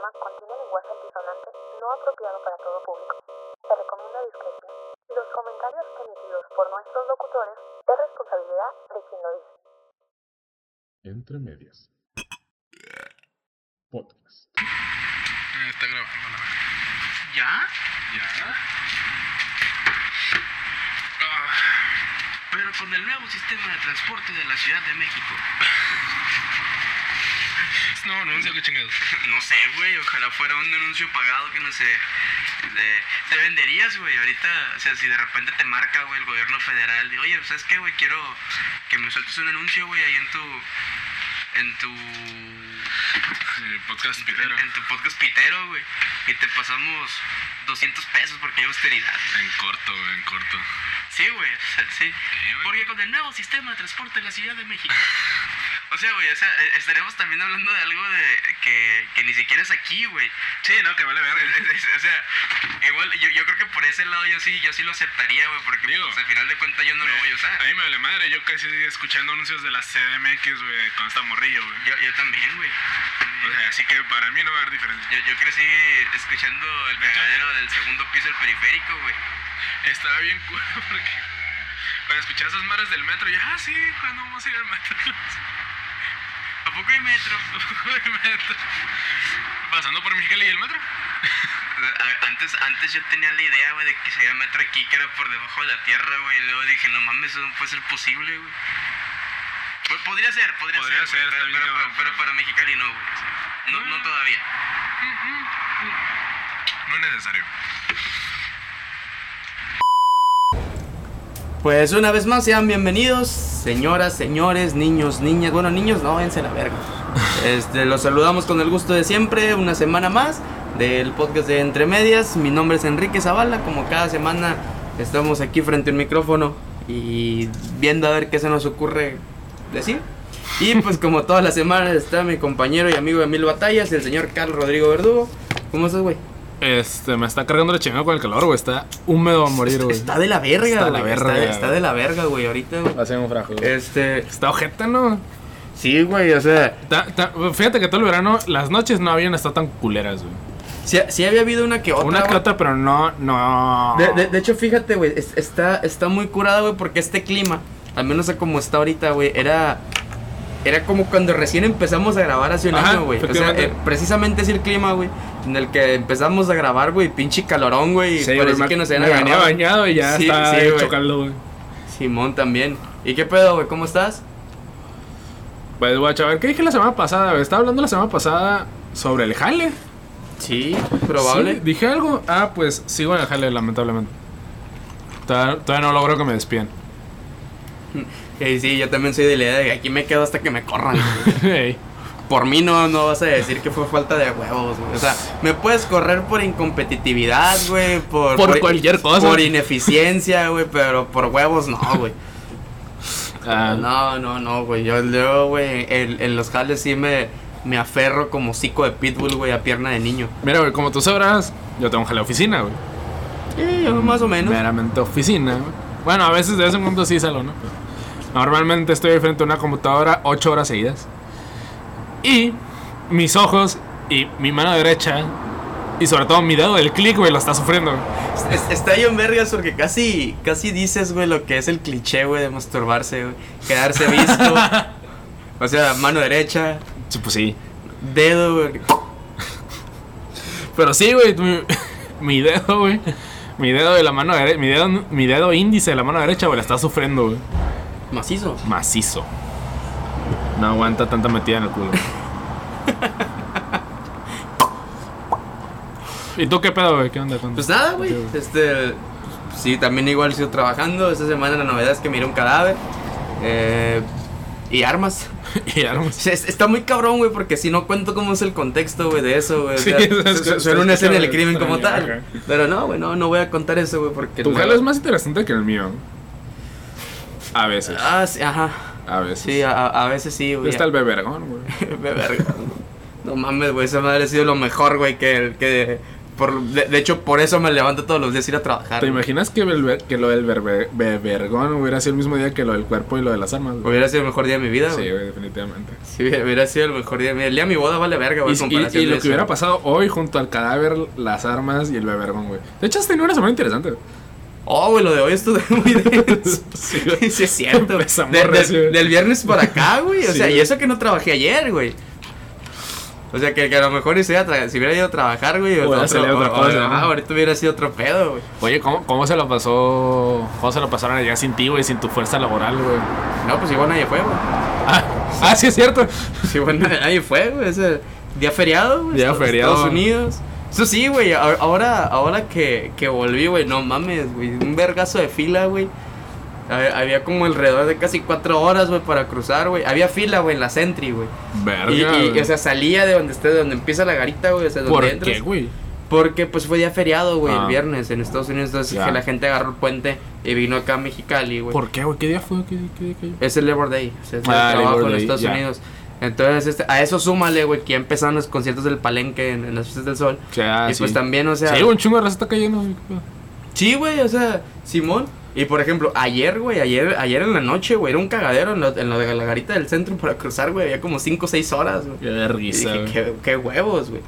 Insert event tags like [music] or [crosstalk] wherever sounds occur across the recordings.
programa contiene lenguaje antisonante no apropiado para todo público. Se recomienda discreción. Los comentarios emitidos por nuestros locutores es responsabilidad de quien lo dice. Entre medias. Podcast. Ah, Está grabando la verdad. ¿Ya? ¿Ya? Ah, pero con el nuevo sistema de transporte de la Ciudad de México. [laughs] [laughs] No, anuncio, qué chingados. [laughs] No sé, güey, ojalá fuera un anuncio pagado que no sé. de- te venderías, güey, ahorita, o sea, si de repente te marca, güey, el gobierno federal, de, oye, ¿sabes qué, güey? Quiero que me sueltes un anuncio, güey, ahí en tu, en tu, podcast pitero. en, en tu podcast pitero, güey, y te pasamos 200 pesos porque hay austeridad. En corto, güey, en corto. Sí, güey, sí. Porque con el nuevo sistema de transporte en la Ciudad de México. [laughs] O sea, güey, o sea, eh, estaremos también hablando de algo de que, que ni siquiera es aquí, güey. Sí, no, que vale verga. [laughs] O sea, igual yo, yo creo que por ese lado yo sí, yo sí lo aceptaría, güey, porque Digo, pues, al final de cuentas yo no lo voy a usar. A mí me vale madre, yo casi escuchando anuncios de la CDMX, güey, cuando está morrillo, güey. Yo, yo también, güey. O sea, así que para mí no va a haber diferencia. Yo, yo crecí escuchando el cagadero del segundo piso del periférico, güey. Estaba bien [laughs] cool porque cuando escuchaba esas madres del metro, yo, ah, sí, cuando vamos a ir al metro. ¿A poco hay metro? [laughs] El metro. Pasando por Mexicali y el metro. A- Antes, antes yo tenía la idea, güey, de que se había metro aquí, que era por debajo de la tierra, güey. Y luego dije, no mames, eso no puede ser posible, güey. Po- Podría ser, podría, Podría ser, pero, para Mexicali no, güey. no, no todavía. No es necesario. Pues una vez más sean bienvenidos, señoras, señores, niños, niñas. Bueno, niños no, váyanse a la verga. [laughs] Este, los saludamos con el gusto de siempre, una semana más del podcast de Entre Medias. Mi nombre es Enrique Zavala, como cada semana estamos aquí frente al micrófono y viendo a ver qué se nos ocurre decir. Y [laughs] pues como todas las semanas está mi compañero y amigo de Mil Batallas, el señor Carlos Rodrigo Verdugo. ¿Cómo estás, güey? Este, me está cargando la chingada con el calor, güey. Está húmedo a morir, güey. Está de la verga, Está de la. Está, verga, está güey. de la verga, güey, ahorita, güey. Va a ser un frajo, güey. Este, Está ojeta, ¿no? Sí, güey, o sea, Ta- ta- fíjate que todo el verano las noches no habían estado tan culeras, güey. sí, sí había habido una que otra. Una que otra, pero no, no. De, de- de hecho, fíjate, güey, es- está, está muy curada, güey, porque este clima, al menos a como está ahorita, güey, era... Era como cuando recién empezamos a grabar hace un Ajá, año, güey. O sea, eh, precisamente es el clima, güey, en el que empezamos a grabar, güey, pinche calorón, güey. Sí, parecía me, que nos me habían agarrado. bañado y ya Sí, está sí, güey. Simón también. ¿Y qué pedo, güey? ¿Cómo estás? Pues, guacha, a ver, ¿qué dije la semana pasada? Estaba hablando la semana pasada sobre el jale. Sí, probable. Sí, ¿Dije algo? Ah, pues sigo en el jale, lamentablemente. Todavía, todavía no logro que me despiden. [laughs] Sí, sí, yo también soy de la idea de que aquí me quedo hasta que me corran. [laughs] por mí no, no vas a decir que fue falta de huevos, güey. O sea, me puedes correr por incompetitividad, güey. Por, Por cualquier cosa. Por ineficiencia, güey. Pero por huevos no, güey. Ah, No, no, no, güey. Yo, yo güey, en, en los jales sí me, me aferro como cico de pitbull, güey, a pierna de niño. Mira, güey, como tú sabrás, yo tengo un jale oficina, güey. Sí, yo más o menos. meramente oficina. güey. Bueno, a veces de vez en cuando sí salgo, ¿no? Normalmente estoy frente a una computadora 8 horas seguidas. Y mis ojos y mi mano derecha y sobre todo mi dedo del clic, güey, lo está sufriendo. está bien vergas porque casi, casi dices, güey, lo que es el cliché, güey, de masturbarse, güey. Quedarse visto. [laughs] o sea, mano derecha, Sí, pues sí. dedo, güey. Pero sí, güey, mi, [laughs] mi dedo, güey. Mi dedo de la mano derecha, mi dedo, mi dedo índice de la mano derecha, güey, la está sufriendo, güey. Macizo. Macizo. No aguanta tanta metida en el culo. ¿Y tú qué pedo, güey? ¿Qué onda? con- Pues nada, güey. Este. Sí, también igual sigo trabajando. Esta semana la novedad es que miré un cadáver. Eh, y armas. [laughs] Y armas. Está muy cabrón, güey, porque si no cuento cómo es el contexto, güey, de eso, güey. O sea, [laughs] es que- suena una escena del crimen como tal. Pero no, güey, no, no voy a contar eso, güey, porque. Tu no- jalo es más interesante que el mío. A veces. Ah, sí, ajá. A veces. Sí, a, a veces sí, güey. Está el bebergón, güey. [laughs] Me verga. No mames, güey, esa madre ha sido lo mejor, güey, que, que Por, de, de hecho, por eso me levanto todos los días a ir a trabajar. ¿Te güey. imaginas que, el ver- que lo del bebergón hubiera sido el mismo día que lo del cuerpo y lo de las armas? güey? Hubiera sido el mejor día de mi vida, Sí, güey. güey, definitivamente. Sí, hubiera sido el mejor día de mi vida. El día de mi boda vale verga, güey. Y, lo eso. que hubiera pasado hoy junto al cadáver, las armas y el bebergón, güey. De hecho, has tenido una semana interesante. Oh, güey, lo de hoy estuvo [laughs] muy denso. Sí. Sí, es cierto. [laughs] De- del viernes para acá, güey. O Sí, sea, y eso que no trabajé ayer, güey. O sea, que, que a lo mejor si, hubiera tra- si hubiera ido a trabajar, güey. Hubiera otro- salido otra o- cosa, o- ¿no? ah, ahorita hubiera sido otro pedo, güey. Oye, ¿cómo, ¿cómo se lo pasó? ¿Cómo se lo pasaron allá sin ti, güey? Sin tu fuerza laboral, güey. No, pues igual nadie fue, güey. Ah, ah, sí, es cierto. Sí, bueno, nadie fue, güey. Ese día feriado, güey. Día feriado. Estados Unidos. Eso sí, güey. Ahora, ahora que, que volví, güey, no mames, güey. Un vergazo de fila, güey. Había como alrededor de casi cuatro horas, güey, para cruzar, güey. Había fila, güey, en la Sentry, güey. Verga. Y, o sea, salía de donde esté, de donde empieza la garita, güey. O sea, donde ¿Por entras. qué, güey? Porque pues fue día feriado, güey, Ah. el viernes en Estados Unidos. Entonces que la gente agarró el puente y vino acá a Mexicali, güey. ¿Por qué, güey? ¿Qué día fue? ¿Qué, qué día cayó? Es el Labor Day. O sea, es el Ah, trabajo Labor en Day, Estados. Unidos. Entonces, este, a eso súmale, güey, que ya empezaron los conciertos del Palenque en, en las fiestas del sol. O sea, y sí. pues también, o sea. Sí, un chingo de raza está cayendo. güey. Sí, güey, o sea, Simón. Y por ejemplo, ayer, güey, ayer, ayer en la noche, güey, era un cagadero en lo, en lo de la garita del centro [laughs] para cruzar, güey. Había como 5 o 6 horas, güey. Qué Y vergüenza, dije, güey. qué, qué huevos, güey.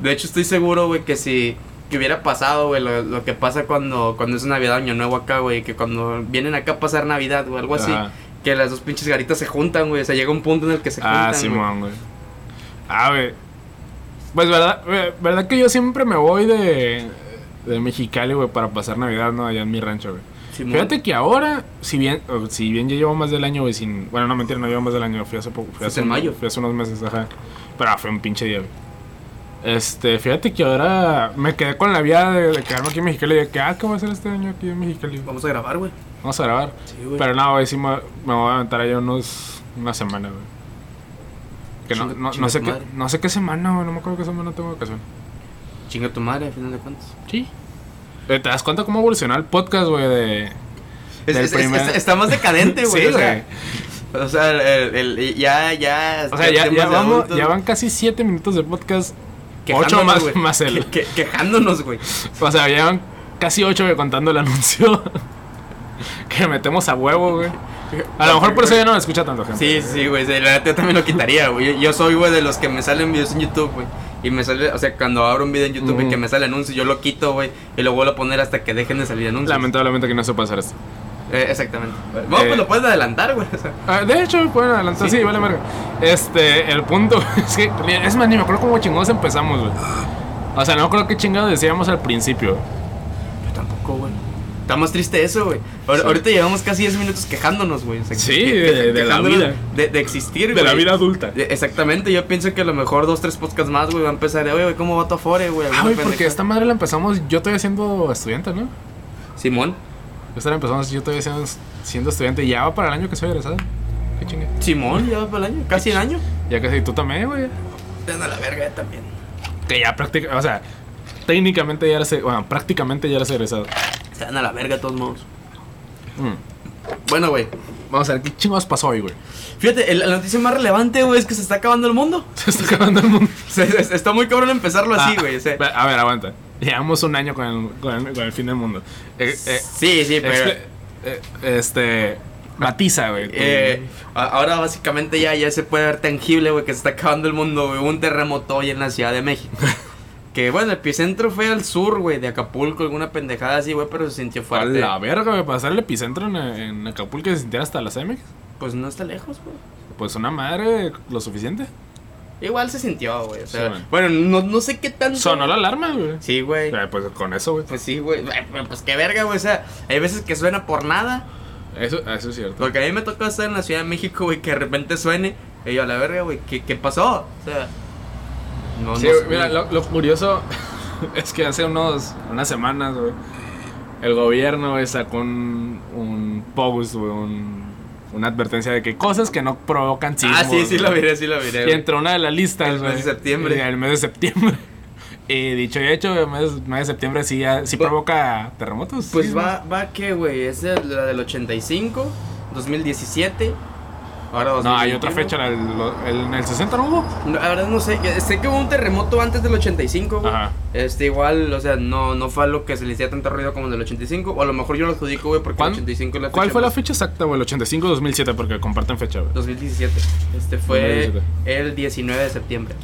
De hecho, estoy seguro, güey, que si que hubiera pasado, güey, lo, lo que pasa cuando, cuando es Navidad, Año Nuevo acá, güey, que cuando vienen acá a pasar Navidad o algo así, Ajá. Que las dos pinches garitas se juntan, güey. O sea, llega un punto en el que se juntan. Ah. Simón, güey. Ah, güey. Pues verdad, verdad que yo siempre me voy de, de Mexicali, güey, para pasar Navidad, ¿no? Allá en mi rancho, güey. Fíjate que ahora, si bien, si bien ya llevo más del año, güey, sin... Bueno, no, mentira, no llevo más del año, fui hace poco. Fui hace en un- mayo. Fui hace unos meses, ajá. Pero ah, fue un pinche día, güey. Este, fíjate que ahora me quedé con la vida de, de quedarme aquí en Mexicali y de que, ah, ¿qué voy a hacer este año aquí en Mexicali? Vamos a grabar, güey. Vamos a grabar. Sí, güey. Pero no, güey, sí me, me voy a aventar allá unos, una semana, güey. Que no, Chinga- no, chinga no sé qué, no sé qué semana, güey, no me acuerdo qué semana tengo vacación. Chinga tu madre, a final de cuentas. Sí. ¿Te das cuenta cómo evolucionó el podcast, güey, de... Es- es- primer- es- está más decadente, [laughs] güey. Sí, o sea, o sea, el, el- el- ya, ya. O sea, ya, ya, vamos, ya van casi siete minutos de podcast. Ocho más- güey. más él. Que- [laughs] que- quejándonos, güey. O sea, ya van casi ocho, güey, contando el anuncio. [laughs] que metemos a huevo, güey. A lo mejor por eso ya no lo escucha tanto gente. Sí, sí, güey. La neta yo también lo quitaría, güey. Yo, soy, güey, de los que me salen videos en YouTube, güey. Y me sale, o sea, cuando abro un video en YouTube y que me sale anuncio, yo lo quito, güey. Y lo vuelvo a poner hasta que dejen de salir anuncios. Lamentablemente que no se hacer esto. Eh, exactamente. No, Eh, pues lo puedes adelantar, güey. [laughs] Ah, de hecho, pueden adelantar, sí, Sí. vale, verga. Este, el punto [laughs] es que, es más, ni me acuerdo cómo chingados empezamos, güey. O sea, no creo que chingados decíamos al principio. Yo tampoco, güey. Está más triste eso, güey. Ahor- Sí. Ahorita llevamos casi 10 minutos quejándonos, güey. O sea, Sí, que- de- que- de la vida. De, de existir, De güey. la vida adulta. De- Exactamente, yo pienso que a lo mejor dos, tres podcasts más, güey, va a empezar de, oye, güey, ¿cómo va tu afore, güey? Ah, güey, porque esta madre la empezamos, yo todavía siendo estudiante, ¿no? Simón. Esta la empezamos yo todavía siendo, siendo estudiante ya va para el año que soy egresado. Qué chingue. Simón, ya va para el año, casi el año. Ya casi tú también, güey. Ven a la verga también. Que ya prácticamente, o sea, técnicamente ya eres, bueno, prácticamente ya eres egresado. Se dan a la verga de todos modos. Mm. Bueno, güey. Vamos a ver qué chingados pasó hoy, güey. Fíjate, el- la noticia más relevante, güey, es que se está acabando el mundo. [laughs] Se está acabando el mundo. [laughs] Está muy cabrón empezarlo así, Ah, güey. A ver, aguanta. Llevamos un año con el, con el, con el fin del mundo. Eh, eh, sí, sí, pero. eh, este. Matiza, güey. Eh, a- ahora básicamente ya, ya se puede ver tangible, güey, que se está acabando el mundo, güey. Un terremoto hoy en la Ciudad de México. [laughs] que bueno, el epicentro fue al sur, güey, de Acapulco, alguna pendejada así, güey, pero se sintió a fuerte. la verga, güey. Pasar el epicentro en, en Acapulco y se sintiera hasta la CMX. Pues no está lejos, güey. Pues una madre lo suficiente. Igual se sintió, güey. O sea, Sí, bueno, no, no sé qué tanto. Sonó la alarma, güey. Sí, güey. Eh, Pues con eso, güey. Pues sí, güey. Eh, Pues qué verga, güey. O sea, hay veces que suena por nada. Eso, eso es cierto. Porque a mí me tocó estar en la Ciudad de México, güey, que de repente suene. Y yo, a la verga, güey, ¿qué, ¿qué pasó? O sea, no, Sí, no güey, mira, lo, lo curioso [laughs] es que hace unos, unas semanas, güey, el gobierno güey, sacó un, un post, güey, un- una advertencia de que cosas que no provocan sismos. Ah, sí, sí lo miré, sí lo miré. Y entre una de las listas, El mes de septiembre. y El mes de septiembre. [laughs] Y dicho y hecho, el mes, mes de septiembre sí, sí Pues- provoca terremotos. Pues sí, va, va que, güey, es la del 85, 2017, Ahora No, hay 2021. otra fecha, lo- el- en el 60 no hubo. No, La verdad no sé, sé que hubo un terremoto antes del 85, güey. Ajá. Este, igual, o sea, no, no fue algo que se le hiciera tanto ruido como el del 85, o a lo mejor yo lo adjudico, güey, porque el ¿Cuán- 85 es la fecha ¿Cuál fue la fecha exacta, güey? El 85 2007, porque comparten fecha, güey. 2017. Este fue 2017. el 19 de septiembre.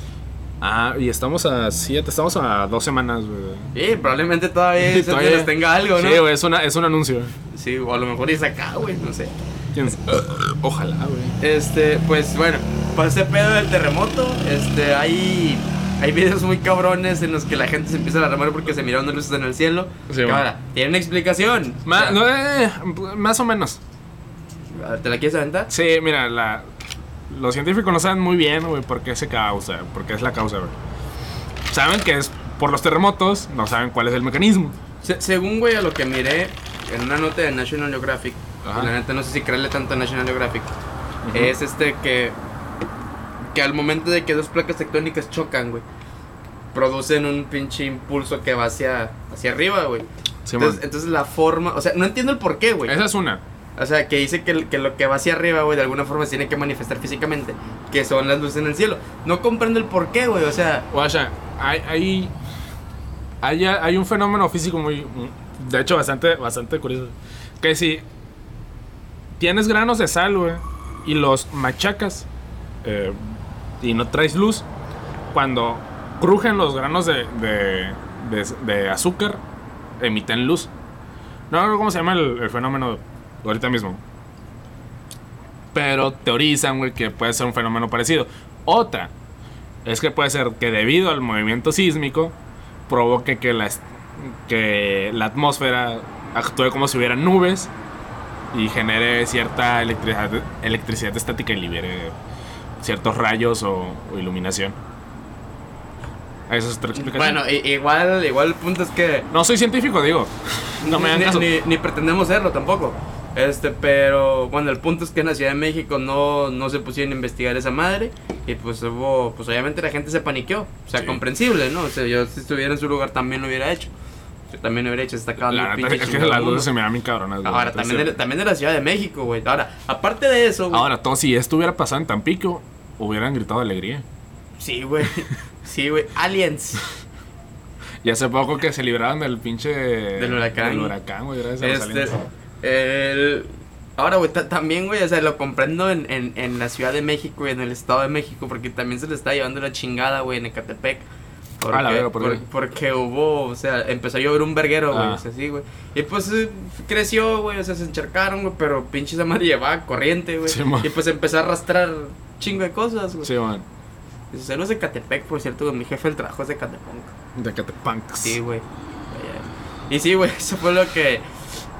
Ah, y estamos a 7, estamos a 2 semanas, güey. Y probablemente todavía, [laughs] Todavía- tenga algo, ¿no? Sí, güey, es, una, es un anuncio. Sí, o a lo mejor es acá, güey, no sé. ¿Quién [laughs] Ojalá, güey. Este, pues bueno, para ese pedo del terremoto, este, hay, hay videos muy cabrones en los que la gente se empieza a alarmar porque se miraron luces en el cielo. Sí, ahora, tienen explicación. Ma- O sea, no, eh, más o menos. ¿Te la quieres aventar? Sí, mira, la, los científicos no saben muy bien, güey, por qué se causa, por qué es la causa, güey. Saben que es por los terremotos, no saben cuál es el mecanismo. Se- según, güey, a lo que miré en una nota de National Geographic, Ajá. y la neta no sé si creerle tanto a National Geographic, Ujú. es este que, que al momento de que dos placas tectónicas chocan, güey, producen un pinche impulso que va hacia, hacia arriba, güey. Sí, entonces, entonces la forma, o sea, no entiendo el por qué, güey. Esa es una. O sea, que dice que, que lo que va hacia arriba, güey, de alguna forma se tiene que manifestar físicamente, que son las luces en el cielo. No comprendo el por qué, güey, o sea, Guacha, hay, hay, hay, hay un fenómeno físico muy, de hecho, bastante, bastante curioso. Que si tienes granos de sal, güey, y los machacas eh, y no traes luz, cuando crujen los granos de, de, de- azúcar, emiten luz. No recuerdo cómo se llama el, el fenómeno ahorita mismo. Pero teorizan, güey, que puede ser un fenómeno parecido. Otra es que puede ser que debido al movimiento sísmico provoque que la, que la atmósfera actúe como si hubiera nubes y genere cierta electricidad, electricidad estática y libere ciertos rayos o, o iluminación. Esa es otra explicación. bueno, i- igual, igual el punto es que no soy científico, digo. No me [laughs] ni, ni- ni pretendemos serlo tampoco. Este, pero bueno, el punto es que en la Ciudad de México no, no se pusieron a investigar esa madre y pues hubo, pues obviamente la gente se paniqueó, o sea, Sí. comprensible, ¿no? O sea, yo si estuviera en su lugar también lo hubiera hecho. Yo también hubiera hecho, se está acabando La es que chingado las luces se me dan bien cabronas. Ahora, también de, Entonces, también de la Ciudad de México, güey. Ahora, aparte de eso, güey. Ahora, todo si esto hubiera pasado en Tampico, hubieran gritado de alegría. Sí, güey. [laughs] Sí, güey. Aliens. Y hace poco que se libraron del pinche. Del huracán. Del huracán, güey, gracias a los Este, aliens. el- ahora, güey, ta- también, güey, o sea, lo comprendo en, en, en la Ciudad de México y en el Estado de México, porque también se le está llevando la chingada, güey, en Ecatepec. Porque, A la verga, ¿por por- porque hubo, o sea, empezó a llover un verguero, güey, Ah. o sea, sí, güey. Y pues eh, creció, güey, o sea, se encharcaron, güey, pero pinche esa madre llevaba corriente, güey. Sí, y pues empezó a arrastrar chingo de cosas, güey. Sí, man. Y Saludos de Ecatepec, por cierto, güey, mi jefe del trabajo es de Ecatepec. De Catepanx. Sí, güey. Y sí, güey, [laughs] eso fue lo que...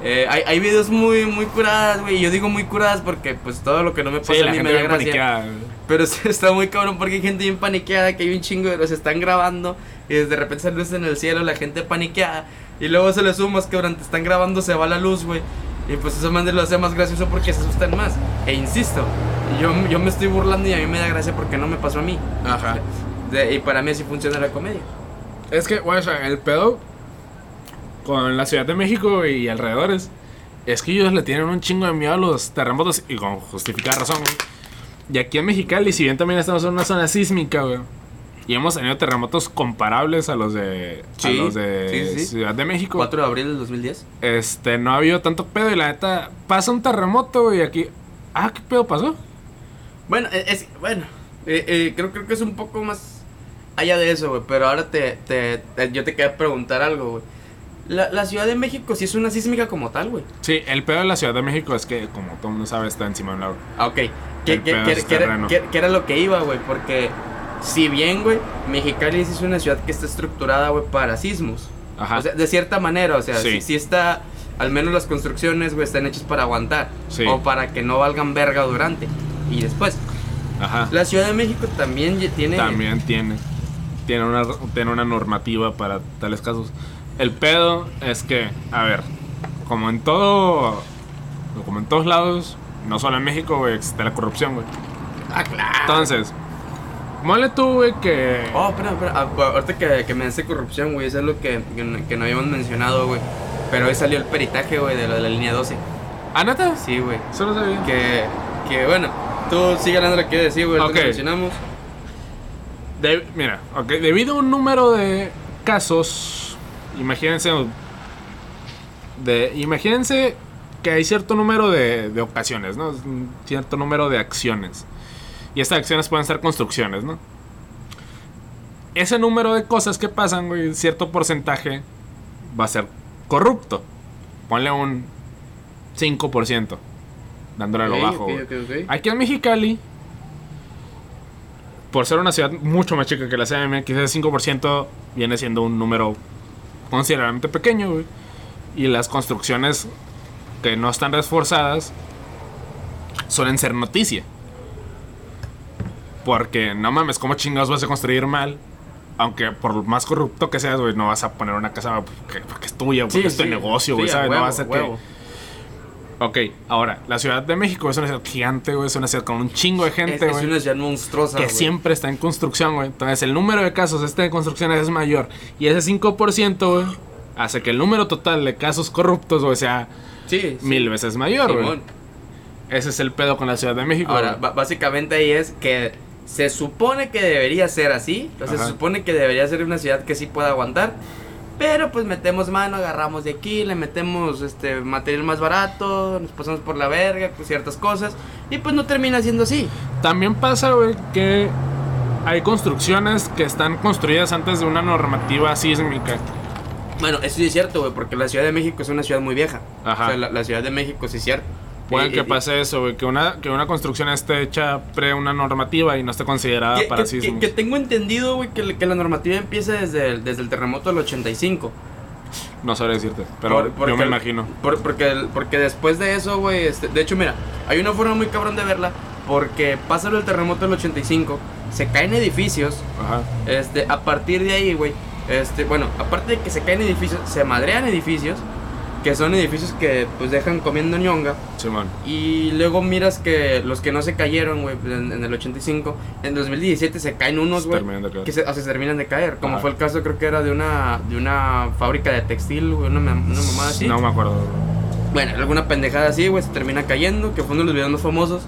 eh, hay, hay videos muy, muy curadas, güey. Yo digo muy curadas porque, pues, todo lo que no me pasa Sí, a la mí gente me da gracia. paniqueada. Pero [laughs] sí está muy cabrón porque hay gente bien paniqueada, que hay un chingo de los están grabando y de repente se luces en el cielo, la gente paniqueada. Y luego se le sumas que durante están grabando se va la luz, güey. Y pues eso man lo hace más gracioso porque se asustan más. E insisto, yo, yo me estoy burlando y a mí me da gracia porque no me pasó a mí. Ajá. De- y para mí así funciona la comedia. Es que, güey, o sea, el pedo con la Ciudad de México y alrededores es que ellos le tienen un chingo de miedo a los terremotos y con justificada razón, güey. Y aquí en Mexicali, si bien también estamos en una zona sísmica, güey. Y hemos tenido terremotos comparables a los de, a Sí, los de sí, sí. Ciudad de México. 4 de abril del 2010. Este, no ha habido tanto pedo y la neta, pasa un terremoto, güey, aquí. Ah, ¿qué pedo pasó? Bueno, e- es, bueno, eh, eh, creo, creo que es un poco más allá de eso, güey. Pero ahora te, te, te- yo te quería preguntar algo, güey. La, la Ciudad de México sí es una sísmica como tal, güey. Sí, el pedo de la Ciudad de México es que, como todo mundo sabe, está encima de un lago. Ah, ok. ¿Qué, qué- qué- qué era, era lo que iba, güey? Porque si bien, güey, Mexicali es una ciudad que está estructurada, güey, para sismos. Ajá. O sea, de cierta manera, o sea, Sí. sí, sí está, al menos las construcciones, güey, están hechas para aguantar. Sí. O para que no valgan verga durante. Y después. Ajá. La Ciudad de México también tiene... También tiene. Tiene una, tiene una normativa para tales casos. El pedo es que, a ver, como en todo. Como en todos lados, no solo en México, güey, existe la corrupción, güey. Ah, claro. Entonces, mole tú, güey, que. Oh, espera, espera. ah, pues, ahorita que, que me hace corrupción, güey, eso es lo que, que, no- que no habíamos mencionado, güey. Pero hoy salió el peritaje, güey, de lo de la línea 12. ¿Ah, neta? Sí, güey. Solo sabía. Que, que bueno, Tú sigue la que decir, güey. ahorita Ok. lo mencionamos. De- mira, ok, debido a un número de casos, imagínense, de, imagínense que hay cierto número de, de ocasiones, ¿no? Cierto número de acciones. Y estas acciones pueden ser construcciones, ¿no? Ese número de cosas que pasan, güey, cierto porcentaje va a ser corrupto. Ponle un 5%, dándole a lo bajo. ok, güey. ok, ok. Aquí en Mexicali, por ser una ciudad mucho más chica que la CMX, ese 5% viene siendo un número considerablemente pequeño, güey. Y las construcciones que no están reforzadas suelen ser noticia. Porque no mames, ¿cómo chingados vas a construir mal? Aunque por más corrupto que seas, güey, no vas a poner una casa porque, porque es tuya, porque Sí, es tu sí. negocio, güey, Sí, ¿sabes? no huevo, va a ser a que. Ok, ahora, la Ciudad de México es una ciudad gigante, güey, es una ciudad con un chingo de Es, gente, es güey. una ciudad monstruosa. que güey. siempre está en construcción, güey. Entonces, el número de casos este de construcciones es mayor. Y ese 5%, güey, hace que el número total de casos corruptos, güey, sea Sí, sí. mil veces mayor, güey. Simón. Ese es el pedo con la Ciudad de México. Ahora, güey. básicamente ahí es que se supone que debería ser así. Ajá. se supone que debería ser una ciudad que sí pueda aguantar. Pero pues metemos mano, agarramos de aquí, le metemos este material más barato, nos pasamos por la verga, pues, ciertas cosas. Y pues no termina siendo así. También pasa, güey, que hay construcciones que están construidas antes de una normativa sísmica. Bueno, eso sí es cierto, güey, porque la Ciudad de México es una ciudad muy vieja. Ajá. O sea, la, la Ciudad de México sí es cierto. Puede Y- que y- pase eso, güey, que una, que una construcción esté hecha pre una normativa y no esté considerada que, para que- que- sismos. que tengo entendido, güey, que, que la normativa empieza desde el, desde el terremoto del 85. No sabré decirte, pero Por- porque yo me imagino. por- porque, porque después de eso, güey, este, de hecho, mira, hay una forma muy cabrón de verla, porque pasa el terremoto del 85, se caen edificios, Ajá. este, a partir de ahí, güey, este, bueno, aparte de que se caen edificios, se madrean edificios, que son edificios que, pues, dejan comiendo ñonga, Simón. y luego miras que los que no se cayeron, güey, en, en el 85, en 2017 se caen unos, güey, que se, o sea, se terminan de caer, como Ajá. fue el caso, creo que era de una, de una fábrica de textil, güey, una, una mamada así. No me acuerdo. Bueno, alguna pendejada así, güey, se termina cayendo, que fue uno de los videos más famosos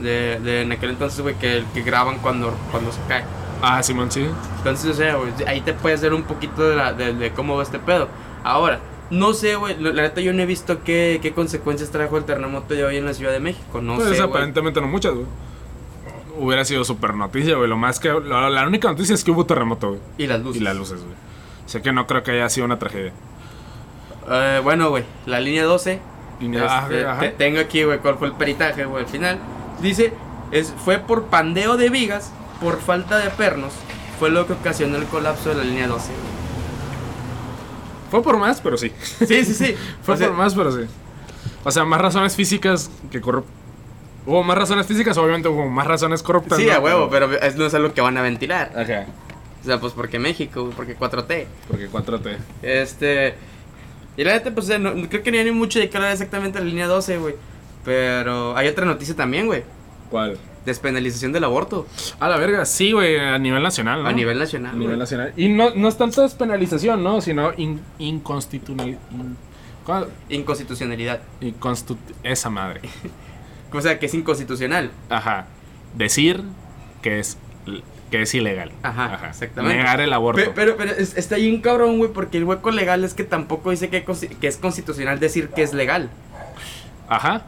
de, de en aquel entonces, güey, que, que graban cuando, cuando se cae. Ah, Simón, sí. Entonces, o sea, güey, ahí te puedes ver un poquito de, la, de, de cómo va este pedo. Ahora, no sé, güey, la neta yo no he visto qué, qué consecuencias trajo el terremoto de hoy en la Ciudad de México, no pues sé, güey. aparentemente no muchas, güey. Hubiera sido super noticia, güey. Lo más que. La, la única noticia es que hubo terremoto, güey. Y las luces. Y las luces, güey. Sé que no creo que haya sido una tragedia. Eh, bueno, güey, la línea 12. Línea- este, ajá, ajá. te- tengo aquí, güey, cuál fue el peritaje, güey, al final. Dice, es, fue por pandeo de vigas, por falta de pernos, fue lo que ocasionó el colapso de la línea 12. güey. Fue por más, pero sí. Sí, sí, sí. [laughs] Fue O sea, por más, pero sí. O sea, más razones físicas que corruptas. Hubo más razones físicas, obviamente hubo más razones corruptas. Sí, ¿no? a huevo, pero es, no es algo que van a ventilar. Ajá. O sea, pues porque México, porque 4T. Porque 4T. Este. Y la neta, pues, o sea, no- creo que ni hay mucho de qué hablar exactamente de la línea 12, güey. Pero hay otra noticia también, güey. ¿Cuál? Despenalización del aborto A la verga, sí, güey, a nivel nacional, ¿no? a nivel nacional. A nivel güey. nacional. Y no, no es tanto despenalización, ¿no? Sino in, inconstitucional. in- ¿cuál? Inconstitucionalidad. Inconstitu- esa madre. [laughs] O sea, que es inconstitucional. Ajá. Decir que es, que es ilegal. Ajá, exactamente. Negar el aborto. Pe- Pero, pero, es- está bien cabrón, güey, porque el hueco legal es que tampoco dice que, que es constitucional decir que es legal. Ajá.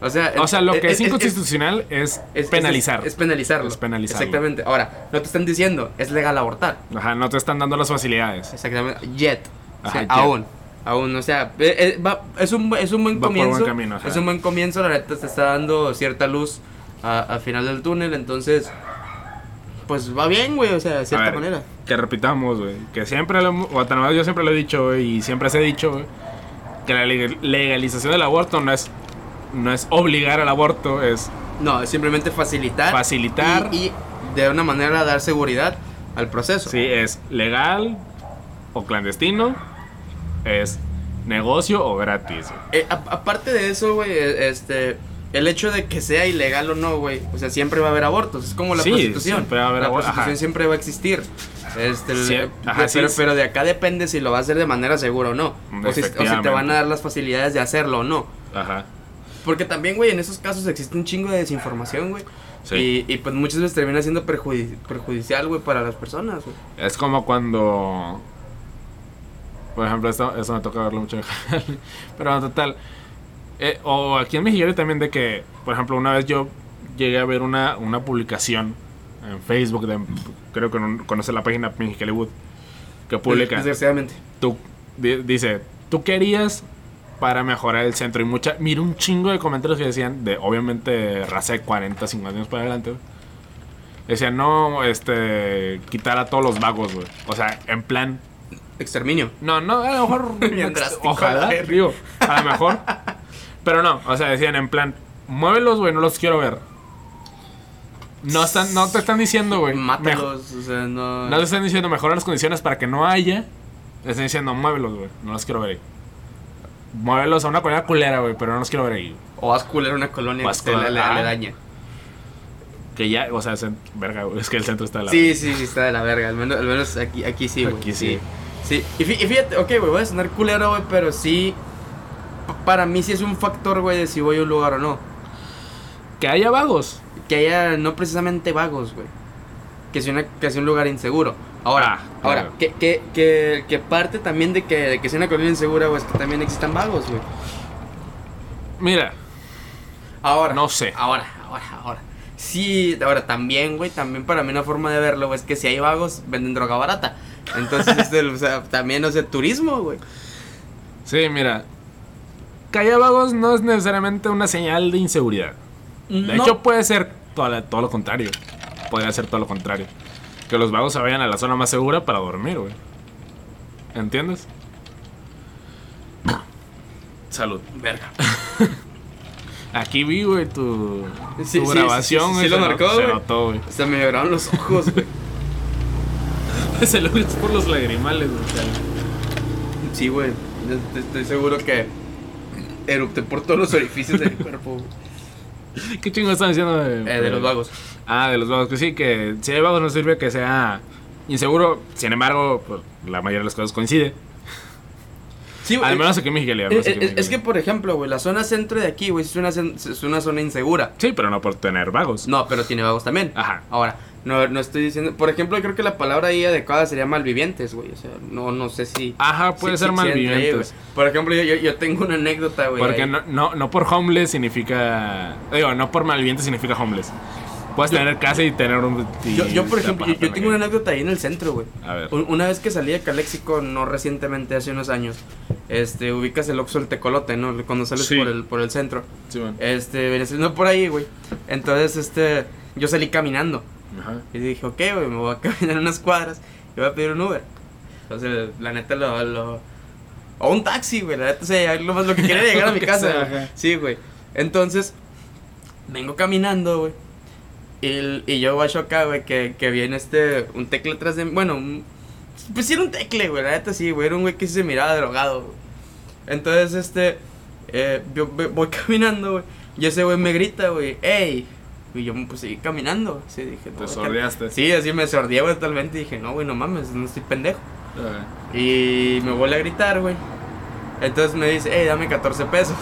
O sea, O sea, lo que es, es- inconstitucional es, es- penalizar. Es, penalizarlo. Es penalizarlo. Exactamente. Ahora, no te están diciendo, es legal abortar. Ajá, no te están dando las facilidades. Exactamente. Yet. O sea, Ajá, yet. aún. Aún, o sea, eh, eh, es, un, es un buen Va por buen comienzo. camino, ajá. es un buen comienzo, la neta te está dando cierta luz a- al final del túnel, entonces, pues va bien, güey, o sea, de cierta ver, manera. Que repitamos, güey. Que siempre lo hemos- o vez yo siempre lo he dicho, y siempre se ha dicho, que la leg- legalización del aborto no es, no es obligar al aborto, es No, es simplemente facilitar. Facilitar. Y, y de una manera dar seguridad al proceso. sí, es legal o clandestino, es negocio o gratis. Eh, a- aparte de eso, güey, eh, este. El hecho de que sea ilegal o no, güey. O sea, siempre va a haber abortos. Es como la Sí, prostitución. siempre va a haber la prostitución ajá. siempre va a existir. Este, Sí, ajá, pero, sí, pero de acá depende si lo va a hacer de manera segura o no. O si, o si te van a dar las facilidades de hacerlo o no. Ajá. Porque también, güey, en esos casos existe un chingo de desinformación, güey. Sí. Y, y pues muchas veces termina siendo perjudi- perjudicial, güey, para las personas, güey. Es como cuando. Por ejemplo, esto, esto me toca verlo mucho en Jale, [laughs] Pero en total. eh, o aquí en Mexicali también de que, por ejemplo, una vez yo llegué a ver una, una publicación en Facebook, de, creo que no- conoce la página Mexicali Wood, que publica, Desgraciadamente. tú, di- dice, tú querías para mejorar el centro. Y mucha, mira un chingo de comentarios que decían, de obviamente raza de 40, 50 años para adelante, güey. Decían, no, este, quitar a todos los vagos, güey. O sea, en plan, Exterminio. no, no, a lo mejor. [laughs] Ojalá, digo, a lo mejor. [laughs] Pero no, o sea, decían en plan, muévelos, güey, no los quiero ver. No, están, no te están diciendo, güey. Mátalos, o sea, no. No te están diciendo mejorar las condiciones para que no haya. Te están diciendo, muévelos, güey, no los quiero ver ahí. Muévelos a una colonia culera, güey, pero no los quiero ver ahí. O haz culero una colonia que esté aledaña. Que ya, o sea, es verga, güey, es que el centro está de la. Sí, sí, sí, está de la verga. Al menos, al menos aquí, aquí sí, güey. Aquí sí. Sí. Y, fí- y fíjate, ok, güey, voy a sonar culero, güey, pero sí. Para mí sí es un factor, güey, de si voy a un lugar o no. Que haya vagos. Que haya no precisamente vagos, güey. Que sea, una, que sea un lugar inseguro. Ahora, Ah, ahora, claro. que, que, que, que parte también de que, de que sea una colonia insegura, güey, es que también existan vagos, güey. Mira, Ahora. No sé. Ahora, ahora, ahora. Sí, ahora también, güey, también para mí una forma de verlo, güey, es que si hay vagos, venden droga barata. Entonces, este, o sea, también, o sea, turismo, güey. sí, mira. Que haya vagos no es necesariamente una señal de inseguridad. De No. hecho, puede ser todo, todo lo contrario. Podría ser todo lo contrario. Que los vagos se vayan a la zona más segura para dormir, güey. ¿Entiendes? [coughs] Salud. Verga. [laughs] Aquí vi, güey, tu, Sí, tu sí, grabación, sí, sí, güey. sí lo se marcó, Se güey. notó, güey. Sea, me lloraron los ojos, güey. [laughs] [laughs] se lo es por los lagrimales, güey. Sí, güey. Estoy, estoy seguro que erupté por todos los orificios del cuerpo, güey. [laughs] ¿Qué chingo están diciendo de, Eh, de los vagos. Ah, de los vagos. Que sí, que si hay vagos no sirve que sea inseguro. Sin embargo, pues, la mayoría de las cosas coincide. Sí. Al menos aquí en Mexicali. al Eh, eh, aquí en es, es que, por ejemplo, güey, la zona centro de aquí, güey, es una, es una zona insegura. Sí, pero no por tener vagos. No, pero tiene vagos también. Ajá. Ahora, no, no estoy diciendo. Por ejemplo, creo que la palabra ahí adecuada sería malvivientes, güey. O sea, no, no sé si. Ajá, puede si- ser si- ahí, malvivientes. Por ejemplo, yo, yo, yo tengo una anécdota, güey. Porque no, no, no por homeless significa. Digo, no por malviviente significa homeless. Puedes tener casa y tener un. y Yo, yo, por ejemplo, yo, tengo una anécdota ahí en el centro, güey. A ver. Un- Una vez que salí de Caléxico, no recientemente, hace unos años, este, ubicas el Oxxo El Tecolote, ¿no? Cuando sales Sí. por, el, por el centro. Sí, bueno. Este, venía saliendo por ahí, güey. Entonces, este, yo salí caminando. Ajá. Y dije, ok, güey, me voy a [laughs] caminar unas cuadras y voy a pedir un Uber. Entonces, la neta lo... lo o un taxi, güey, la neta, o sea, lo más lo que quería llegar a [laughs] mi casa. sea, güey. Sí, güey. Entonces, vengo caminando, güey. Y, y yo guacho acá, güey, que, que viene este, un tecle atrás de. Bueno, un, pues sí era un tecle, güey, la neta sí, güey. Era un güey que se miraba drogado, güey. Entonces, este, eh, yo voy [laughs] caminando, güey. Y ese güey me grita, güey, ¡ey! Y yo pues seguí caminando, sí, dije, Te no, sordeaste. Sí, así me sordié, güey, totalmente. Y dije, no, güey, no mames, no estoy pendejo. Ajá. Y me vuelve a gritar, güey. Entonces me dice, hey, dame 14 pesos.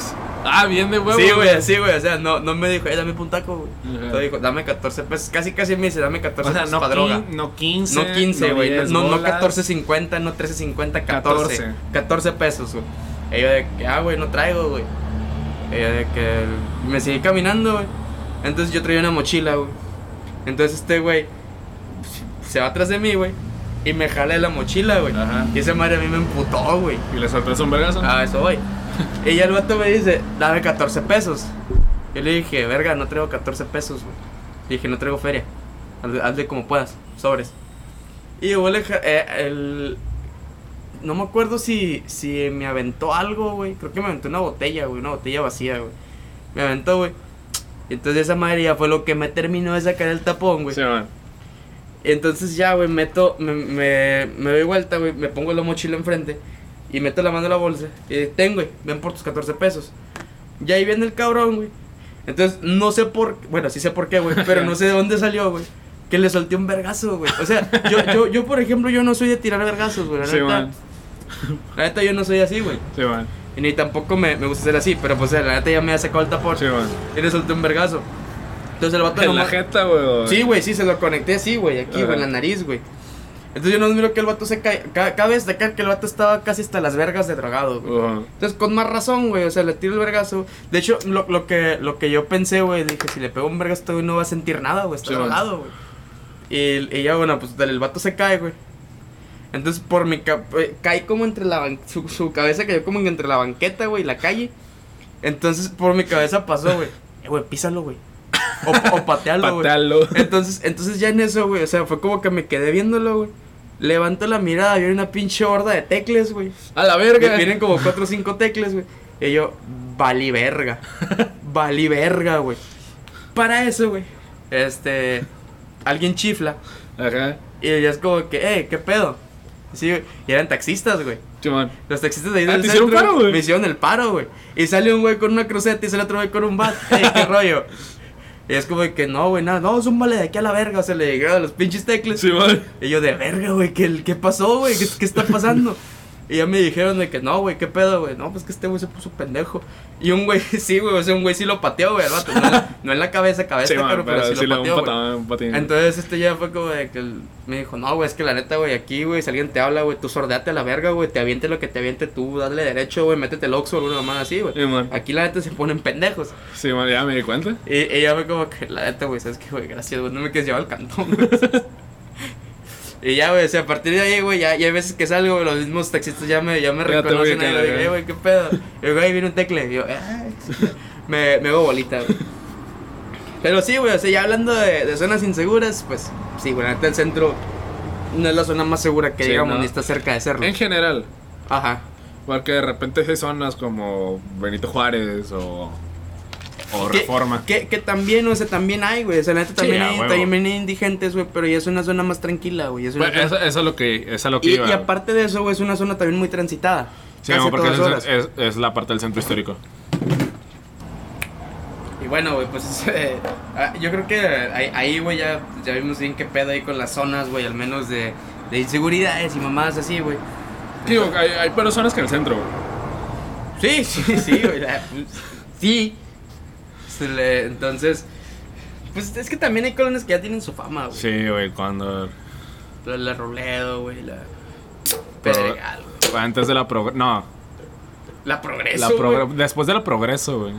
Ah, bien de huevo. sí, güey, así, güey. O sea, no, no me dijo, hey, dame un taco, güey. Entonces dijo, dame 14 pesos. Casi, casi me dice, dame 14 O sea, pesos no, para droga. no 15. No 15, güey. No, 10 no, no bolas. 14.50, no 13.50, 14. 14. 14 pesos, güey. Yo de que, ah, güey, no traigo, güey. Yo de que me seguí caminando, güey. Entonces yo traía una mochila, güey. Entonces este güey se va atrás de mí, güey. Y me jala de la mochila, güey. Ajá. Y ese madre a mí me emputó, güey. ¿Y le soltaste un vergazo? A eso voy. [laughs] y ya el vato me dice, dame 14 pesos. Yo le dije, verga, no traigo 14 pesos, güey. Le dije, no traigo feria. Hazle, hazle como puedas, sobres. Y yo le ja- eh, el... No me acuerdo si, si me aventó algo, güey. Creo que me aventó una botella, güey. Una botella vacía, güey. Me aventó, güey. Entonces esa madre ya fue lo que me terminó de sacar el tapón, güey. Sí, man. Entonces ya, güey, meto, me, me, me doy vuelta, güey, me pongo la mochila enfrente y meto la mano en la bolsa y ten, güey, ven por tus 14 pesos. Y ahí viene el cabrón, güey. Entonces, no sé por, bueno, sí sé por qué, güey, [laughs] pero no sé de dónde salió, güey. Que le solté un vergazo, güey. O sea, yo, yo, yo, por ejemplo, yo no soy de tirar vergazos, güey. La, Sí, neta, man. la neta, yo no soy así, güey. Sí, man. Y ni tampoco me, me gusta ser así, pero pues, la neta ya me ha sacado el tapón. Sí. Y le solté un vergazo. Entonces el vato En la nomás- jeta, güey. Sí, güey, sí, se lo conecté así, güey, aquí, güey, en la nariz, güey. Entonces yo no miro que el vato se cae. ca- Cabe destacar que el vato estaba casi hasta las vergas de drogado, güey. Entonces, con más razón, güey, o sea, le tiro el vergazo. De hecho, lo, lo que, lo que yo pensé, güey, dije, si le pego un vergazo, güey no va a sentir nada, güey, está Sí, drogado, güey. Y, y ya, bueno, pues el vato se cae, güey. Entonces, por mi ca- eh, cae como entre la ban- su, su cabeza cayó como entre la banqueta, güey, y la calle. Entonces, por mi cabeza pasó, güey. [laughs] Eh, güey, písalo, güey. O, o patealo, güey. Patealo. [laughs] Entonces, entonces ya en eso, güey, o sea, fue como que me quedé viéndolo, güey. Levanto la mirada, viene una pinche horda de tecles, güey. A la Que verga. Vienen como cuatro o cinco tecles, güey. Y yo, vali verga. [laughs] Vali verga, güey. Para eso, güey. Este. Alguien chifla. Ajá. Y ya es como que, eh, ¿qué pedo? Sí, güey. Y eran taxistas, güey. Simón. Los taxistas de ahí Ah, del ¿te hicieron centro paro, güey? Me hicieron el paro, güey. Y sale un güey con una cruceta y sale otro güey con un bat. Ey, qué [laughs] rollo. Y es como que no, güey, nada, no, zúmbale de aquí a la verga. O sea, le llegaron los pinches tecles. Simón. Y yo de verga, güey, ¿qué, ¿qué pasó, güey? ¿Qué, qué está pasando? Y ya me dijeron de que no, güey, ¿qué pedo, güey? No, pues que este güey se puso pendejo. Y un güey, [laughs] sí, güey, o sea, un güey sí lo pateó, güey. No, en la- no en la cabeza, cabeza, Simón, pero, pero, sí, sí lo pateó. Entonces este ya fue como de que el- me dijo, no, güey, es que la neta, güey, aquí, güey, si alguien te habla, güey, tú sordeate a la verga, güey, te aviente lo que te aviente tú, dale derecho, güey, métete el oxo o alguna mamá así, güey. Aquí la neta se ponen pendejos. Simón, ya me di cuenta. Y ella fue como que, la neta, güey, sabes que, güey, gracias, güey, no me quieres llevar al cantón, güey. [laughs] Y ya, güey, o sea, a partir de ahí, güey, ya, ya hay veces que salgo, güey, los mismos taxistas ya me, ya me Ya reconocen. güey, güey. eh, güey, qué pedo. Y güey, viene un tecle. Y yo, "Ay". me, me hago bolita, güey. Pero sí, güey, o sea, ya hablando de, de zonas inseguras, pues sí, güey, la neta, el centro no es la zona más segura que Sí, digamos, no. ni está cerca de serlo. En general. Ajá. Porque de repente hay zonas como Benito Juárez o, o Que- Reforma. Que, que también, o sea, también hay, güey. O sea, la neta también, a hay, huevo. también hay indigentes, güey, pero ya es una zona más tranquila, güey. es Bueno, zona- eso, eso es lo que, eso es lo que y, iba. y aparte de eso, güey, es una zona también muy transitada. Sí, no, porque es, es, es la parte del centro histórico. Y bueno, güey, pues [laughs] eh, ah, yo creo que ahí, güey, ya, ya vimos bien qué pedo ahí con las zonas, güey, al menos de, de inseguridades y mamadas así, güey. Digo, hay, hay personas que en el centro, güey. Sí, sí, sí, güey. pues, sí. Se le- Entonces, pues es que también hay colonias que ya tienen su fama, güey. Sí, güey, cuando. La, la Robledo, güey, la Pedregal, güey. Antes de la progreso. No, La Progreso, la güey. después de la progreso, güey.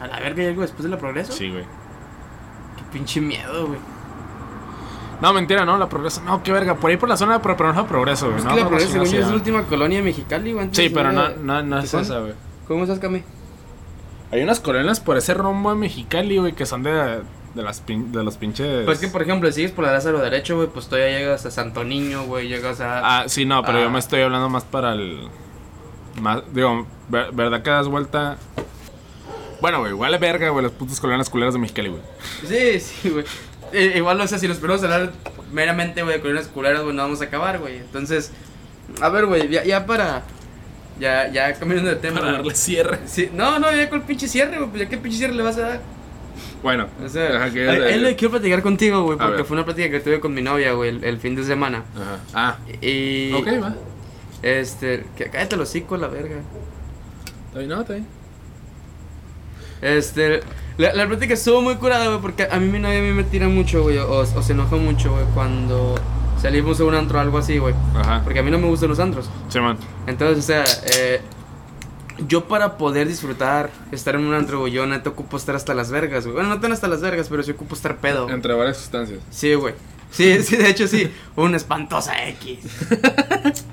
A la verga, ¿hay algo después de la Progreso? Sí, güey. Qué pinche miedo, güey. No, mentira, no, la progreso. No, qué verga. Por ahí por la zona, pero, pero no es la progreso, güey. Es no, que la no, Progreso, yo, es la última colonia mexicali, güey. Sí, de pero no, no, no es esa, güey. ¿Cómo estás, Cami? Hay unas colonias por ese rumbo de Mexicali, güey, que son de, de, las pin- de los pinches. Pues que, por ejemplo, si sigues por la Lázaro Derecho, güey, pues todavía llegas a Santo Niño, güey, llegas a... Ah, sí, no, pero yo me estoy hablando más para el. Más, digo, ver- ¿verdad que das vuelta? Bueno, güey, igual es verga, güey, las putas colonias culeras de Mexicali, güey. Sí, sí, güey. Eh, igual, o sea, si nos ponemos a hablar meramente, güey, de colonias culeras, güey, no vamos a acabar, güey. Entonces, a ver, güey, ya, ya para... Ya, ya cambiando de tema. Para güey. darle cierre. Sí, no, no, ya con el pinche cierre, güey, pues ya qué pinche cierre le vas a dar. Bueno, O sea, que lo que quiero platicar contigo, güey, porque fue una plática que tuve con mi novia, güey, el, el fin de semana. Ajá. Ah, Y... ok, va. Este, que cállate los hocico, la verga. Está bien, no, está bien. Este, la, la plática estuvo muy curada, güey, porque a mí mi novia a mí me tira mucho, güey, o, o se enoja mucho, güey, cuando salimos a un antro o algo así, güey. Ajá. Porque a mí no me gustan los antros. Sí, man. Entonces, o sea, eh, yo para poder disfrutar, estar en un antro, güey, yo neta ocupo estar hasta las vergas, güey. Bueno, no tan hasta las vergas, pero sí ocupo estar pedo. güey. Entre varias sustancias. Sí, güey. Sí, [laughs] sí, de hecho sí. Una espantosa X. [laughs]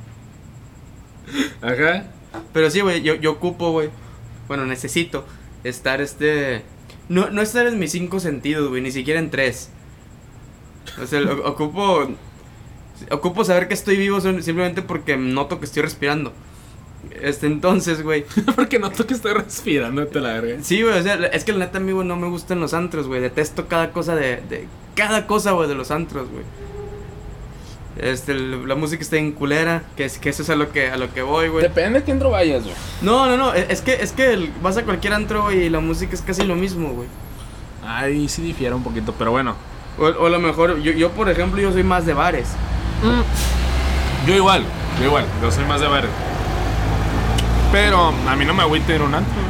Ajá. Pero sí, güey, yo, yo ocupo, güey. Bueno, necesito estar este. No, no estar en mis cinco sentidos, güey, ni siquiera en tres. O sea, ocupo. Ocupo saber que estoy vivo simplemente porque noto que estoy respirando. Este, entonces, güey. [laughs] Porque noto que estoy respirando, te la verga. Sí, güey, o sea, es que la neta, amigo, no me gustan los antros, güey. Detesto cada cosa de. de cada cosa, güey, de los antros, güey. Este, la música está en culera, que, es, que eso es a lo que, a lo que voy, güey. Depende de quién entro vayas, güey. No, no, no, es que, es que el- vas a cualquier antro, güey, y la música es casi lo mismo, güey. Ahí sí difiere un poquito, pero bueno. O, o a lo mejor, yo, yo, por ejemplo, yo soy más de bares. Yo igual, yo igual, yo soy más de ver. Pero a mí no me agüita ir a un antro.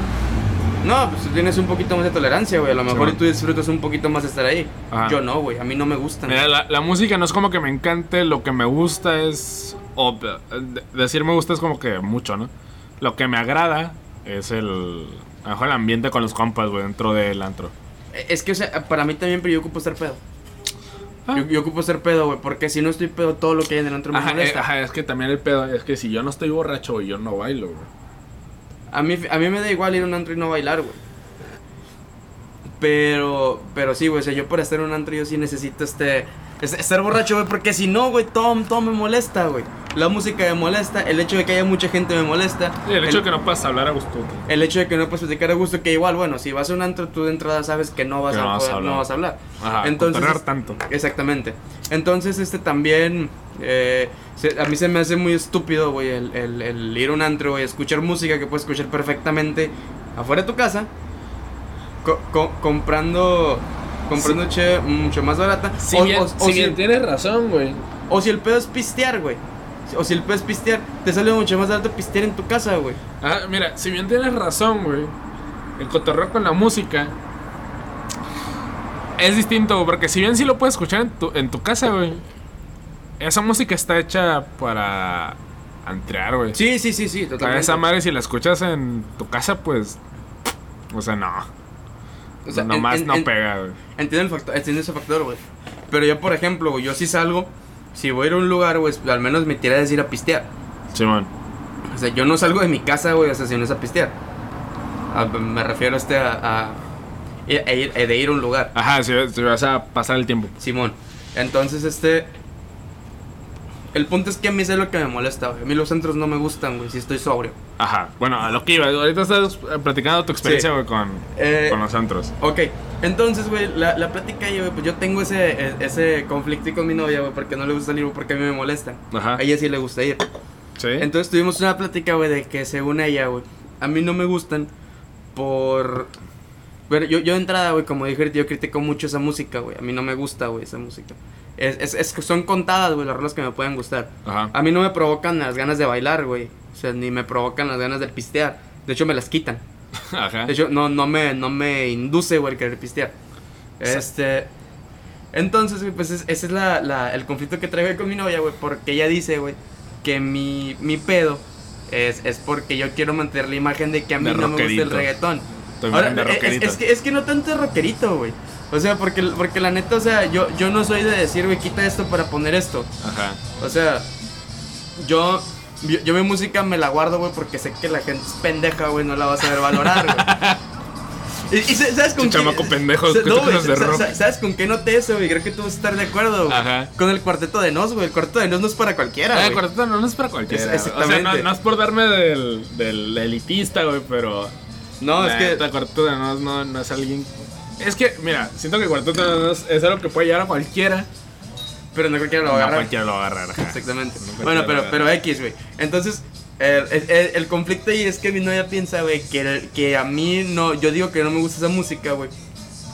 No, pues tú tienes un poquito más de tolerancia, güey. A lo mejor Sí, tú disfrutas un poquito más de estar ahí. Ajá. Yo no, güey. A mí no me gustan. Mira, la, la música no es como que me encante, lo que me gusta es... O, de- decir me gusta es como que mucho, ¿no? Lo que me agrada es el... a lo mejor el ambiente con los compas, güey, dentro del antro. Es que, o sea, para mí también, pero yo ocupo estar pedo. Ah. Yo, yo ocupo ser pedo, güey. Porque si no estoy pedo, todo lo que hay en el antro me Ajá, eh, molesta. ajá, es que también el pedo es que si yo no estoy borracho, yo no bailo, güey. A mí, a mí me da igual ir a un antro y no bailar, güey. Pero, pero sí, güey, o sea, yo para estar en un antro yo sí necesito este, es- estar borracho, güey, porque si no, güey, todo, todo me molesta, güey. La música me molesta, el hecho de que haya mucha gente me molesta. Y el hecho de que no puedas hablar a gusto. güey. el hecho de que no puedes platicar a gusto, que igual, bueno, si vas a un antro, tú de entrada sabes que no vas, Que a, no vas a hablar. no vas a hablar. Ajá, Entonces, tanto. Exactamente. Entonces, este también. eh, se- a mí se me hace muy estúpido, güey, el, el- el ir a un antro, güey, escuchar música que puedes escuchar perfectamente afuera de tu casa, co- co- comprando. Comprando che mucho más barata. Si o, bien, o- o si si, bien tienes razón, güey. o si el pedo es pistear, güey. O si el pedo es pistear, te sale mucho más barato pistear en tu casa, güey. Ah, mira, si bien tienes razón, güey. El cotorreo con la música es distinto, güey, porque si bien sí lo puedes escuchar en tu, en tu casa, güey. Esa música está hecha para antrear, güey. Sí, sí, sí, sí, Para totalmente. esa madre, si la escuchas en tu casa, pues. O sea, no. O sea, Nomás en- no en- pega, güey. Entiendo, ese factor, güey. Pero yo, por ejemplo, güey, yo si salgo, si voy a ir a un lugar, güey, al menos me tiré a decir a pistear. Simón. O sea, yo no salgo de mi casa, güey, o sea, si no es a pistear. A- me refiero este a, a, ir- a ir- de ir a un lugar. Ajá, si, si vas a pasar el tiempo. Simón. Entonces, este... El punto es que a mí es lo que me molesta, güey. A mí los centros no me gustan, güey, si estoy sobrio. Ajá. Bueno, a lo que iba. Ahorita estás platicando tu experiencia, Sí. güey, con, Eh, con los antros. Ok, entonces, güey, la, la plática ahí, güey, pues yo tengo ese, e- ese conflicto con mi novia, güey, porque no le gusta salir, güey, porque a mí me molesta. Ajá. A ella sí le gusta ir. Sí. Entonces tuvimos una plática, güey, de que según ella, güey, a mí no me gustan por... Bueno, yo, yo de entrada, güey, como dije, yo critico mucho esa música, güey. A mí no me gusta, güey, esa música. Es, es, son contadas, güey, las rolas que me pueden gustar. Ajá. A mí no me provocan las ganas de bailar, güey. O sea, ni me provocan las ganas de pistear. De hecho, me las quitan. [laughs] Ajá. De hecho, no, no, me, no me induce, güey, el querer pistear. Este... Entonces, güey, pues es- ese es la, la- el conflicto que traigo con mi novia, güey, porque ella dice, güey, que mi, mi pedo es, es porque yo quiero mantener la imagen de que a mí no me gusta el reggaetón. Ahora, de es, es- rockerito. es que, es que no tanto es rockerito, güey. O sea, porque, porque la neta, o sea, yo, yo no soy de decir, güey, quita esto para poner esto. Ajá. O sea, yo, yo, yo mi música me la guardo, güey, porque sé que la gente es pendeja, güey, no la va a saber valorar, güey. [laughs] Y, y sa- ¿sabes con chamaco pendejo, sa- ¿qué no, crees de rock? sa- ¿Sabes con qué noté eso, güey? Creo que tú vas a estar de acuerdo, güey. Ajá. Con el cuarteto de Nos, güey. El cuarteto de Nos no es para cualquiera, Ah, güey. cuarteto no, no es para cualquiera. Es- güey. o sea, exactamente. no, no es por darme del, del elitista, güey, pero. No, es que... El cuarteto de no, no, no es alguien. Es que, mira, siento que el cuarteto de no es, es algo que puede llegar a cualquiera. Pero no cualquiera lo va a No cualquiera lo va a agarrar. ajá. Exactamente. No Bueno, pero, pero. X, güey. Entonces, el, el- el conflicto ahí es que mi novia piensa, güey, que, que a mí no. Yo digo que no me gusta esa música, güey.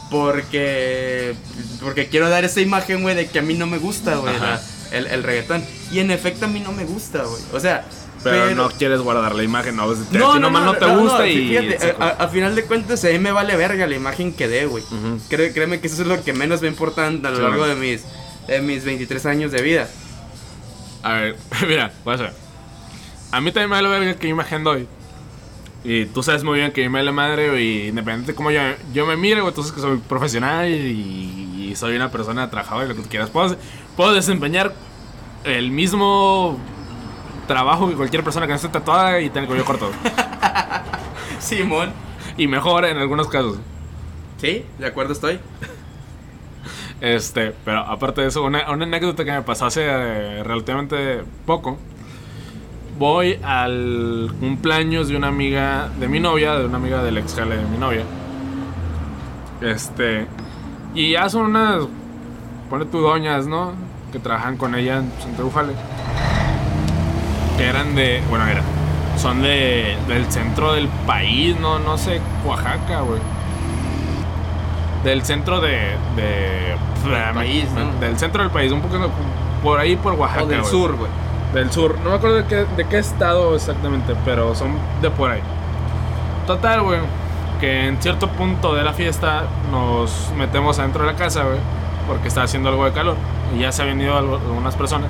Porque. Porque quiero dar esa imagen, güey, de que a mí no me gusta, güey, la- el, el reggaetón. Y en efecto, a mí no me gusta, güey. O sea. Pero, no quieres guardar la imagen, no, te, No, si no, nomás no, no, te gusta no, y. Fíjate, a, a- a final de cuentas, a mí me vale verga la imagen que dé, güey. Ujú. Cré- créeme que eso es lo que menos me importa a lo largo de mis, de mis 23 años de vida. A ver, [laughs] mira, vas a ver. A mí también me vale verga que imagen doy. Y tú sabes muy bien que me vale madre, güey, independiente de cómo yo, yo me mire, güey, tú sabes que soy profesional y, y soy una persona trabajadora, lo que tú quieras. Puedo, puedo desempeñar el mismo trabajo que cualquier persona que no esté tatuada y tenga el cabello corto. [laughs] Simón. y mejor en algunos casos. Sí, de acuerdo estoy. Este, pero aparte de eso, una, una anécdota que me pasó hace eh, relativamente poco. Voy al cumpleaños de una amiga de mi novia, de una amiga del ex jale de mi novia. Este, y ya son unas, pone tu doñas, ¿no? Que trabajan con ella en Santa Ufale. Que eran de, bueno, era, son de, del centro del país, no, no sé, Oaxaca, güey. Del centro de, de Del país, ¿no? Del centro del país, un poquito por ahí por Oaxaca. o del sur, güey. Del sur. No me acuerdo de qué, de qué estado exactamente, pero son de por ahí. Total, güey. que en cierto punto de la fiesta nos metemos adentro de la casa, güey, porque está haciendo algo de calor. Y ya se habían ido algo- algunas personas.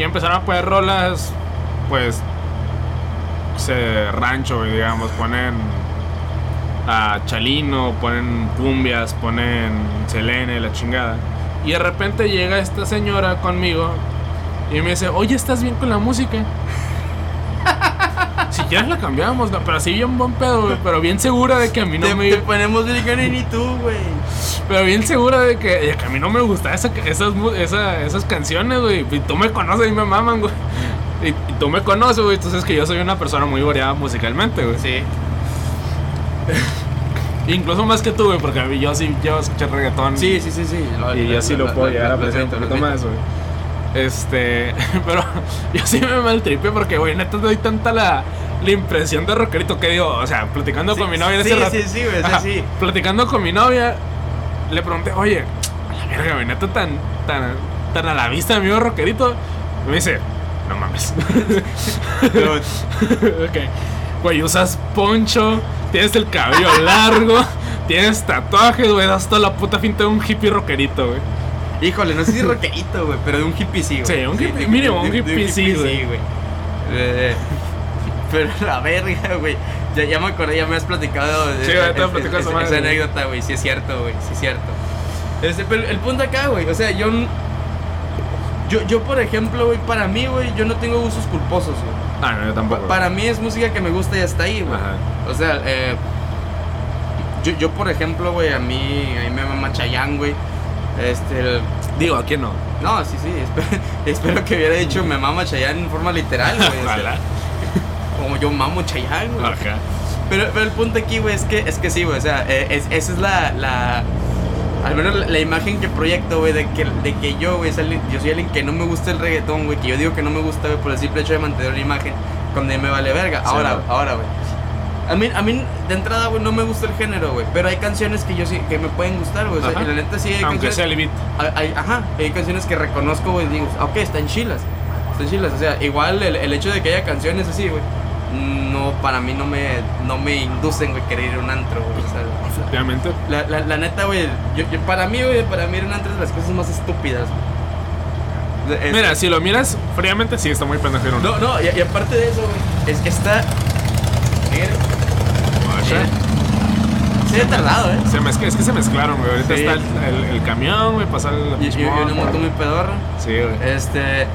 Y empezaron a poner rolas, pues, se rancho, digamos, ponen a Chalino, ponen cumbias, ponen Selene, la chingada. Y de repente llega esta señora conmigo y me dice, oye, ¿estás bien con la música? Quieres la cambiamos, pero así bien buen pedo, güey, pero bien segura de que a mí no te, me... te ponemos Billy y tú, güey. Pero bien segura de que, de que a mí no me gustan esa- esas, esa- esas canciones, güey. Y tú me conoces y me maman, güey. Y, y tú me conoces, güey. Entonces que yo soy una persona muy variada musicalmente, güey. Sí. [laughs] Incluso más que tú, güey, porque yo sí llevo a escuchar reggaetón. Sí, sí, sí, sí. Y yo sí lo puedo llegar a apreciar un poquito más, güey. Este, [laughs] pero yo sí me maltripe porque, güey, neta doy tanta la, la impresión de rockerito que digo, o sea, platicando con mi novia en sí, ese sí, sí, Ajá, sí. Platicando con mi novia, le pregunté, oye, a la verga, güey, neta tan, tan, tan a la vista, amigo rockerito. Y me dice, no mames. [laughs] Ok. Güey, usas poncho, tienes el cabello largo, [laughs] tienes tatuajes, güey, das toda la puta finta de un hippie rockerito, güey. Híjole, no sé si [laughs] rockerito, güey, pero de un hippie sí, güey. Sí, un hippie- mínimo, un hippie sí, güey. Pero [laughs] la verga, güey. Ya, ya me acordé, ya me has platicado. de- Sí, güey, te platicado esa madre, esa güey. anécdota, güey. Sí, es cierto, güey. Sí, es cierto. Este, pero el punto acá, güey. O sea, yo. n- Yo, yo, por ejemplo, güey, para mí, güey, yo no tengo gustos culposos, güey. Ah, no, yo tampoco. Para mí es música que me gusta y hasta ahí, güey. Ajá. O sea, eh, yo, yo, por ejemplo, güey, a mí, a mí me mama Chayanne, güey. Este, el- Digo, ¿a quién no? no, sí, sí, [laughs] espero, espero que hubiera dicho me mama Chayanne en forma literal, güey. o sea, Ojalá. Como yo mamo Chayanne, güey. Ajá. Pero, pero el punto aquí, güey, es que, es que sí, güey, o sea, eh, es- esa es la, la, al menos la, la imagen que proyecto, güey, de que, de que yo, güey, yo soy alguien que no me gusta el reggaetón, güey, que yo digo que no me gusta, güey, por el simple hecho de mantener una imagen cuando me vale verga. Sí, Ahora, güey. ahora, güey. A mí, a mí, de entrada, güey, no me gusta el género, güey, pero hay canciones que yo sí, que me pueden gustar, güey, o sea, la neta sí hay Aunque canciones... sea el beat. Hay- hay- ajá, hay canciones que reconozco, güey, digo, ok, están chilas, están chilas, o sea, igual el, el hecho de que haya canciones así, güey, no, para mí no me, no me inducen, güey, querer ir a un antro, güey, Efectivamente. la, la, la neta, güey, yo, yo- para mí, güey, para mí ir a un antro es de las cosas más estúpidas, güey. Es- Mira, si lo miras fríamente, sí está muy a un- no, no, y, y aparte de eso, güey, es que está, mira, se ha tardado, eh, Se mezcla, es que se mezclaron, güey. Ahorita Sí. está el, el- el camión, güey, pasa el y, y, y una moto muy pedorra, Sí, güey. Este.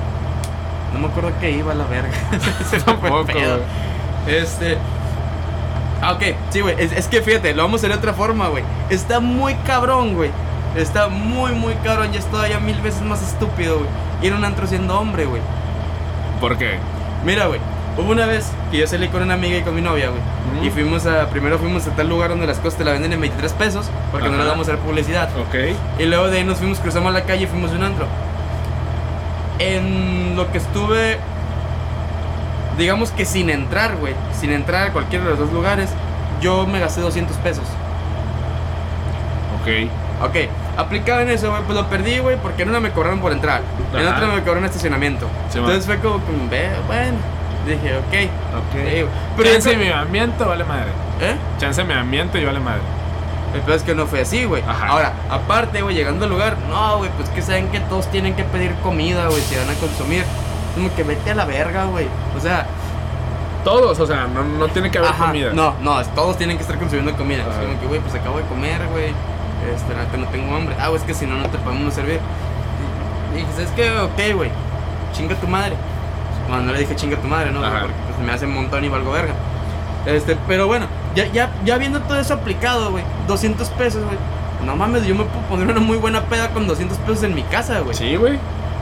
No me acuerdo que iba a la verga. [laughs] [laughs] Se fue Tampoco, pedo. Este. Ah, ok, sí, güey. Es, es que fíjate, lo vamos a hacer de otra forma, güey. Está muy cabrón, güey. Está muy, muy cabrón. Y es todavía mil veces más estúpido, güey. Ir a un antro siendo hombre, güey. ¿Por qué? Mira, güey. Hubo una vez que yo salí con una amiga y con mi novia, güey. Y fuimos a. Primero fuimos a tal lugar donde las cosas te la venden en 23 pesos. Porque no le vamos a hacer publicidad. Ok. Y luego de ahí nos fuimos, cruzamos la calle y fuimos a un antro. En lo que estuve, digamos que sin entrar, güey, sin entrar a cualquiera de los dos lugares, yo me gasté 200 pesos. Ok. Ok, aplicado en eso, güey, pues lo perdí, güey, porque en una me cobraron por entrar, en otra me cobraron estacionamiento. Sí, Entonces fue como, ve, bueno, dije, ok. Ok. Pero Chance mi ambiente vale madre. ¿Eh? Chance mi ambiente y vale madre. El peor es que no fue así, güey. Ajá. Ahora, aparte, güey, llegando al lugar, no, güey, pues que saben que todos tienen que pedir comida, güey, si van a consumir. Como que vete a la verga, güey. O sea, Todos, o sea, no, no tiene que haber ajá, comida. No, no, es- todos tienen que estar consumiendo comida. Es Ajá. como que, güey, pues acabo de comer, güey. Este, no tengo hambre. Ah, es que si no, no te podemos servir. Y dije, ¿sabes qué? Ok, güey, chinga tu madre. Bueno, no le dije chinga tu madre, ¿no? Ajá. Porque pues, me hace un montón y valgo verga. Este, pero bueno, ya, ya, ya viendo todo eso aplicado, güey, 200 pesos, güey. No mames, yo me puedo poner una muy buena peda con 200 pesos en mi casa, güey. Sí, güey.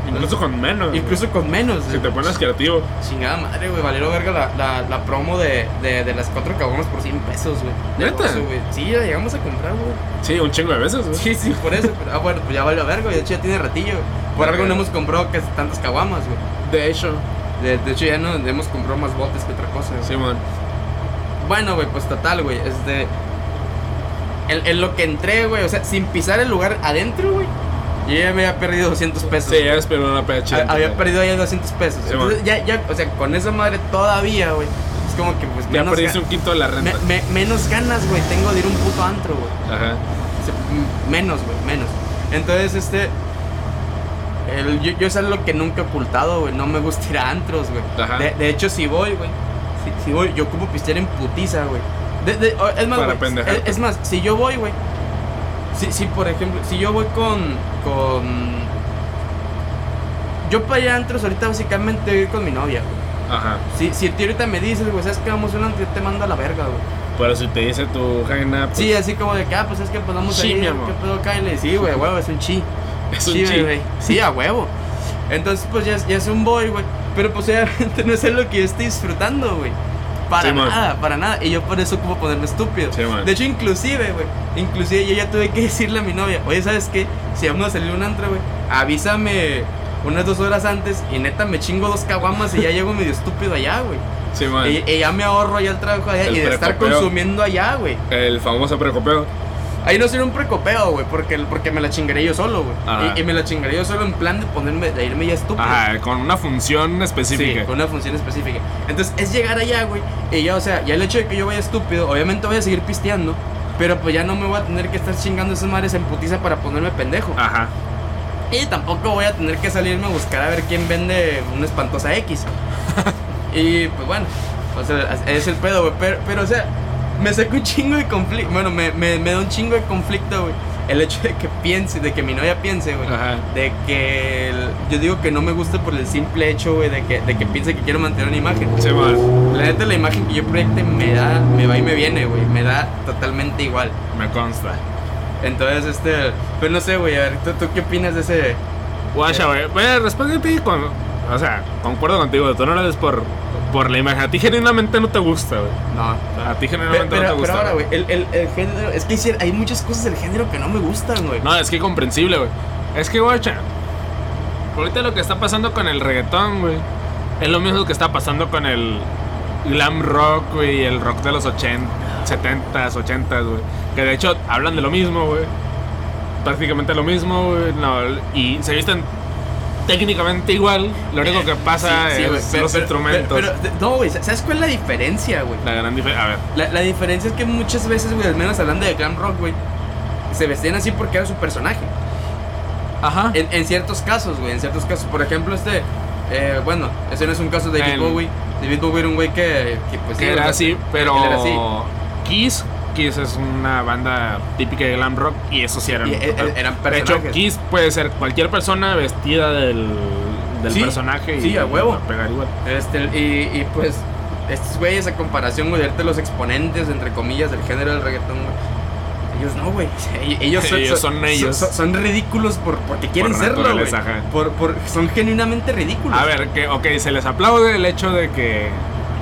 Incluso con menos. Incluso con menos. Si te pones creativo. Chingada madre, güey. Valero verga la, la, la promo de, de, de las cuatro caguamas por 100 pesos, güey. ¿Neta? Sí, la llegamos a comprar, güey. Sí, un chingo de veces, güey. Sí, sí, por eso. pero- ah, bueno, pues ya valió verga, güey. De hecho, ya tiene ratillo. Por algo no hemos comprado casi tantas caguamas, güey. De hecho. De, de hecho, ya no hemos comprado más botes que otra cosa, güey. Sí, man. Bueno, güey, pues total, güey. Este. En, en lo que entré, güey, o sea, sin pisar el lugar adentro, güey. Yo ya me había perdido 200 pesos. Sí, ya esperó una chida. Ha- Había perdido ya 200 pesos. Sí, Entonces, ya, ya, o sea, con esa madre todavía, güey, es como que pues Ya menos, perdiste ga- un quinto de la renta. me- me- menos ganas, güey, tengo de ir a un puto antro, güey. Ajá. Menos, güey, menos. Entonces, este. el- yo, yo es algo que nunca he ocultado, güey. No me gusta ir a antros, güey. Ajá. De, de hecho, si voy, güey. Si, si voy, yo ocupo pistear en putiza, güey. De- de- o- es más, güey, es más, si yo voy, güey. Si, si, por ejemplo, si yo voy con. con. Yo para ir a antros ahorita básicamente voy a ir con mi novia, güey. Ajá. Si, si tú ahorita me dices, güey, ¿sabes que vamos a un antro? Yo te mando a la verga, güey. Pero si te dice tu jaina, pues, Sí, así como de que, ah, pues es que pues vamos a ir. ¿qué pedo, Kyle? Sí, güey, huevo, es un chi. [laughs] es un chi. güey. Sí, a huevo. Entonces, pues ya, es- ya es un boy, güey. Pero pues obviamente [laughs] no es algo que yo esté disfrutando, güey. Para Sí, nada, para nada. Y yo por eso como ponerme estúpido. Sí, de hecho, inclusive, güey. Inclusive yo ya tuve que [laughs] decirle a mi novia, oye, ¿sabes qué? Si vamos a salir a un antro, güey, avísame unas dos horas antes y neta me chingo dos caguamas y ya llego medio estúpido allá, güey. Sí, man. Y, y ya me ahorro allá el trabajo allá El y de estar consumiendo allá, güey. El famoso precopeo. Ahí no sería un precopeo, güey, porque, porque me la chingaré yo solo, güey. Y, y me la chingaré yo solo en plan de ponerme, de irme ya estúpido. Ajá, con una función Sí, específica. con una función específica. Entonces es llegar allá, güey. Y ya, o sea, ya el hecho de que yo vaya estúpido, obviamente voy a seguir pisteando. Pero pues ya no me voy a tener que estar chingando esas madres en putiza para ponerme pendejo. Ajá. Y tampoco voy a tener que salirme a buscar a ver quién vende una espantosa X. [laughs] y pues bueno, o sea, es el pedo, güey. Pero, pero, o sea, me saca un chingo de conflicto. Bueno, me, me, me da un chingo de conflicto, güey. El hecho de que piense, de que mi novia piense, güey. De que el- yo digo que no me gusta por el simple hecho, güey, de que, de que piense que quiero mantener una imagen. Sí, man. La neta, la imagen que yo proyecte me da, me va y me viene, güey. Me da totalmente igual. Me consta. Entonces, este. Pues no sé, güey. A ver, ¿tú, tú qué opinas de ese.? Guacha, güey. Bueno, responde a ti con. O sea, concuerdo contigo. Tú no lo haces por, por la imagen. A ti genuinamente no te gusta, güey. No. A ti Pero, genuinamente no te gusta. pero ahora, güey, el, el, el género. Es que hay muchas cosas del género que no me gustan, güey. No, es que comprensible, güey. Es que, guacha. Ahorita lo que está pasando con el reggaetón, güey. Es lo mismo que está pasando con el glam rock, güey. Y el rock de los 80, 70s, 80s, güey. Que de hecho hablan de lo mismo, güey. Prácticamente lo mismo, güey. No, y se visten técnicamente igual. Lo único que pasa Sí, sí, es pero- los pero- instrumentos. Pero, pero- no, güey, ¿sabes cuál es la diferencia, güey? la gran diferencia. A ver. La, la diferencia es que muchas veces, güey, al menos hablando de glam rock, güey, se vestían así porque era su personaje. Ajá. En, en ciertos casos, güey, en ciertos casos. Por ejemplo, este. eh, bueno, ese no es un caso de David Bowie. David Bowie era un güey que, que pues sí, que era así, pero era así. Kiss, Kiss es una banda típica de glam rock y eso sí eran, Y, eh, eh, eran De hecho, personajes. Kiss puede ser cualquier persona vestida del, del Sí, personaje y a huevo. pegar igual. Este, y, y pues, estos güeyes, a comparación, güey, de los exponentes, entre comillas, del género del reggaetón. Ellos no, güey. [laughs] Ellos, son, Ellos son ellos. Son, son ridículos por, porque quieren Por serlo, güey. Por, por, son genuinamente ridículos. A ver, que, ok, se les aplaude el hecho de que,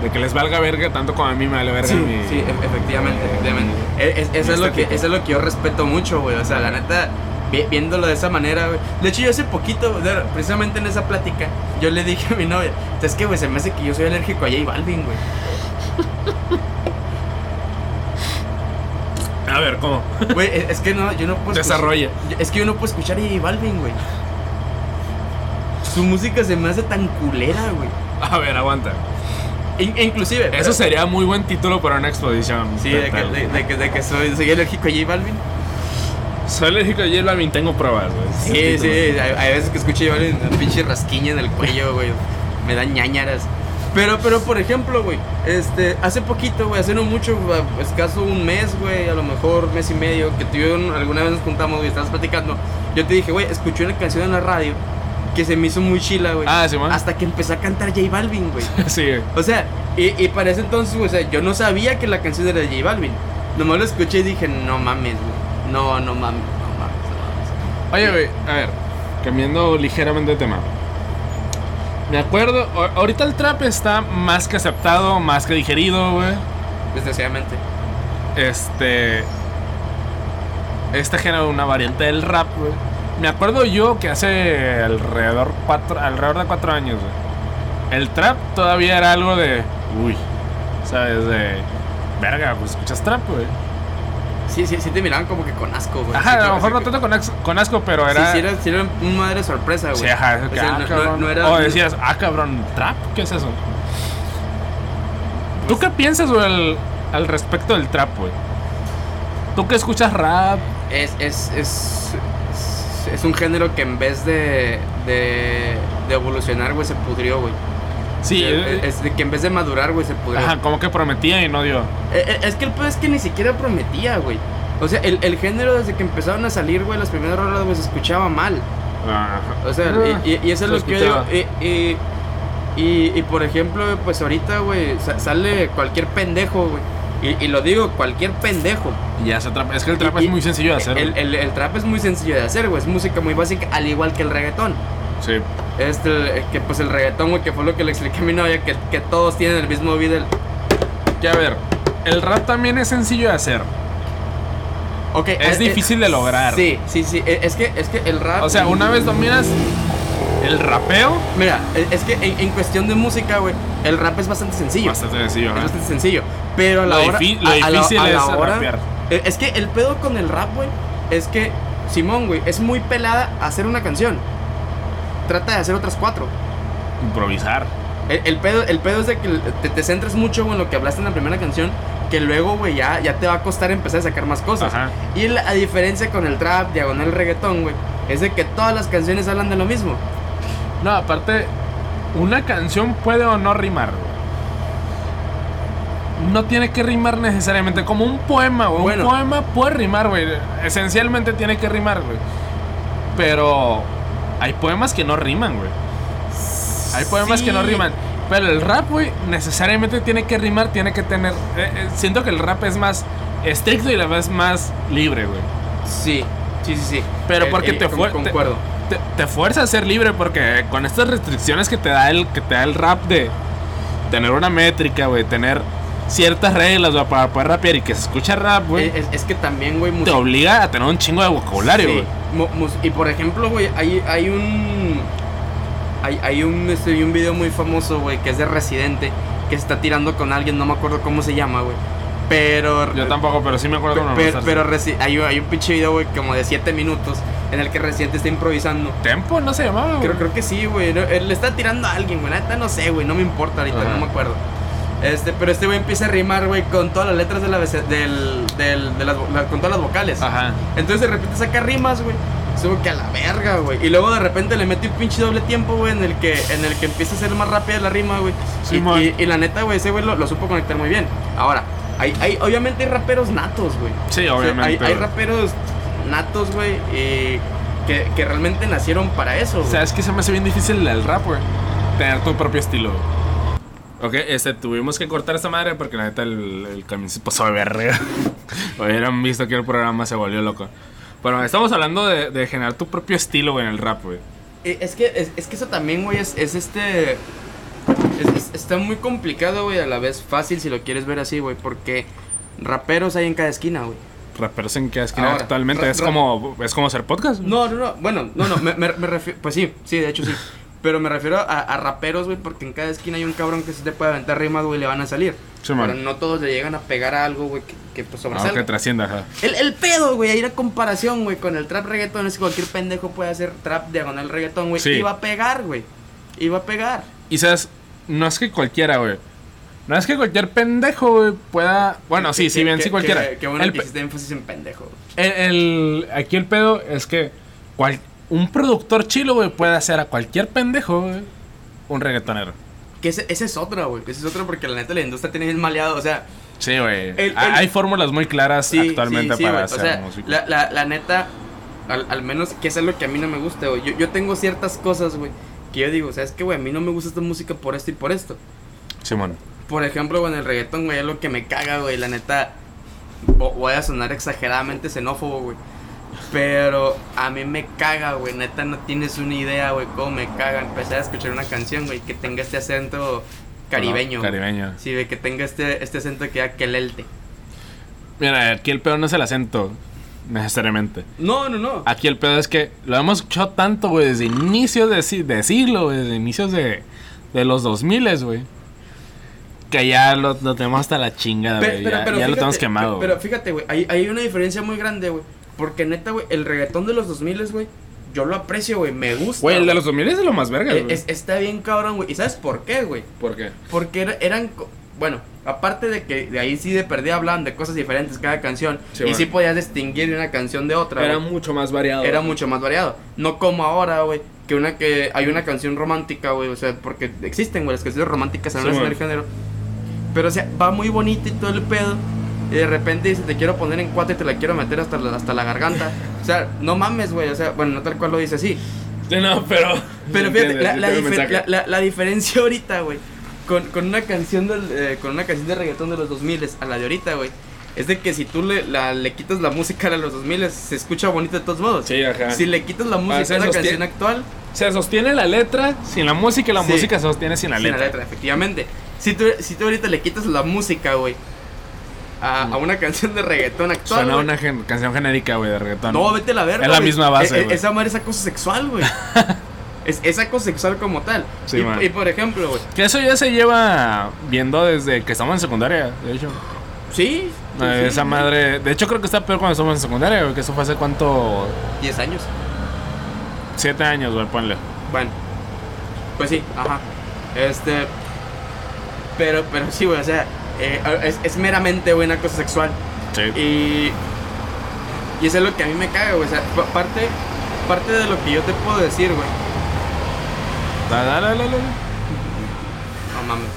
de que les valga verga tanto como a mí me vale verga Sí, mi- sí, e- efectivamente, efectivamente. mi- Es- es- eso, es lo que, estética. eso es lo que yo respeto mucho, güey. O sea, la neta, vi- viéndolo de esa manera, güey. De hecho, yo hace poquito, precisamente en esa plática, yo le dije a mi novia, es que, güey, se me hace que yo soy alérgico a J Balvin, güey. A ver, ¿cómo? Güey, es, es que no, yo no puedo Desarrolla. escuchar- Es que yo no puedo escuchar a J Balvin, güey. Su música se me hace tan culera, güey. A ver, aguanta. In- inclusive. Eso pero- sería muy buen título para una exposición. Sí, de que, de, de que, de que soy, soy alérgico a J Balvin. Soy alérgico a J Balvin, tengo pruebas, güey. Sí, sí, hay, hay veces que escucho J Balvin una pinche rasquiña en el cuello, güey. Me dan ñañaras. Pero, pero, por ejemplo, güey, este, hace poquito, güey, hace no mucho, escaso un mes, güey, a lo mejor mes y medio, que tú y yo alguna vez nos juntamos, güey, estabas platicando. Yo te dije, güey, escuché una canción en la radio que se me hizo muy chila, güey. Ah, sí, man. Hasta que empecé a cantar J Balvin, güey. [laughs] Sí, güey. O sea, y, y para ese entonces, güey, o sea, yo no sabía que la canción era de J Balvin. Nomás lo escuché y dije, no mames, güey. No, no mames, no mames, no mames. Oye, güey, a ver, cambiando ligeramente de tema. Me acuerdo, ahorita el trap está más que aceptado, más que digerido, güey. Desgraciadamente. Este. Este género, una variante del rap, güey. Me acuerdo yo que hace alrededor, cuatro, alrededor de cuatro años, güey. El trap todavía era algo de. Uy, ¿sabes? De. Verga, pues escuchas trap, güey. Sí, sí, sí te miraban como que con asco, güey. Ajá, a lo mejor no tanto con, asco, pero era. Sí, sí era, sí era una madre sorpresa, güey. Sí, ajá, es O sea, ah, no- no- cabrón. no era- O decías, ah, cabrón, trap, ¿qué es eso? ¿Tú qué piensas, güey, al, al respecto del trap, güey? ¿Tú que escuchas rap? Es, es, es, es, un género que en vez de, de, de evolucionar, güey, se pudrió, güey. Sí, es, eh, es de que en vez de madurar, güey, se pudrió. Ajá, como que prometía y no dio. Eh, eh, Es que el pedo es que ni siquiera prometía, güey. O sea, el, el género desde que empezaron a salir, güey, las primeras rolas, güey, se escuchaba mal. Ajá. O sea, Ah, y, y- y eso es lo que yo digo. Y, y, y- y, por ejemplo, pues ahorita, güey, sa- sale cualquier pendejo, güey. Y, y lo digo, cualquier pendejo. Ya se trap. Es que el trap Y- es muy sencillo de hacer. El, el- el trap es muy sencillo de hacer, güey. Es música muy básica, al igual que el reggaetón. Sí. Este, el- que pues el reggaetón, güey, que fue lo que le expliqué a mi novia, que, que todos tienen el mismo beat. el- Que a ver, el rap también es sencillo de hacer. Ok, Es eh, difícil eh, de lograr. Sí, sí, sí. eh, Es que, es que el rap. O sea, una vez dominas el rapeo, Mira, eh, es que en, en cuestión de música, güey, el rap es bastante sencillo. bastante sencillo. Es ajá. bastante sencillo. Pero a la Lo hora. lo a- a la- difícil a la es hora- rapear. eh, Es que el pedo con el rap, güey, es que Simón, güey, es muy pelada hacer una canción. Trata de hacer otras cuatro. Improvisar. El, el pedo, el pedo es de que te, te centras mucho güey, en lo que hablaste en la primera canción, que luego, güey, ya, ya te va a costar empezar a sacar más cosas. Ajá. Y la a diferencia con el trap, diagonal reggaetón, güey, es de que todas las canciones hablan de lo mismo. No, aparte, una canción puede o no rimar, güey. No tiene que rimar necesariamente como un poema, güey. Bueno. Un poema puede rimar, güey. Esencialmente tiene que rimar, güey. Pero hay poemas que no riman, güey. Hay poemas que no riman. Pero el rap, güey, necesariamente tiene que rimar, tiene que tener... eh, eh, siento que el rap es más estricto y la vez más libre, güey. Sí, sí, sí, sí. Pero Eh, porque te con- fue... te- Concuerdo. te, te fuerza a ser libre porque con estas restricciones que te da el que te da el rap de tener una métrica, güey, tener ciertas reglas para poder rapear y que se escucha rap, güey, Eh, Es, es que también, güey, te obliga a tener un chingo de vocabulario, Sí, y por ejemplo, güey, hay, hay un. Hay, hay un, este, un video muy famoso, güey, que es de Residente, que se está tirando con alguien, no me acuerdo cómo se llama, güey. Pero. Yo tampoco, pero sí me acuerdo cómo pero, pero hay, un- hay un pinche video, güey, como de 7 minutos, en el que Residente está improvisando. Tempo no se llamaba, güey. Creo, creo que sí, güey. él le está tirando a alguien, güey. La neta no sé, güey. No me importa ahorita, Ajá. no me acuerdo. Este, pero este güey empieza a rimar, güey, con todas las letras de la, del, del, de las, la- con todas las vocales. Ajá. Entonces de repente saca rimas, güey. Sube que a la verga, güey. Y luego de repente le mete un pinche doble tiempo, güey, en el que en el que empieza a ser más rápida la rima, güey. Y- Simón. y, y la neta, güey, ese güey lo, lo supo conectar muy bien. Ahora, hay, hay, obviamente hay raperos natos, güey. Sí, O sea, obviamente. hay, hay raperos natos, güey, y que, que realmente nacieron para eso, O sea, es que se me hace bien difícil el rap, güey. Tener tu propio estilo. Ok, este, tuvimos que cortar esta madre porque la neta el, el camión se pasó de verga. [laughs] Hubieran visto que el programa se volvió loco. Bueno, estamos hablando de, de generar tu propio estilo, güey, en el rap, güey. Eh, Es que, es, es que eso también, güey, es, es este. es- es- está muy complicado, güey, a la vez fácil si lo quieres ver así, güey, porque raperos hay en cada esquina, güey. Raperos en qué esquina actualmente es como es como hacer podcast. No, no, no, bueno, no, no, me, me, me refiero. Pues sí, sí, de hecho sí. [laughs] Pero me refiero a, a raperos, güey, porque en cada esquina hay un cabrón que se te puede aventar rimas, güey, le van a salir. Sí, pero no todos le llegan a pegar a algo, güey, que, que pues No, sobresalga. que trascienda, ajá. El, el pedo, güey, ahí la comparación, güey, con el trap reggaetón es que cualquier pendejo puede hacer trap diagonal reggaetón, güey. Sí. Y va a pegar, güey. Y va a pegar. Y sabes, no es que cualquiera, güey. No es que cualquier pendejo, güey, pueda. Bueno, sí, Que- sí, bien, sí, cualquiera. Que, que bueno el, que hiciste énfasis en pendejo. el- el- aquí el pedo es que cual- un productor chilo, güey, puede hacer a cualquier pendejo, güey, un reggaetonero. Que ese, ese es otro, güey. Ese es otro porque la neta la industria tiene bien maleado. O sea, Sí, güey. Hay- fórmulas muy claras sí, actualmente sí, sí, para hacer O sea, música. la, la, la neta, al, al menos que es algo que a mí no me gusta, güey. Yo, yo tengo ciertas cosas, güey, que yo digo, ¿sabes qué, güey? A mí no me gusta esta música por esto y por esto. Simón. Por ejemplo, güey, en el reggaetón, güey, es lo que me caga, güey. La neta, vo- voy a sonar exageradamente xenófobo, güey. Pero a mí me caga, güey. Neta, no tienes una idea, güey, cómo me caga empezar a escuchar una canción, güey, que tenga este acento caribeño. Caribeño. Sí, de que tenga este, este acento que ya quelelte. Mira, aquí el pedo no es el acento, necesariamente. No, no, no. Aquí el pedo es que lo hemos escuchado tanto, güey, desde inicios de, si- de siglo, güey, desde inicios de, de los 2000, güey. Que ya lo, lo tenemos hasta la chingada, güey. Ya, ya lo tenemos quemado. Pero, pero fíjate, güey, hay, hay una diferencia muy grande, güey. Porque neta, güey, el reggaetón de los 2000, güey, yo lo aprecio, güey, me gusta. Güey, el de los 2000 es de lo más verga, Eh, güey. es- está bien cabrón, güey. ¿Y sabes por qué, güey? ¿Por qué? Porque era- eran. bueno, aparte de que de ahí sí de perdida hablaban de cosas diferentes cada canción. Sí, y bueno. sí podías distinguir una canción de otra. Era güey. mucho más variado. era mucho más variado. No como ahora, güey, que una que hay una canción romántica, güey, o sea, porque existen, güey, las canciones románticas en Sí, el género. Pero o sea, va muy bonita y todo el pedo. Y de repente dice, te quiero poner en cuatro y te la quiero meter hasta la, hasta la garganta. O sea, no mames, güey. O sea, bueno, no tal cual lo dice así. Sí, no, pero. Pero fíjate, Entiendes, la, la, entiendo difer- la- la- diferencia [laughs] ahorita, güey, con, con una canción del, eh, con una canción de reggaetón de los 2000 a la de ahorita, güey, es de que si tú le, la- le quitas la música a los 2000 se escucha bonito de todos modos. Sí, ajá. Si le quitas la música a la canción actual, Se sostiene la letra sin la música y la Sí. música se sostiene sin la sin letra. la letra, efectivamente. Si tú, si tú ahorita le quitas la música, güey, a, a una canción de reggaetón actual, Suena güey, una gen- canción genérica, güey, de reggaetón. No, vete a la verga. Es la misma base, E- e- güey. esa madre es acoso sexual, güey. [laughs] es, es acoso sexual como tal. Sí, y, man. y por ejemplo, güey. Que eso ya se lleva viendo desde que estamos en secundaria, de hecho. Sí. sí, Eh, sí, Esa sí. madre. De hecho, creo que está peor cuando estamos en secundaria, güey. Que eso fue hace cuánto. 10 años. Siete años, güey, ponle. Bueno. Pues sí, ajá. Este. Pero, pero sí, güey, o sea, eh, es, es meramente, una cosa sexual. Sí. Y. Y eso es lo que a mí me caga, güey. O sea, pa- parte, parte de lo que yo te puedo decir, güey. No mames.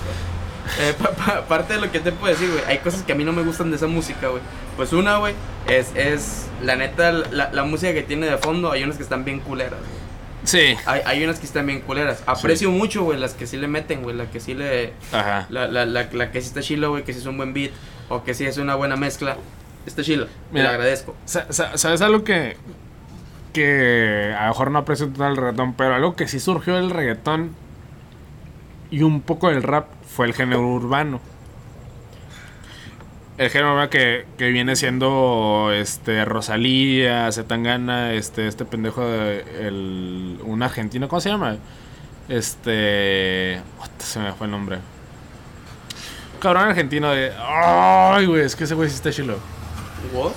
Eh, pa- pa- parte de lo que te puedo decir, güey. Hay cosas que a mí no me gustan de esa música, güey. Pues una, güey, es, es la neta, la, la música que tiene de fondo. Hay unas que están bien culeras, güey. Sí. Hay, hay unas que están bien culeras. Aprecio mucho, güey, las que sí le meten, güey. La que sí le. Ajá. La, la, la, la que sí está chila, güey, que sí es un buen beat. O que sí es una buena mezcla. Está chila. Me lo agradezco. Sa- sa- ¿Sabes algo que. que a lo mejor no aprecio tanto el reggaetón, pero algo que sí surgió del reggaetón y un poco del rap fue el género urbano. El género que, que viene siendo este Rosalía, Zetangana, este, este pendejo de el, un argentino, ¿cómo se llama? Este. se me fue el nombre. Cabrón argentino de. Ay, güey, es que ese güey sí está chilo. ¿Vos?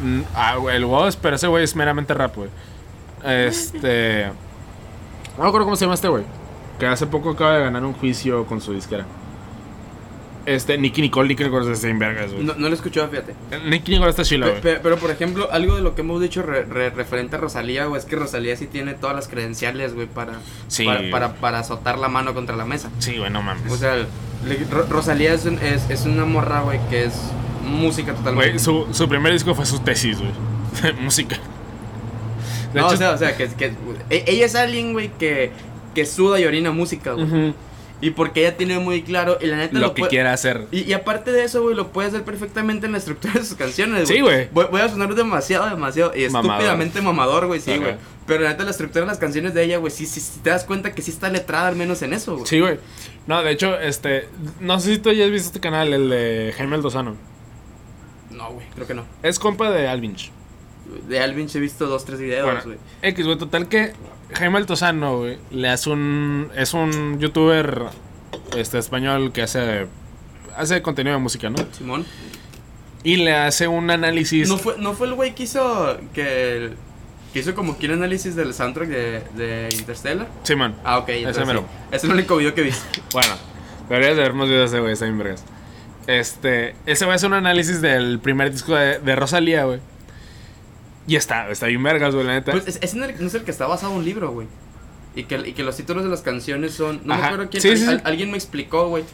Mm, Ah, güey, el Woz, pero ese güey es meramente rap, güey. Este. [laughs] No me acuerdo cómo se llama este güey. Que hace poco acaba de ganar un juicio con su disquera. Este, Nicky Nicole, Nicky Nicole está en vergas, güey. No, no lo escuchaba, fíjate. Nicky Nicole está chila, güey. pe- pero, por ejemplo, algo de lo que hemos dicho re- re- referente a Rosalía, güey, es que Rosalía sí tiene todas las credenciales, güey, para, Sí. para, para, para azotar la mano contra la mesa. Sí, güey, no mames. O sea, le- Ro- Rosalía es, un- es, es una morra, güey, que es música totalmente. Güey, su, su primer disco fue su tesis, güey. [laughs] Música. De no, hecho, o sea, o sea, que, que e- ella es alguien, güey, que, que suda y orina música, güey. Y porque ella tiene muy claro, y la neta lo lo, que quiera hacer. Y, y aparte de eso, güey, lo puede hacer perfectamente en la estructura de sus canciones, Sí, güey. Voy, voy a sonar demasiado, demasiado y estúpidamente mamador, güey, sí, güey. Pero la neta, la estructura de las canciones de ella, güey, sí, sí, sí te das cuenta que sí está letrada al menos en eso, güey. Sí, güey. No, de hecho, este. No sé si tú ya has visto este canal, el de Jaime Aldozano. No, güey, creo que no. Es compa de Alvinch. De Alvin he visto dos, tres videos, Bueno, güey. X, güey, total que Jaime Altozano, güey, le hace un. Es un youtuber este, español que hace. Hace contenido de música, ¿no? Simón. Y le hace un análisis. ¿No fue, ¿No fue el güey que hizo, que, que hizo como que un análisis del soundtrack de, de Interstellar? Sí, man. Ah, ok, sí. Es el único video que vi. [laughs] Bueno, deberías de haber más videos de ese güey, está bien. Este. Ese va a hacer un análisis del primer disco de, de Rosalía, güey. Y está, está bien vergas, güey, la neta. Pues es, es en el- no es el que está basado en un libro, güey. Y que, y que los títulos de las canciones son. No me Ajá. acuerdo quién. Sí, al- sí, sí. al- alguien me explicó, güey.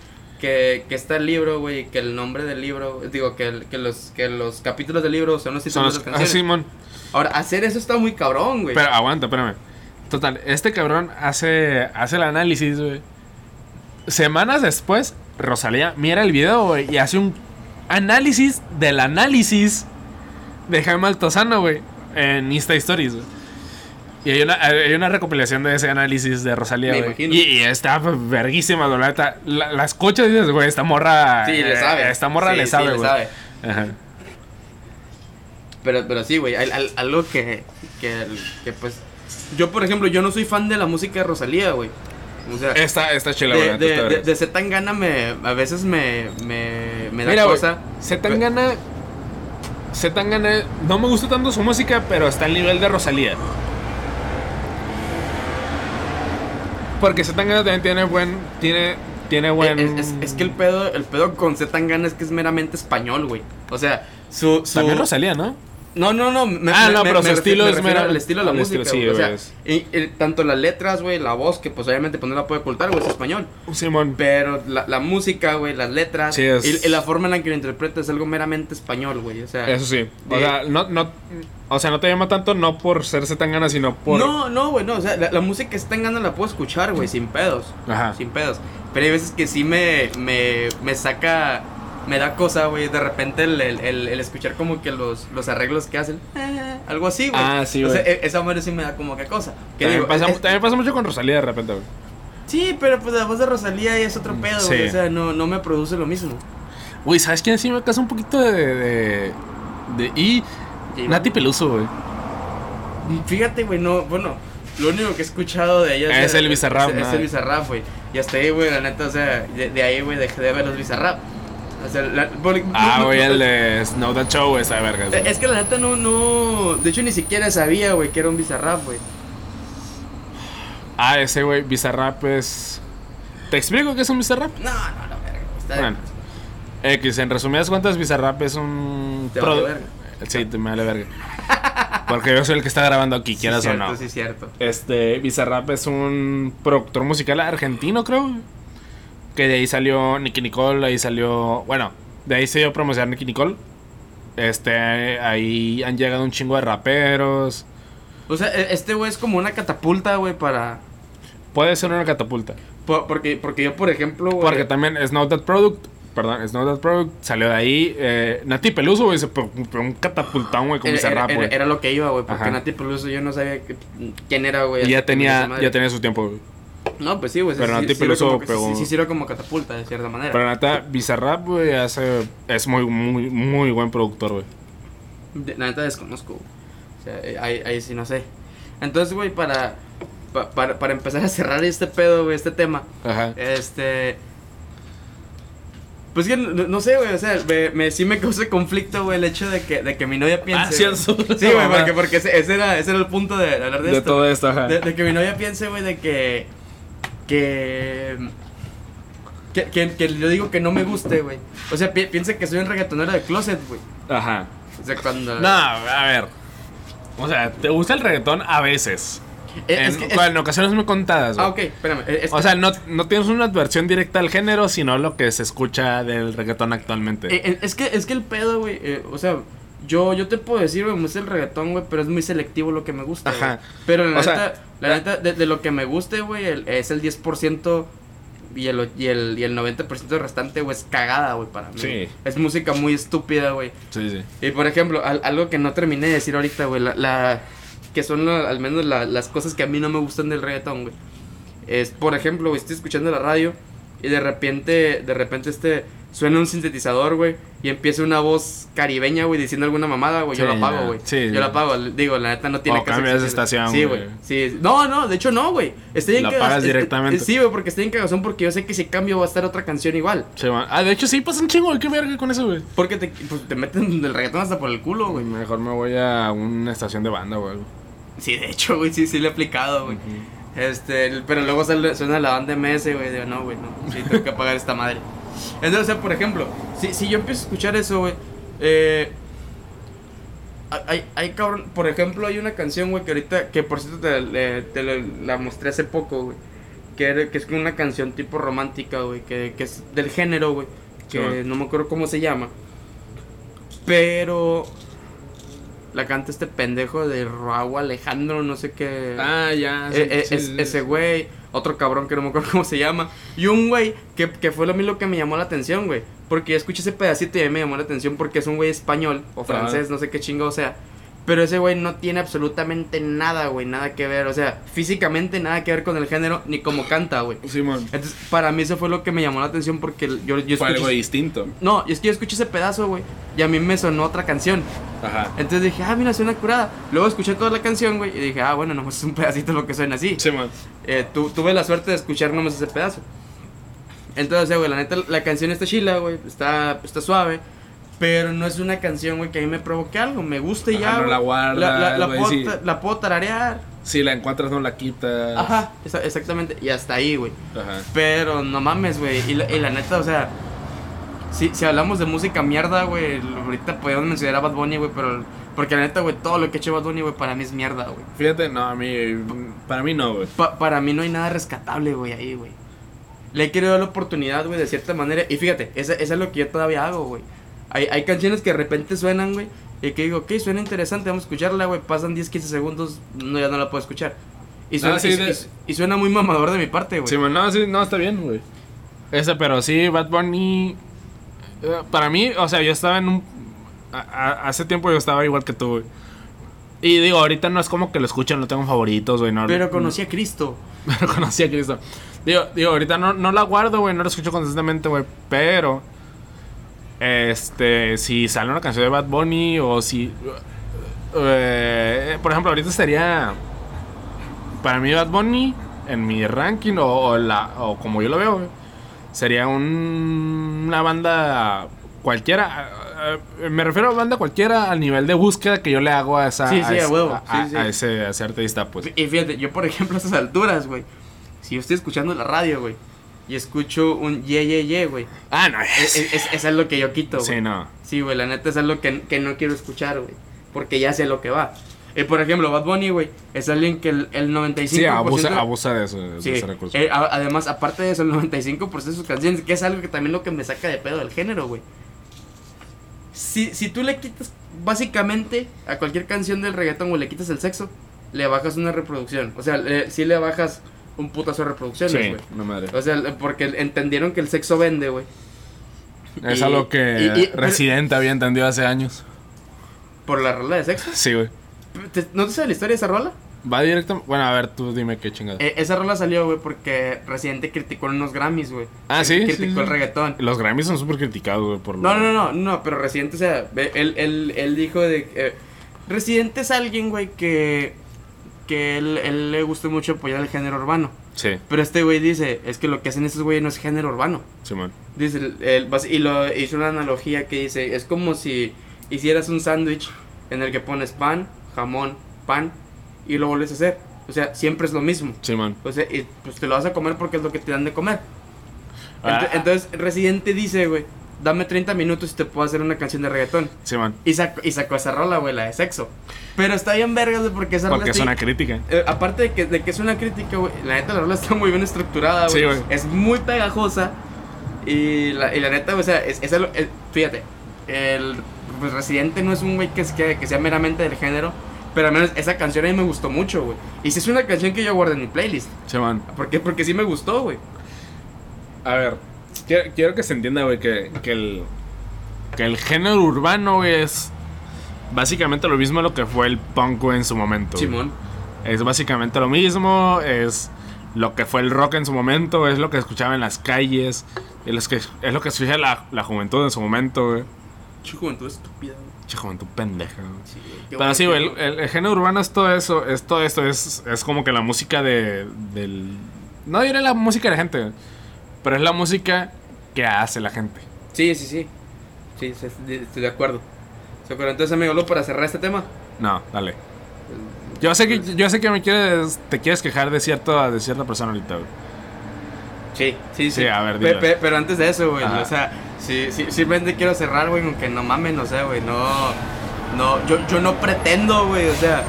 Que, que está el libro, güey. Que el nombre del libro. Digo, que, el- que, los, que los capítulos del libro son los Son títulos los- de las ah, canciones. Simón. Ahora, hacer eso está muy cabrón, güey. Pero aguanta, espérame. Total, este cabrón hace, hace el análisis, güey. Semanas después, Rosalía mira el video, güey, y hace un análisis del análisis de Jaime Altozano, güey, en Insta Stories, güey. Y hay una, hay una recopilación de ese análisis de Rosalía, güey. Y, y está verguísima, güey, la neta. La, la escuchas y dices, güey, esta morra. Sí, le eh, sabe. Esta morra Sí, le sí, sabe, le güey. sabe. Ajá. Pero, pero sí, güey, al- al- algo que, que, que, pues... Yo, por ejemplo, yo no soy fan de la música de Rosalía, güey. O sea, Esta, esta chela, de, de, de, de ser tan gana me, a veces me, me, me da Mira, cosa. Zetangana. Zetangana. No me gusta tanto su música, pero está al nivel de Rosalía. Porque Zetangana también tiene buen. Tiene. Tiene buen. Es, es- es que el pedo, el pedo con Z Tangana es que es meramente español, güey. O sea, su. su También Rosalía, ¿no? No, no, no. me- Ah, me- no, pero me su estilo es mera- al estilo de la música. estilo, sí, o sea, y- y tanto las letras, güey, la voz, que pues obviamente pues no la puede ocultar, güey, es español. Simón. Pero la, la música, güey, las letras Sí, es- y, y la forma en la que lo interpreta es algo meramente español, güey. O sea, Eso sí. O de- sea, no, no. O sea, no te llama tanto no por ser Zetangana, sino por. No, no, güey, no. O sea, la, la música que está en gana la puedo escuchar, güey, sin pedos. Ajá. Sin pedos. Pero hay veces que sí me, me, me saca. Me da cosa, güey. De repente el, el, el- el escuchar como que los, los arreglos que hacen. eh, algo así, güey. Ah, sí, güey. e- esa madre sí me da como que cosa. Que También, digo, pasa, es- también pasa mucho con Rosalía de repente, güey. Sí, pero pues la voz de Rosalía es otro pedo, Sí. güey. O sea, no, no me produce lo mismo. Güey, ¿sabes quién sí me casa un poquito de. de, de- y. Nati Peluso, güey. Fíjate, güey, no, bueno, lo único que he escuchado de ella Es el Bizarrap, Es, el Bizarrap, güey. Y hasta ahí, güey, la neta, o sea, de, de ahí, güey, dejé de ver los Bizarrap. O sea, la- Ah, no- güey, no- el de Snow That Show, esa verga. Es que la neta no, no. De hecho, ni siquiera sabía, güey, que era un Bizarrap, güey. Ah, ese güey, Bizarrap es. ¿Te explico qué es un Bizarrap? No, no, la verga. Está Bueno, X, en resumidas cuentas, Bizarrap es un. Te vale verga. Sí, te me vale verga. Porque yo soy el que está grabando aquí, Sí, quieras cierto, o no. Sí, cierto. Este, Bizarrap es un productor musical argentino, creo. Que de ahí salió Nicky Nicole, ahí salió. Bueno, de ahí se dio a promocionar Nicky Nicole. Este, ahí han llegado un chingo de raperos. O sea, e- este güey es como una catapulta, güey, para. Puede ser una catapulta. por- porque, porque yo, por ejemplo. Porque también Snow That Product, perdón, Snow That Product salió de ahí. Eh, Nati Peluso, güey, se pegó un catapultón, güey, con era, Bizarrap, era- güey. era lo que iba, güey. Porque Ajá. Nati Peluso yo no sabía que- quién era, güey. Y ya tenía, ya tenía su tiempo, güey. No, pues sí, güey. Pero sí, Nati sí Peluso pegó- Sí, sí sirve como catapulta, de cierta manera. Pero neta, Bizarrap, güey, hace, es muy, muy, muy buen productor, güey. De- la neta desconozco, güey. O sea, eh, ahí, ahí sí no sé. Entonces, güey, para, pa- para, para empezar a cerrar este pedo, güey, este tema, Ajá. este... Pues que no, no sé, güey, o sea, me, me- sí me causa conflicto, güey, el hecho de que, de que mi novia piense... Ah, sí, güey. eso- Sí, güey, porque, porque ese, ese era, ese era el punto de hablar de, De esto. todo esto, ajá. De, de que mi novia piense, güey, de que. Que. Que, que, que yo digo que no me guste, güey. O sea, pi- piensa que soy un reggaetonero de closet, güey. Ajá. O sea, cuando. No, a ver. O sea, ¿te gusta el reggaetón? A veces. Eh, en, es que- es- en ocasiones muy contadas, güey. Ah, ok, espérame. eh, es O que- sea, no, no tienes una adversión directa al género, sino lo que se escucha del reggaetón actualmente. eh, es que, es que el pedo, güey. eh, o sea, yo, yo te puedo decir, güey, me gusta el reggaetón, güey, pero es muy selectivo lo que me gusta. Ajá. Pero la O neta, la la- neta, de, de lo que me guste, güey, es el 10%. Y el, y, el, y el 90% restante, güey, es cagada, güey, para mí. Sí. Es música muy estúpida, güey. Sí, sí. Y por ejemplo, al- algo que no terminé de decir ahorita, güey, la, la- que son la- al menos la- las cosas que a mí no me gustan del reggaetón, güey. Es, por ejemplo, güey, estoy escuchando la radio y de repente, de repente este, suena un sintetizador, güey, y empieza una voz caribeña, güey, diciendo alguna mamada, güey, yo la apago, güey. Sí, yo la apago, digo, la neta no tiene O caso cambias de estación, Sí, güey. güey. Sí, no, no, de hecho no, güey. Estoy en La es- directamente. Sí, güey, porque estoy en cagazón porque yo sé que si cambio va a estar otra canción igual. Sí, man. Ah, de hecho sí pasa un chingo, güey. ¿Qué verga con eso, güey? Porque te, pues, te meten del reggaetón hasta por el culo, güey. Mejor me voy a una estación de banda o algo. Sí, de hecho, güey, sí, sí lo he aplicado, güey. Este, pero luego sale- suena la banda MS, güey. Digo, no, güey, no. Sí, tengo que apagar esta madre. Entonces, o sea, por ejemplo, si, si yo empiezo a escuchar eso, güey. Eh, hay, hay cabrón. Por ejemplo, hay una canción, güey, que ahorita. Que por cierto te, te la mostré hace poco, güey. Que, que es una canción tipo romántica, güey. Que, que es del género, güey. Que no me acuerdo cómo se llama. Pero. La canta este pendejo de Raúl Alejandro, no sé qué. Ah, ya. Eh, eh, es- ese güey, otro cabrón que no me acuerdo [laughs] cómo se llama. Y un güey que, que fue lo mismo que me llamó la atención, güey. Porque yo escuché ese pedacito y a mí me llamó la atención porque es un güey español o francés, no sé qué chingo sea. Pero ese güey no tiene absolutamente nada, güey, nada que ver. O sea, físicamente nada que ver con el género ni cómo canta, güey. Simón. Entonces, para mí eso fue lo que me llamó la atención porque yo, yo Fue escuché... algo distinto. No, y es que yo escuché ese pedazo, güey. Y a mí me sonó otra canción. Ajá. Entonces dije, ah, mira, suena curada. Luego escuché toda la canción, güey. Y dije, ah, bueno, nomás [laughs] es un pedacito lo que suena así. Simón. Eh, tu- tuve la suerte de escuchar nomás ese pedazo. Entonces, güey, la neta, la canción está chila, güey. Está, está suave. Pero no es una canción, güey, que a mí me provoque algo. Me gusta y Ajá, ya. no la guardas, La, la- la puedo, sí. la puedo tararear. Si la encuentras, no la quitas. Ajá, esa- exactamente. Y hasta ahí, güey. Ajá. Pero no mames, güey. Y la, y la neta, o sea. Si, si hablamos de música mierda, güey. Ahorita podríamos mencionar a Bad Bunny, güey. Pero. Porque la neta, güey, todo lo que ha hecho Bad Bunny, güey, para mí es mierda, güey. Fíjate, no, a mí. Para mí no, güey. Pa- para mí no hay nada rescatable, güey, ahí, güey. Le he querido dar la oportunidad, güey, de cierta manera. Y fíjate, esa es lo que yo todavía hago, güey. Hay, hay canciones que de repente suenan, güey. Y que digo, ok, suena interesante, vamos a escucharla, güey. Pasan 10, 15 segundos, no, ya no la puedo escuchar. Y suena, Ah, sí, y- de- y- y suena muy mamador de mi parte, güey. Sí, no, sí, no, está bien, güey. Ese, pero sí, Bad Bunny. eh, Para mí, o sea, yo estaba en un. a- a- hace tiempo yo estaba igual que tú, güey. Y digo, ahorita no es como que lo escuchen, no tengo favoritos, güey. No, Pero conocí a Cristo. [laughs] Pero conocí a Cristo. Digo, digo ahorita no, no la guardo, güey, no la escucho constantemente, güey. Pero. Este, si sale una canción de Bad Bunny o si. eh, por ejemplo, ahorita sería. Para mí, Bad Bunny, en mi ranking o, o la, o como yo lo veo, sería un- una banda cualquiera. eh, me refiero a banda cualquiera al nivel de búsqueda que yo le hago a esa. Sí, sí, a ese- huevo, a- sí, sí. a ese, a ese artista, pues. Y fíjate, yo por ejemplo a esas alturas, güey. Si yo estoy escuchando la radio, güey. Y escucho un ye, ye, ye, güey. Ah, no, Es, es, es- eso es lo que yo quito, güey. Sí, no. Sí, güey, la neta es algo que, que no quiero escuchar, güey. Porque ya sé lo que va. Eh, por ejemplo, Bad Bunny, güey, es alguien que el, el 95%... Sí, abusa, abusa de, eso, de Sí, ese recurso. eh, a- además, aparte de eso, el 95% de sus canciones, que es algo que también lo que me saca de pedo del género, güey. Si, si tú le quitas, básicamente, a cualquier canción del reggaetón, güey, le quitas el sexo, le bajas una reproducción. O sea, le- sí le bajas un putazo de reproducciones, sí, güey. no madre. O sea, porque entendieron que el sexo vende, güey. Es y- algo que y- y- Residente había entendido hace años. Por la rola de sexo. Sí, güey. ¿Te- ¿No te sabes la historia de esa rola? Va directo. Bueno, a ver, tú dime qué chingada. Eh, esa rola salió, güey, porque Residente criticó en unos Grammys, güey. Ah, ¿sí? Criticó Sí, sí. el reggaetón. Los Grammys son súper criticados, güey. Por No, lo- no, no, no, pero Residente, o sea, ve- él, él, él dijo de que... eh, Residente es alguien, güey, que... Que él, él le gusta mucho apoyar el género urbano. Sí, Pero este güey dice, es que lo que hacen esos güeyes no es género urbano. Simón. Dice, el- el- bas- y lo hizo una analogía que dice, es como si hicieras un sándwich en el que pones pan, jamón, pan, y lo vuelves a hacer. O sea, siempre es lo mismo. Simón. O sea, y pues te lo vas a comer porque es lo que te dan de comer. Ah. Ent- Entonces, Residente dice, güey, dame 30 minutos y te puedo hacer una canción de reggaetón. Simón. Y sacó, y sacó esa rola, güey, la de sexo. Pero está bien vergas, güey, porque esa rola Porque es una crítica. eh, aparte de que, de que es una crítica, güey, la neta la rola está muy bien estructurada, güey. Sí, güey. Es muy pegajosa. Y la, y la neta, o sea, es, es el- fíjate, el pues, Residente no es un güey que, es- que, que sea meramente del género. Pero al menos esa canción a mí me gustó mucho, güey. Y si es una canción que yo guardo en mi playlist. Simón. ¿Por qué? Porque sí me gustó, güey. A ver, quiero, quiero que se entienda, güey, que, que el. Que el género urbano, es. Básicamente lo mismo a lo que fue el punk, güey, en su momento. Simón. Es básicamente lo mismo, es lo que fue el rock en su momento, es lo que escuchaba en las calles, es lo que, es lo que escuchaba la, la juventud en su momento, güey. Che, juventud estúpida, güey. Che, juventud pendeja, güey. Sí, Pero sí, güey, el, el- el género urbano es todo eso, es todo esto, es, es como que la música de, del... No diré la música de la gente, pero es la música que hace la gente. Sí, sí, sí. Sí, estoy de acuerdo. ¿Se acuerdan? Entonces, amigo, Lu, para cerrar este tema. No, dale. Yo sé que, yo sé que me quieres, te quieres quejar de, cierto, de cierta persona ahorita, güey. Sí, sí, sí. Sí, a ver, Pe- dilo. pe- pero antes de eso, güey, Ajá. o sea, sí, sí, simplemente quiero cerrar, güey, aunque no mamen, o sea, güey, no, no, yo, yo no pretendo, güey, o sea,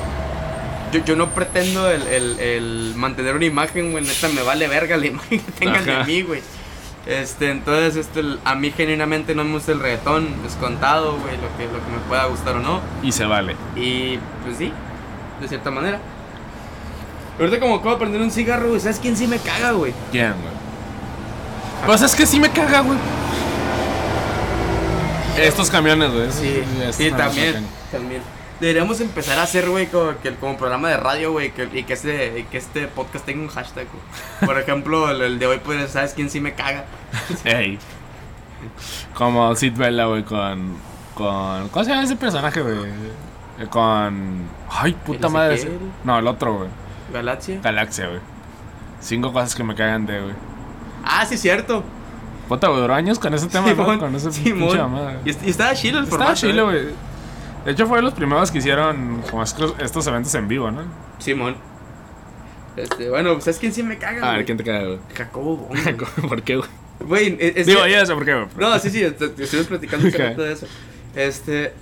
yo, yo no pretendo el, el, el mantener una imagen, güey, neta, me vale verga la imagen que tengan de mí, güey. Este, entonces, este, a mí genuinamente no me gusta el reggaetón, descontado, güey, lo que, lo que me pueda gustar o no. Y se vale. Y pues sí, de cierta manera. Ahorita como acabo de prender un cigarro, güey, ¿sabes quién sí me caga, güey? ¿Quién, güey? Pues es que sí me caga, güey. Estos camiones, güey. Sí, sí, camiones también, también. Deberíamos empezar a hacer, güey, como, que, como programa de radio, güey, que, y que este, y que este podcast tenga un hashtag, güey. Por [laughs] ejemplo, el, el de hoy, pues, ¿sabes quién sí me caga? Ey. Como Sid Vela, güey, con. con. ¿Cómo se llama ese personaje, güey? Eh, Con. Ay, puta ¿El madre. Ese- No, el otro, güey. Galaxia. Galaxia, güey. Cinco cosas que me cagan de, güey. Ah, sí, cierto. Puta, güey, duró años con ese tema, ¿no? Simón, Con ese Simón. pinche. Y, est- y estaba chido el Estaba formato. chilo, ¿eh? güey. De hecho, fue de los primeros que hicieron como estos, estos eventos en vivo, ¿no? Simón. Este, bueno, ¿sabes quién sí me caga? A ver? ¿quién te cae, güey? Jacobo. ¿Por qué, güey? Güey, es, es Digo, que- ya sé por qué, güey. No, sí, sí, est- estuvimos platicando hace Ok. rato de eso. Este.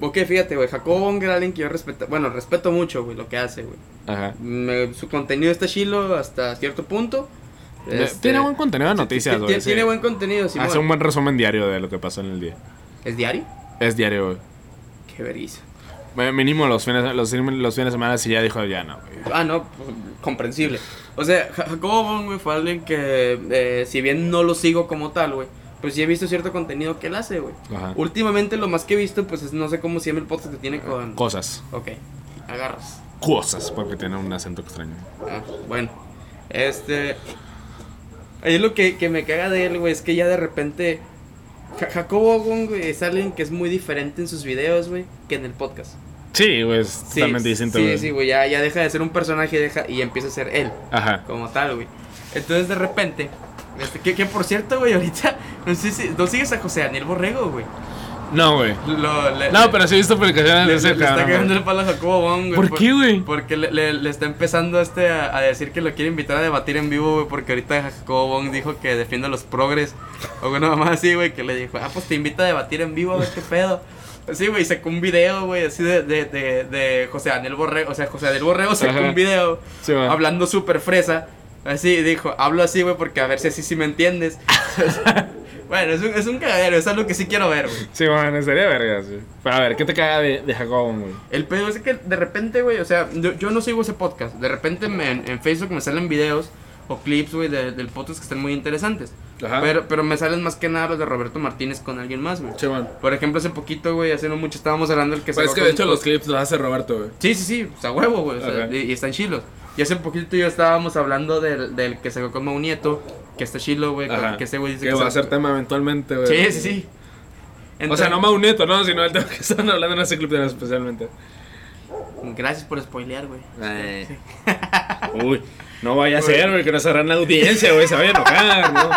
Ok, fíjate, güey. Jacobo Wong era alguien que yo respeto. Bueno, respeto mucho, güey, lo que hace, güey. Ajá. Me- su contenido está chilo hasta cierto punto. Este, Tiene buen contenido de ti- noticias, ti- güey. sí. Tiene buen contenido, sí. Hace un buen resumen diario de lo que pasó en el día. ¿Es diario? Es diario, güey. Qué veriza. Mínimo los fines, los, los fines de semana sí ya dijo ya no, güey. Ah, no, pues, comprensible. O sea, Ja- Jacobo Wong, güey, fue alguien que, eh, si bien no lo sigo como tal, güey, pues sí he visto cierto contenido que él hace, güey. Ajá. Últimamente lo más que he visto, pues es, no sé cómo se llama el podcast que tiene con... Cosas. Ok, agarras. Cosas, porque tiene un acento extraño. Ah, bueno, este... Ahí lo que, que me caga de él, güey, es que ya de repente... Ja- Jacobo Wong, güey, es alguien que es muy diferente en sus videos, güey, que en el podcast. Sí, güey, es Sí, totalmente distinto, Sí, güey. sí, güey, ya, ya deja de ser un personaje deja, y empieza a ser él. Ajá. como tal, güey. Entonces de repente, este, que, que por cierto, güey, ahorita, [laughs] no sé si, no sigues a José Daniel Borrego, güey. No, güey. No, pero sí he visto publicaciones le, de ese le- le está cabrón, cagando el palo a Jacobo Wong, güey. ¿Por qué, güey? Porque le, le- le está empezando este a, a decir que lo quiere invitar a debatir en vivo, güey, porque ahorita Jacobo Wong dijo que defiende los progres, o una mamá así, güey, que le dijo, ah, pues te invita a debatir en vivo, a ver qué pedo. Así, güey, sacó un video, güey, así de, de, de, de José Daniel Borrego, o sea, José Daniel Borrego sacó Ajá. un video Sí, hablando súper fresa. Así dijo, hablo así, güey, porque a ver si así sí me entiendes. [laughs] bueno, es un, es un cagadero, es algo que sí quiero ver, güey. Sí, bueno, sería verga, sí. Pero a ver, ¿qué te caga de, de Jacobo, güey? El pedo es que de repente, güey, o sea, yo, yo no sigo ese podcast. De repente me- en, en Facebook me salen videos o clips, güey, de- del podcast que están muy interesantes. Ajá. Pero, pero me salen más que nada los de Roberto Martínez con alguien más, güey. Sí, bueno. Por ejemplo, hace poquito, güey, hace no mucho estábamos hablando del que Pues es que de hecho los clips los hace Roberto, güey. Sí, sí, sí, o sea, huevo, güey. o sea, y, y están chilos. Y hace poquito yo estábamos hablando del, del que sacó con Mau Nieto, que está chilo, güey. Que ese güey dice Que que va a se- ser tema eventualmente, güey. Sí, sí, sí. O sea, no Mau Nieto, ¿no? Sino el tema que están hablando en ese clip especialmente. Gracias por spoilear, güey. [laughs] Uy, no vaya a ser, güey, que nos cerran la audiencia, güey, se vaya a enojar, ¿no?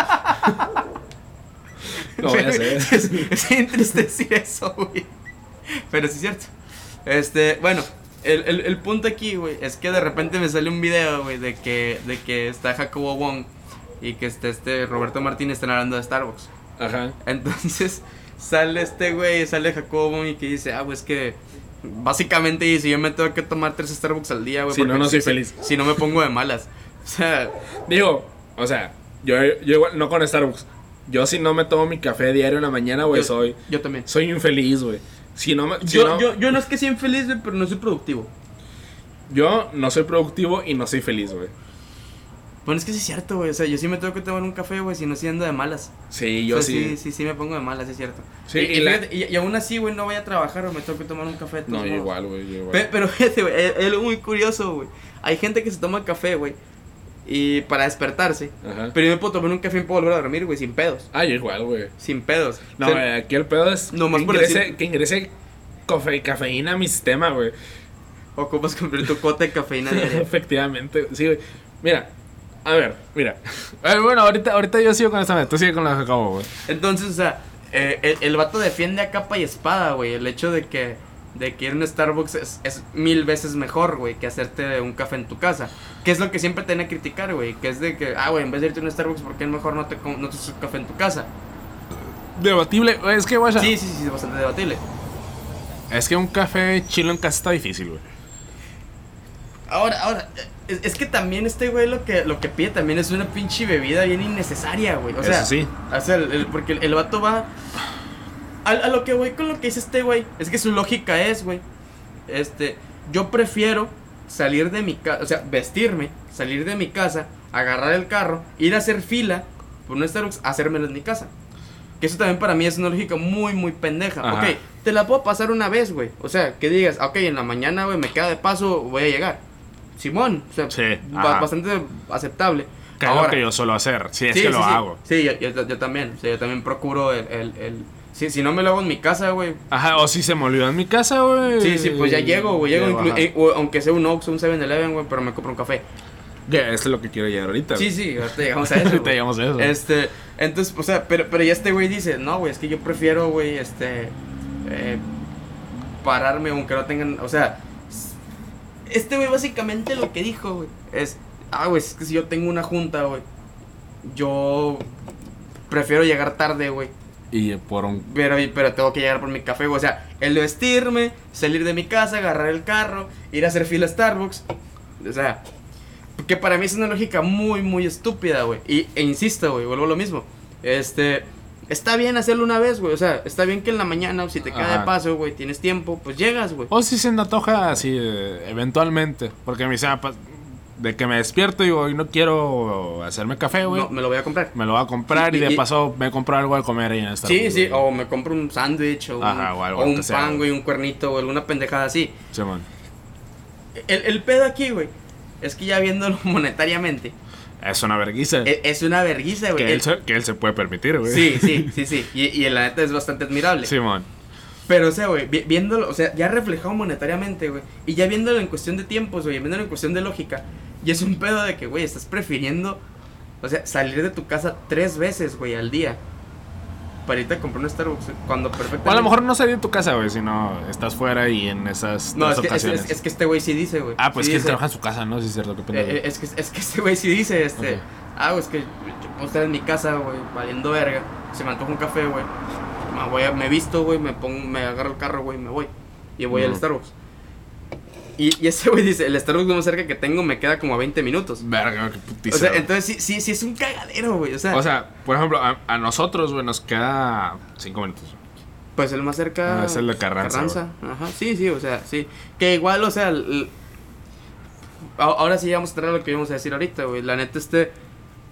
No vaya a ser. [laughs] es, es bien triste decir eso, güey. Pero sí es cierto. Este, bueno, el, el, el punto aquí, güey, es que de repente me sale un video, güey, de que, de que está Jacobo Wong y que está este Roberto Martínez están hablando de Starbucks. Ajá. Entonces sale este güey, sale Jacobo y que dice, ah, pues que básicamente dice, yo me tengo que tomar tres Starbucks al día, güey. Si no, no soy si- feliz. Si no me pongo de malas. [laughs] O sea, Digo, o sea, yo, yo igual, no con Starbucks. Yo si no me tomo mi café diario en la mañana, güey, soy, yo también. soy infeliz, güey. Si no me, si Yo, no, yo, yo no es que sea infeliz, güey, pero no soy productivo. yo no soy productivo y no soy feliz, güey. Bueno, es que sí es cierto, güey. O sea, yo sí me tengo que tomar un café, güey, si no, sí ando de malas. Sí, O yo sea, sí. sí, sí, sí me pongo de malas, es cierto. Sí, y, la- y- y aún así, güey, no voy a trabajar o me tengo que tomar un café. No, yo igual, güey, yo igual. Pe- Pero [laughs] fíjate, güey, es, es muy curioso, güey. Hay gente que se toma café, güey, y para despertarse. Ajá. Pero yo me puedo tomar un café y puedo volver a dormir, güey, sin pedos. Ah, yo igual, güey. Sin pedos. No, O sea, güey, aquí el pedo es No, más que, ingrese, decir- que ingrese cofe- cafeína a mi sistema, güey. ocupas cumplir tu cuota de cafeína [laughs] diaria. Efectivamente, sí, güey. Mira, a ver, mira. Ver, bueno, ahorita, ahorita yo sigo con esta meta, tú sigue con la que acabo, güey. Entonces, o sea, eh, el, el vato defiende a capa y espada, güey. El hecho de que, de que ir a un Starbucks es, es mil veces mejor, güey, que hacerte un café en tu casa. Que es lo que siempre te a criticar, güey. Que es de que, ah, güey, en vez de irte a un Starbucks, ¿por qué mejor no te, no te haces un café en tu casa? Debatible, es que, güey, Sí, sí, sí, es bastante debatible. es que un café chilo en casa está difícil, güey. Ahora, ahora, es, es que también este güey lo que, lo que pide también es una pinche bebida bien innecesaria, güey. O sea, sí. O sea, el- el- porque el, el vato va. A, a lo que voy con lo que dice este güey, es que su lógica es, güey. Este, yo prefiero salir de mi casa, o sea, vestirme, salir de mi casa, agarrar el carro, ir a hacer fila por un Starbucks, hacérmelo en mi casa. Que eso también para mí es una lógica muy, muy pendeja. Ajá. Ok, te la puedo pasar una vez, güey. O sea, que digas, ok, en la mañana, güey, me queda de paso, voy a llegar. Simón, o sea, Sí, bastante aceptable. Que es lo que yo suelo hacer, si es Sí, que sí, lo hago. Sí, yo, yo- yo también. O sea, yo también procuro el. el, el- si, si no me lo hago en mi casa, güey. Ajá, o si se me olvidó en mi casa, güey. Sí, sí, pues ya llego, güey. Llego, Llego, eh, o aunque sea un Ox o un 7-Eleven, güey, pero me compro un café. Que eso es lo que quiero llegar ahorita. Sí, sí, ahorita llegamos a eso. [laughs] Ahorita llegamos a eso. Este, entonces, o sea, pero, pero ya este güey dice, no, güey, es que yo prefiero, güey, este, eh, pararme aunque no tengan, o sea, este güey básicamente lo que dijo, güey, es, ah, güey, es que si yo tengo una junta, güey, yo prefiero llegar tarde, güey, Y por un. pero, pero tengo que llegar por mi café, güey, o sea, el vestirme, salir de mi casa, agarrar el carro, ir a hacer fila a Starbucks, o sea, que para mí es una lógica muy, muy estúpida, güey. Y, e insisto, güey, vuelvo a lo mismo. Este, está bien hacerlo una vez, güey. O sea, está bien que en la mañana, si te queda de paso, güey, tienes tiempo, pues llegas, güey. O si se me antoja así, eh, eventualmente. Porque a mí se me pa- De que me despierto y digo, hoy no quiero hacerme café, güey. No, me lo voy a comprar. Me lo voy a comprar y, Y- de paso me compro algo de comer ahí en esta. Sí, sí, o me compro un sándwich, o, un- o un pan, güey. un cuernito, o alguna pendejada así. Simón. El, el pedo aquí, güey, es que ya viéndolo [laughs] monetariamente, Es una verguiza. e- es, una verguiza, güey. que, él se, que él se puede permitir, güey. Sí, sí, [laughs] sí, sí. Y, y la neta es bastante admirable. Simón. Pero, o sea, güey, vi- viéndolo, o sea, ya reflejado monetariamente, güey. Y ya viéndolo en cuestión de tiempos, güey, viéndolo en cuestión de lógica. Y es un pedo de que, güey, estás prefiriendo, o sea, salir de tu casa tres veces, güey, al día. Para irte a comprar un Starbucks, güey, cuando perfectamente... O a lo mejor no salir de tu casa, güey, sino estás fuera y en esas No, es que, es, es- es que este güey sí dice, güey. ah, pues sí que él trabaja en su casa, ¿no? Sí, es cierto, qué eh, eh, es, que, es que este güey sí dice, este... Ah, güey, es que yo puedo estar en mi casa, güey, valiendo verga. Se me antoja un café, güey. Me, voy a- me visto, güey, me pongo, me agarro el carro, güey, y me voy. Y voy al. Starbucks. Y, y ese güey dice, el Starbucks más cerca que tengo me queda como a 20 minutos. Verga, qué putiza. O sea, entonces sí, sí, sí es un cagadero, güey. O sea, O sea, por ejemplo, a, a nosotros, güey, nos queda cinco minutos. pues el más cerca... Ah, es el de Carranza, Ajá, sí, sí, o sea, sí. Que igual, o sea, el- ahora sí vamos a entrar a lo que íbamos a decir ahorita, güey. La neta, este...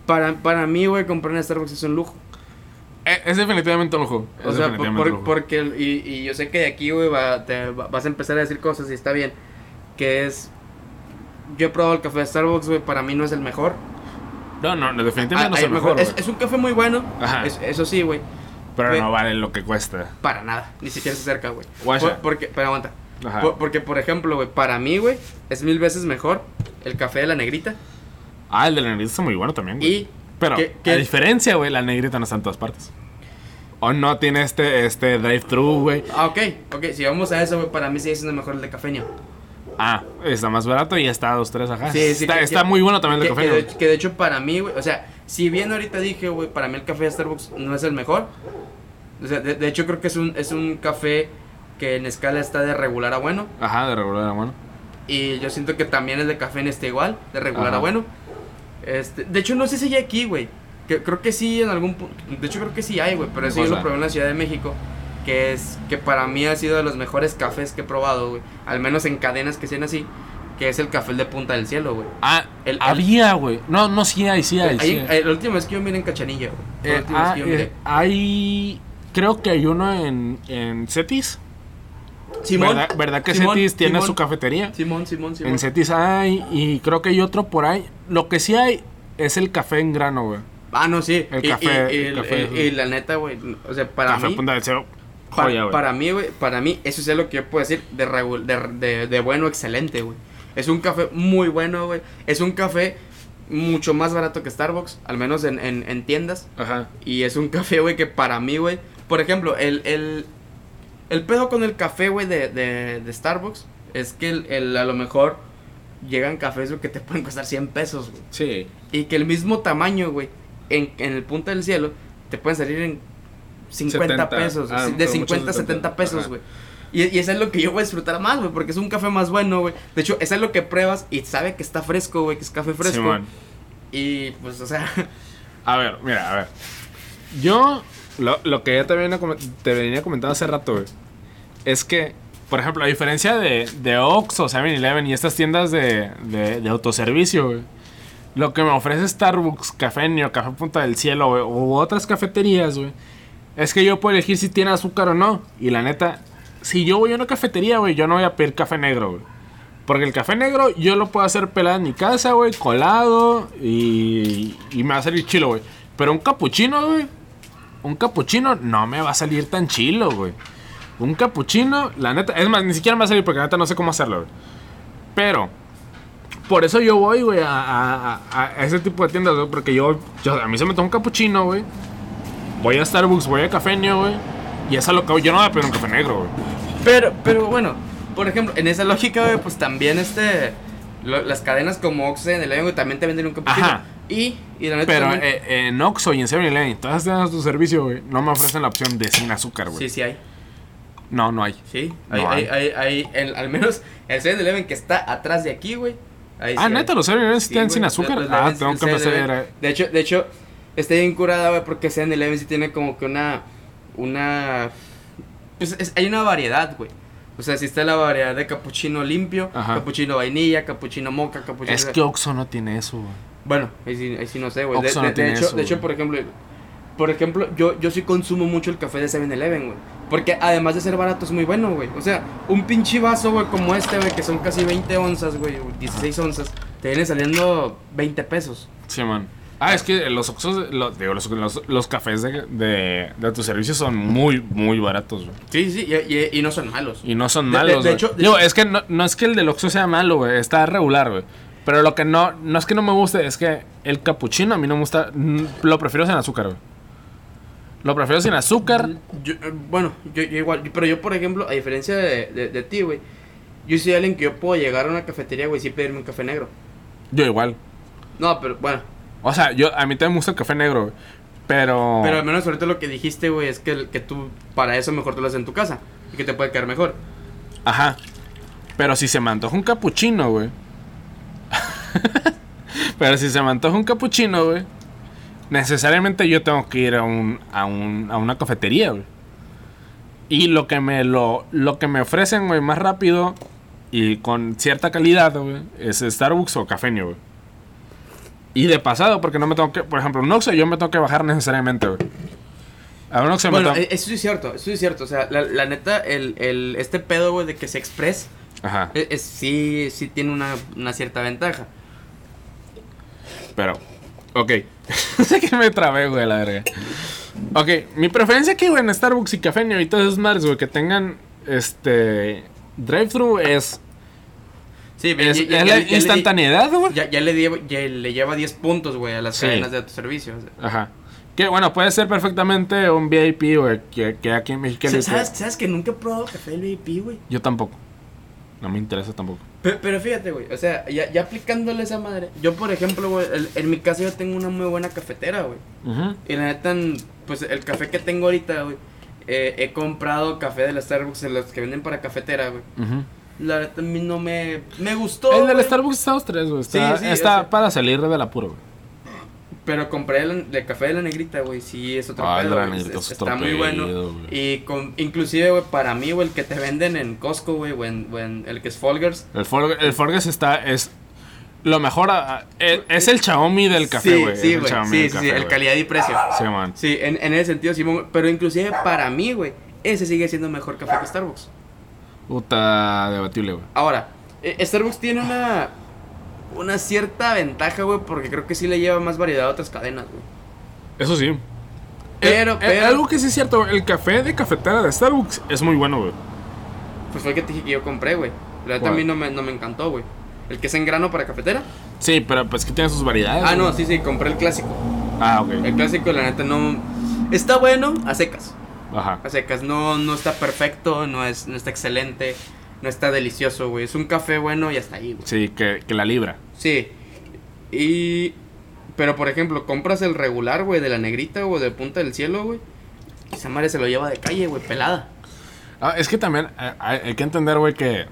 Para, para mí, güey, comprar en Starbucks es un lujo. Eh, es definitivamente un lujo. Es O sea, por- lujo. porque, y, y yo sé que de aquí, güey, va- te va- vas a empezar a decir cosas y está bien. Que es. Yo he probado el café de Starbucks, güey, para mí no es el mejor. No, no, no, Ah, definitivamente no es el mejor. es, es un café muy bueno, Ajá. es- eso sí, güey. pero no vale lo que cuesta. Para nada, ni siquiera se acerca, güey. Por- porque, pero aguanta. Ajá. Por- porque, por ejemplo, güey, para mí, güey, es mil veces mejor el café de la negrita. Ah, el de la negrita está muy bueno también, güey. Y. Pero, que- a diferencia, güey, la negrita no está en todas partes. O no tiene este, este drive-thru, güey. Ah, ok, ok, si vamos a eso, güey, para mí sigue siendo mejor el de cafeño. Ah, está más barato y está a dos, tres, ajá. Sí, sí, está que- está que- muy bueno también el Que, café, de, que de hecho para mí, güey, o sea, si bien ahorita dije, güey, para mí el café de Starbucks no es el mejor. O sea, de, de hecho creo que es un, es un café que en escala está de regular a bueno. Ajá, de regular, bueno. Y yo siento que también el de café está igual, de regular Ajá. a bueno. Este, de hecho no sé si hay aquí, güey. Que, creo que sí en algún punto. De hecho creo que sí hay, güey. Pero eso yo lo probé en la Ciudad de México. Que es que para mí ha sido de los mejores cafés que he probado, güey. Al menos en cadenas que sean así. Que es el café de Punta del Cielo, güey. Ah, El- había, güey. No, no, sí hay, sí hay. sí hay. eh, la última vez que yo miré en Cachanilla, güey. Eh, ah, que yo eh, miré. hay. Creo que hay uno en, en Cetis. ¿Verdad, ¿Verdad que Simón, Cetis tiene Simón, su cafetería? Simón, Simón, Simón. En Cetis hay y creo que hay otro por ahí. Lo que sí hay es el café en grano, güey. Ah, no, sí. El Y- café- Y, el café, y- y la neta, güey. O sea, para café mí. Punta del Cielo. Para, Joya, güey. para mí, güey, para mí, eso es lo que yo puedo decir de, de, de, de bueno, excelente, güey. Es un café muy bueno, güey. Es un café mucho más barato que Starbucks, al menos en, en, en tiendas. Ajá. Y es un café, güey, que para mí, güey. Por ejemplo, el, el, el pedo con el café, güey, de, de, de Starbucks es que el, el- a lo mejor llegan cafés, güey, que te pueden costar 100 pesos, güey. Sí. Y que el mismo tamaño, güey, en, en el punto del cielo, te pueden salir en 50 70. pesos. Ah, de pero 50 a muchos 70 pesos, güey. Y, y eso es lo que yo voy a disfrutar más, güey, porque es un café más bueno, güey. De hecho, eso es lo que pruebas y sabe que está fresco, güey, que es café fresco. Simón. y pues, o sea, [laughs] A ver, mira, a ver. Yo, lo, lo que ya te venía, te venía comentando hace rato, güey, es que, por ejemplo, a diferencia de, de Oxxo, 7-Eleven y estas tiendas de, de, de autoservicio, güey, lo que me ofrece Starbucks, Café Neo, Café Punta del Cielo, güey, u otras cafeterías, güey, es que yo puedo elegir si tiene azúcar o no. Y la neta, si yo voy a una cafetería, güey, yo no voy a pedir café negro, güey. Porque el café negro yo lo puedo hacer pelado en mi casa, güey, colado y, y me va a salir chilo, güey. Pero un capuchino, güey, un capuchino no me va a salir tan chilo, güey. Un capuchino, la neta, es más, ni siquiera me va a salir porque la neta no sé cómo hacerlo, güey. Pero, Por eso yo voy, güey, a, a- a- a ese tipo de tiendas, güey. Porque yo, yo- a mí se me toma un capuchino, güey. Voy a Starbucks, voy a Cafenio, güey. Y eso es lo que. Yo no voy a pedir un café negro, güey. Pero, pero bueno, por ejemplo, en esa lógica, güey, pues también este. lo- las cadenas como Oxxo en el güey, también te venden un capuchino. Ajá. Y, y la neta Pero también- eh, en Oxxo y en 7-Eleven, todas tiendas tu servicio, güey, no me ofrecen la opción de sin azúcar, güey. Sí, sí hay. No, no hay. Sí, No hay, hay, hay. hay, el- al menos el 7-Eleven que está atrás de aquí, güey. Ah, sí neta, los 7-Eleven sí güey, sin azúcar. Ah, 7-Eleven, tengo que empezar 7-Eleven. a... De hecho, de hecho, está bien curada, güey, porque 7-Eleven sí tiene como que una. Una. Pues es- hay una variedad, güey. O sea, si está la variedad de capuchino limpio, Ajá. capuchino vainilla, capuchino moca, capuchino. Es que Oxxo no tiene eso, güey. Bueno, ahí sí, ahí sí no sé, güey. De, no de hecho, eso, de hecho, por ejemplo, por ejemplo, yo, yo sí consumo mucho el café de 7-Eleven, güey. Porque además de ser barato, es muy bueno, güey. O sea, un pinche vaso, güey, como este, güey, que son casi 20 onzas, güey, o 16 onzas, te viene saliendo 20 pesos. Sí, man. Ah, es que los Oxxos, lo- digo, los, los, los cafés de, de, de tu servicio son muy, muy baratos, güey. Sí, sí, y, y- y no son malos. Y no son De- de- malos, de güey. hecho- de Digo, hecho- es que no, no es que el del Oxxo sea malo, güey. Está regular, güey. Pero lo que no, no es que no me guste, es que el capuchino a mí no me gusta. mm, Lo prefiero sin azúcar, güey. Lo prefiero sin azúcar. Yo, eh, bueno, yo, yo igual, pero yo, por ejemplo, a diferencia de, de, de ti, güey, yo soy alguien que yo puedo llegar a una cafetería, güey, y sí pedirme un café negro. Yo igual. No, pero bueno, O sea, yo a mí también me gusta el café negro, güey. Pero. pero al menos ahorita lo que dijiste, güey, es que, que tú, para eso mejor te lo haces en tu casa y que te puede quedar mejor. Ajá. Pero si se me antoja un capuchino, güey. [laughs] Pero si se me antoja un capuchino, güey. Necesariamente yo tengo que ir a un, a un, a una cafetería, güey. Y lo que me lo, lo que me ofrecen, güey, más rápido y con cierta calidad, güey, es Starbucks o Cafeño, güey. Y de pasado, porque no me tengo que, por ejemplo, un Oxxo yo me tengo que bajar necesariamente, güey. A un Oxxo me Bueno, tengo- e- eso sí es cierto, eso sí es cierto. O sea, la, la neta, el, el, este pedo, güey, de que se express, Ajá. es, es- sí, sí tiene una, una cierta ventaja. Pero, ok. [laughs] Sé que me trabé, güey, la verga. Ok, mi preferencia aquí, güey, en Starbucks y Café y todas esas madres, güey, que tengan este. Drive-thru es. Sí, Es, ya- ya- es ya- la instantaneidad, güey. Ya, ya le, di- ya le lleva 10 puntos, güey, a las Sí. cadenas de autoservicio. o sea. Ajá. Que bueno, puede ser perfectamente un VIP, güey, que, que aquí en México. ¿Sabes, ¿Sabes que nunca he probado café del VIP, güey? Yo tampoco. No me interesa tampoco. Pero, pero fíjate, güey, o sea, ya, ya aplicándole esa madre. Yo, por ejemplo, güey, el- en mi casa yo tengo una muy buena cafetera, güey. Ujú. Y la neta, pues el café que tengo ahorita, güey, eh, he comprado café de la Starbucks, de los que venden para cafetera, güey. Ujú. La neta a mí no me, me gustó. El del Starbucks está tres, güey. Está, Sí, sí, está para salir del apuro, güey. Pero compré el, el café de la negrita, güey, sí, es otro Ah, el pedo, de la güey, negrita es- es otro Está muy bueno. Y con, inclusive, güey, para mí, güey, el que te venden en Costco, güey, en, en el que es Folgers. El, Forg- el Forges está. Es lo mejor. a- a- es, es el Xiaomi del café, sí, güey. sí, güey, sí, del sí, café, sí, el calidad y precio. Sí, man. Sí, en, en ese sentido, sí, pero inclusive para mí, güey, ese sigue siendo mejor café que Starbucks. Puta debatible, güey. Ahora, eh, Starbucks tiene una una cierta ventaja, güey, porque creo que sí le lleva más variedad a otras cadenas, güey. Eso sí. Pero, Eh, eh, pero- algo que sí es cierto, el café de cafetera de Starbucks es muy bueno, güey. Pues fue el que te dije que yo compré, güey. La verdad a mí no me, no me encantó, güey. El que es en grano para cafetera. Sí, pero pues que tiene sus variedades. Ah, no, sí, sí, compré el clásico. Ah, ok. El clásico, la neta, no. Está bueno a secas. Ajá. A secas. No, no está perfecto, no, es, no está excelente, no está delicioso, güey. Es un café bueno y hasta ahí, güey. Sí, que, que la libra. Sí. Y. Pero por ejemplo, compras el regular, güey, de la negrita, güey, de punta del cielo, güey. Y esa madre se lo lleva de calle, güey, pelada. Ah, es que también eh, hay, hay que entender, güey, que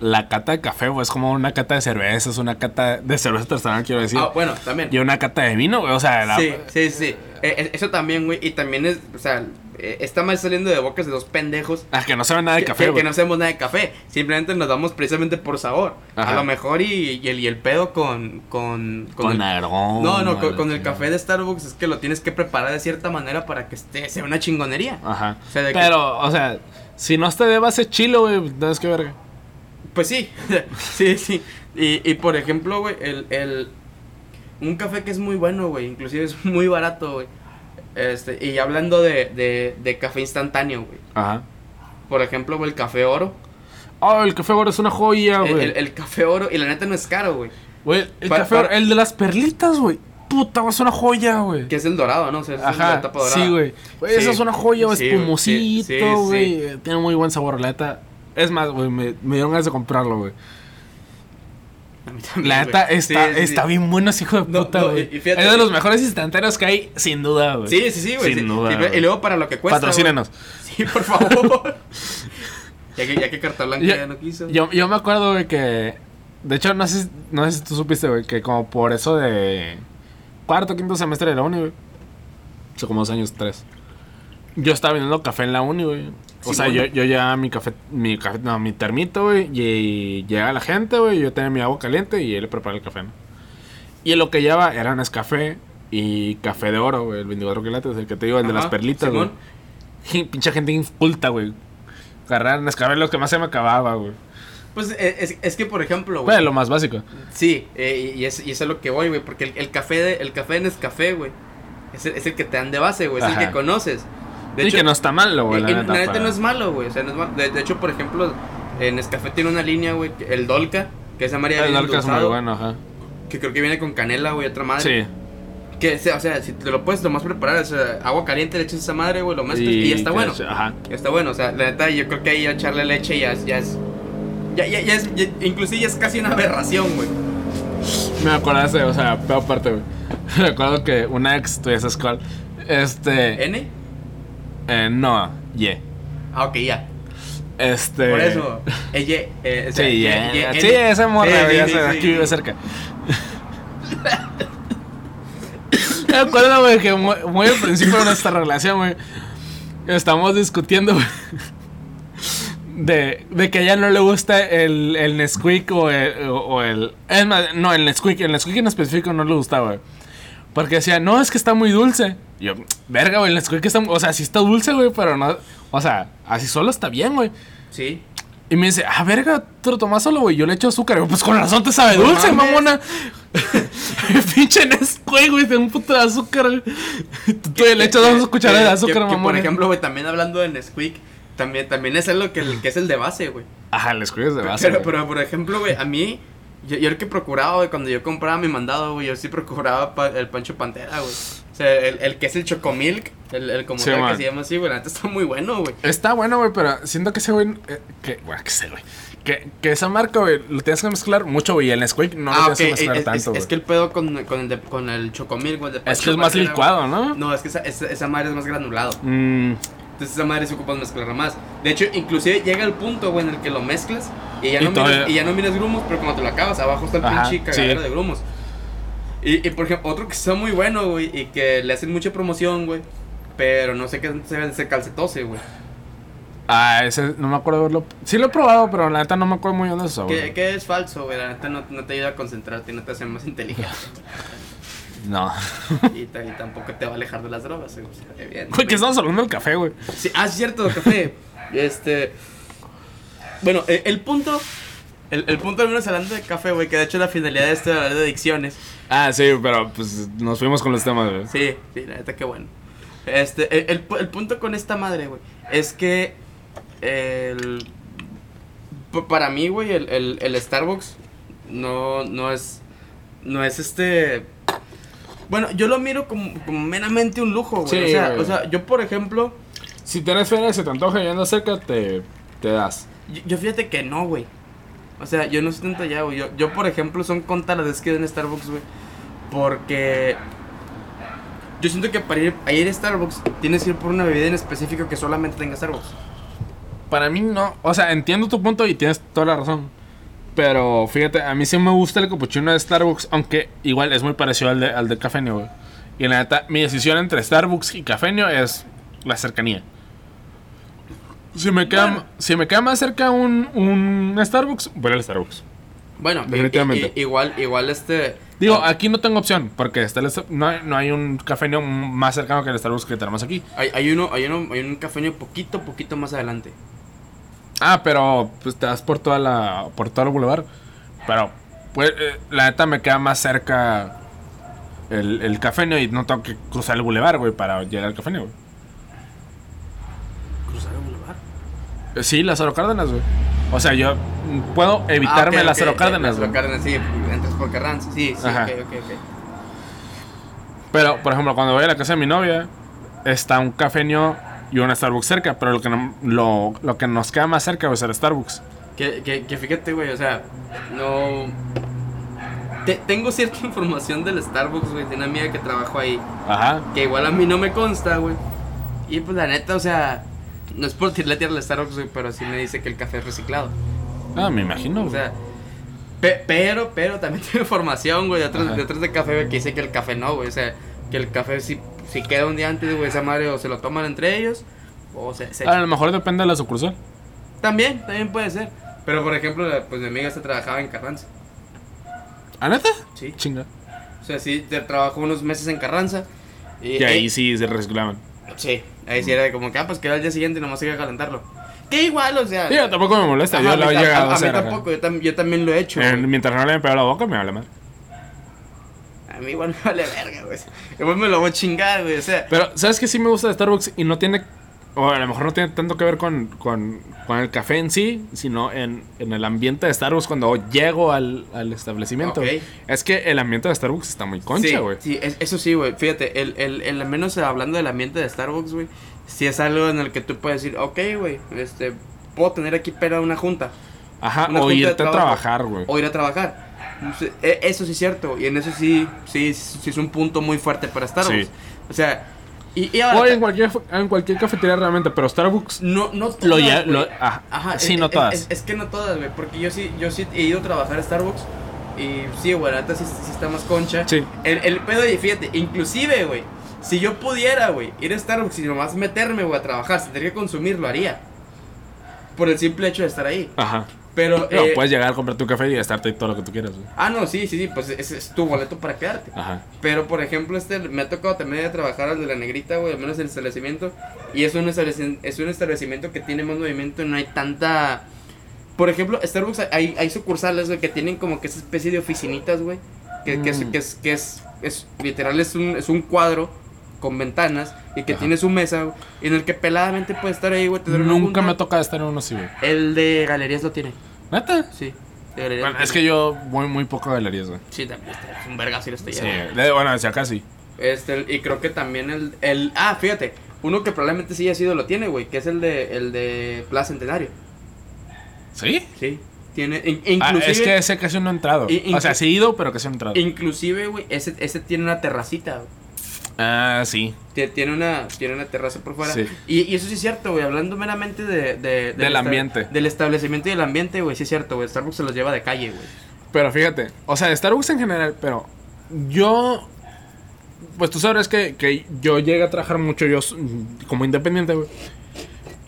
la cata de café, güey, es como una cata de cerveza, es una cata de cerveza artesanal, quiero decir. Ah, bueno, también. Y una cata de vino, güey. O sea, la- Sí, sí, sí. Eh, eh, eso también, güey. Y también es, o sea, eh, está mal saliendo de bocas de dos pendejos. Ah, que no sabe nada de café, que, que no sabemos nada de café. Simplemente nos damos precisamente por sabor. Ajá. A lo mejor y, y el, y el pedo con. Con, Con el, No, no, con, el café de Starbucks es que lo tienes que preparar de cierta manera para que esté, sea una chingonería. Ajá. O sea, de que- Pero, o sea, si no está de base chilo, güey, entonces qué verga. Pues sí, [laughs] sí, sí. Y, y por ejemplo, güey, el, el. Un café que es muy bueno, güey. Inclusive es muy barato, güey. Este, y hablando de, de, de café instantáneo, güey. Ajá. Por ejemplo, güey, el café oro. Oh, el café oro es una joya, El, güey. el- el café oro, y la neta no es caro, güey. Güey, el Para- café oro, el de las perlitas, güey. Puta, güey, es una joya, güey. Que es el dorado, ¿no? O sea, es Ajá, tapa dorada. sí, güey. Sí. esa es una joya, güey, Sí, güey, espumosito, sí. Tiene muy buen sabor, la neta. Es más, güey, me, me dieron ganas de comprarlo, güey. A mí también, La neta está, Sí, sí, está sí. bien bueno ese hijo de No, puta, güey. es de los mejores instantáneos que hay, sin duda, güey. Sí, sí, sí, güey. Sin duda, y luego para lo que cuesta. Patrocínenos. güey. Sí, por favor. [laughs] ya, que, ya que Carta Blanca Yo- ya no quiso. Yo, yo me acuerdo, güey, que. De hecho, no sé, si- no sé si tú supiste, güey, que como por eso de. Cuarto, quinto semestre de la uni, güey. Hace como dos años, tres. Yo estaba vendiendo café en la uni, güey. O Sí, sea, bueno. yo, yo llevaba mi café, mi café, no, mi termito, güey. Y, llegaba la gente, güey. Yo tenía mi agua caliente y él le preparaba el café, ¿no? Y lo que llevaba era Nescafé y café de oro, güey. El 24 quilates, el que te digo, el de las perlitas, güey. Y Pinche gente inculta, güey. Agarrar Nescafé es lo que más se me acababa, güey. Pues eh, es, es que, por ejemplo, Güey, lo más básico. Sí, eh, y, es, y es a lo que voy, güey. Porque el, el café de, el café de Nescafé, güey. Es el, es el que te dan de base, güey. Es el que conoces. De Sí, que no está mal, güey. y- La y neta, la neta para- no es malo, güey. O sea, no es malo. De, de hecho, por ejemplo, en Nescafé tiene una línea, güey. El Dolca. Que esa María El Dolca es muy bueno, ajá. Que creo que viene con canela, güey. Otra madre. Sí. Que, sea, o sea, si te lo puedes lo más preparar, o sea, agua caliente, le echas esa madre, güey, lo mezclas y, ya está bueno. Ajá. Ya está bueno, o sea, la neta, yo creo que ahí echarle leche ya es, ya es, ya, ya, ya es, ya- inclusive ya es casi una aberración, güey. Me acordaste, o sea, peor parte, güey. [laughs] Me acuerdo que una ex tuya escuela. Este. ¿N? Eh, no, ye. Ah, ok, ya. Este. Por eso, ella, eh, o sea, Sí, ye- ye- ye- sí, esa morra, Sí, aquí vive cerca. [laughs] Me acuerdo, güey, que muy, muy al principio de nuestra relación, güey, estamos discutiendo, güey, [laughs] de, de que a ella no le gusta el, el Nesquik o el, o, o el... Es más, no, el Nesquik, el Nesquik en específico no le gustaba, güey. Porque decía, no, es que está muy dulce. Yo, verga, güey, el Nesquik está... O sea, sí está dulce, güey, pero no... O sea, así solo está bien, güey. Sí. Y me dice, ah, verga, te lo tomas solo, güey. Yo le echo azúcar. Y yo, pues con razón te sabe dulce, mames. mamona. [laughs] Pinche Nesquik, güey, de un puto de azúcar. Tú le echas dos cucharadas de azúcar, mamona. por ejemplo, güey, también hablando de Nesquik, también, también es algo que, el- que es el de base, güey. Ajá, el Nesquik es de base. Pero, güey. pero, por ejemplo, güey, a mí, yo, yo el que procuraba, güey, cuando yo compraba mi mandado, güey, yo sí procuraba pa- el Pancho Pantera, güey. O sea, el, el que es el Chocomilk, el, el como Sí, tal que se llama así, güey, la neta está muy bueno, güey. Está bueno, güey, pero siento que ese güey. eh, que, bueno, que sé, güey. Que, que esa marca, güey, lo tienes que mezclar mucho, güey. Y el Nesquik no lo ah, ok, tienes que es, mezclar es- tanto, es güey. que el pedo con, con, el, de- con el Chocomilk, güey, de Es que es más güey. licuado, ¿no? No, es que esa, esa, esa madre es más granulado. Mm, Entonces esa madre se ocupa mezclarla más. De hecho, inclusive llega el punto, güey, en el que lo mezclas y ya, Y no, miras, y ya no miras grumos, pero cuando te lo acabas, abajo está el Ajá, pinche cagadero sí. de grumos. Y, y, por ejemplo, otro que está muy bueno, güey, y que le hacen mucha promoción, güey, pero no sé qué se ese calcetose, güey. ah, ese no me acuerdo verlo. Sí lo he probado, pero la neta no me acuerdo muy bien de eso, Que, güey. que es falso, güey, la neta no, no te ayuda a concentrarte no te hace más inteligente. [laughs] No. y, ta- y tampoco te va a alejar de las drogas, güey. Güey, que estamos hablando del café, güey. Sí, ah, es cierto, café. este. Bueno, eh, el, punto. El, el punto, al menos hablando de café, güey, que de hecho la finalidad de esto hablar de adicciones. Ah, sí, pero pues nos fuimos con los temas, güey. Sí, sí, la neta, qué bueno. Este, el, el pu- el punto con esta madre, güey, es que. El. Para mí, güey, el, el, el Starbucks no, no es. No es este. Bueno, yo lo miro como, como meramente un lujo, güey. Sí, o, sea, güey. o sea, yo, por ejemplo. Si tienes feria y se te antoja y andas cerca, te, te das. Yo, yo fíjate que no, güey. O sea, yo no estoy tanto allá, güey. Yo, yo, por ejemplo, son contadas las veces que en Starbucks, güey. Porque yo siento que para ir a ir a Starbucks tienes que ir por una bebida en específico que solamente tenga Starbucks. Para mí no. O sea, entiendo tu punto y tienes toda la razón. Pero fíjate, a mí sí me gusta el cappuccino de Starbucks, aunque igual es muy parecido al de, al de Cafenio, güey. Y la neta, mi decisión entre Starbucks y Cafenio es la cercanía. Si me queda, Bueno. si me queda más cerca un, un Starbucks, voy al Starbucks. Bueno, Definitivamente. i- igual, igual este. Digo, ah, aquí no tengo opción, porque está el no, hay, no hay un Cafenio más cercano que el Starbucks que tenemos aquí. hay, hay uno, hay uno, hay un cafeño poquito, poquito más adelante. Ah, pero pues te das por toda la por todo el boulevard. Pero pues eh, la neta me queda más cerca el, el y no tengo que cruzar el boulevard, güey, para llegar al cafenio, güey. Cruzar el boulevard. Eh, Sí, Lázaro Cárdenas, güey. O sea, yo puedo evitarme Ah, ok, las ok, Cero ok, Cárdenas, Lázaro güey. Cárdenas, sí, entras por Carranza. Sí, sí, Ajá. ok, ok, ok. Pero, por ejemplo, cuando voy a la casa de mi novia, está un cafeño y un Starbucks cerca. Pero lo que, no- lo, lo que nos queda más cerca es el Starbucks. Que, que, que fíjate, güey, o sea, no. Te- tengo cierta [laughs] información del Starbucks, güey, de una amiga que trabajó ahí. Ajá. Que igual a mí no me consta, güey. Y pues la neta, o sea, no es por tirarle tierra al Starbucks, pero sí me dice que el café es reciclado. Ah, me imagino. O sea, pe- pero, pero también [laughs] tengo información, güey, de otros, de otros de café, güey, que dice que el café no, güey. O sea, que el café si, si queda un día antes, güey, esa madre o se lo toman entre ellos, o se, se a lo mejor depende de la sucursal. También, también puede ser. Pero por ejemplo, pues mi amiga se trabajaba en Carranza. ¿Ah, neta? Sí. Chinga. O sea, sí, trabajó unos meses en Carranza. Y, Y ahí eh, sí se reciclaban. Sí, ahí sí era de como que, ah, pues que era el día siguiente y nomás hay que calentarlo. Que igual, o sea. Sí, tampoco me molesta. ajá, yo lo a he mí- llegado a, a, a hacer. mí ajá. tampoco, yo, tam- yo también lo he hecho. Eh, mientras no le he pegado la boca, me habla mal. A mí igual me vale verga, güey. Igual me lo voy a chingar, güey. O sea, Pero, ¿sabes qué sí me gusta de Starbucks? Y no tiene. O a lo mejor no tiene tanto que ver con, con, con el café en sí, sino en, en el ambiente de Starbucks cuando llego al, al establecimiento. Ok. Es que el ambiente de Starbucks está muy concha, sí, güey. sí, es- eso sí, güey. Fíjate, el, el, el, al menos hablando del ambiente de Starbucks, güey, sí es algo en el que tú puedes decir, ok, güey, este, puedo tener aquí para una junta. Ajá, una o junta irte a trabajar, güey. o ir a trabajar. Sí, e- Eso sí es cierto, y en eso sí, sí, sí es un punto muy fuerte para Starbucks. Sí. O sea, y, y ahora, O en cualquier, en cualquier cafetería realmente, pero Starbucks. no, no todas, Lo ya- lo- ah, sí, es- no todas. Es, es que no todas, güey, porque yo sí, yo sí he ido a trabajar a Starbucks y sí, güey, la neta sí, sí está más concha. Sí. El, el pedo, y fíjate, inclusive, güey, si yo pudiera, güey, ir a Starbucks y nomás meterme, güey, a trabajar, sin tener que consumir, lo haría. Por el simple hecho de estar ahí. Ajá. Pero, Pero eh, puedes llegar a comprar tu café y gastarte todo lo que tú quieras, güey. ah, no, sí, sí, sí, pues ese es tu boleto para quedarte. Ajá. Pero, por ejemplo, este me ha tocado también a trabajar al de la negrita, güey, al menos el establecimiento. Y es un, establecimiento, es un establecimiento que tiene más movimiento y no hay tanta... Por ejemplo, Starbucks hay, hay sucursales, güey, que tienen como que esa especie de oficinitas, güey. Que, que, es, Mm. que, es, que es, es, literal, es un, es un cuadro con ventanas y que Ajá. tiene su mesa, güey, en el que peladamente puede estar ahí, güey. tener una Nunca junta. me ha tocado estar en uno así, güey. El de galerías lo tiene, ¿Neta? sí. de galerías Bueno, lo es que yo voy muy poco a galerías, güey. Sí, también está, es un ir hasta allá, Sí, de- bueno, hacia acá sí. Este, y creo que también el, el. Ah, fíjate. Uno que probablemente sí haya sido lo tiene, güey. Que es el de, el de Plaza Centenario. ¿Sí? Sí. Tiene. in- Ah, inclusive. es que ese casi no he entrado. Y- o sea, inclu- sí he ido, pero casi no he entrado. Inclusive, güey. Ese, ese tiene una terracita, güey. Ah, sí. Tie- Tiene una, tiene una terraza por fuera. Sí. Y, y eso sí es cierto, güey. Hablando meramente de, de- Del ambiente. Del establecimiento y del ambiente, güey. Sí es cierto, güey. Starbucks se los lleva de calle, güey. Pero fíjate, o sea, Starbucks en general, pero yo. Pues tú sabes que, que yo llegué a trabajar mucho yo como independiente, güey.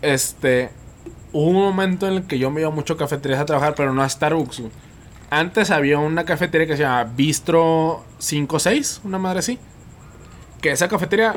Este. Hubo un momento en el que yo me iba mucho a cafeterías a trabajar, pero no a Starbucks, güey. Antes había una cafetería que se llama Bistro 56, una madre así. Que esa cafetería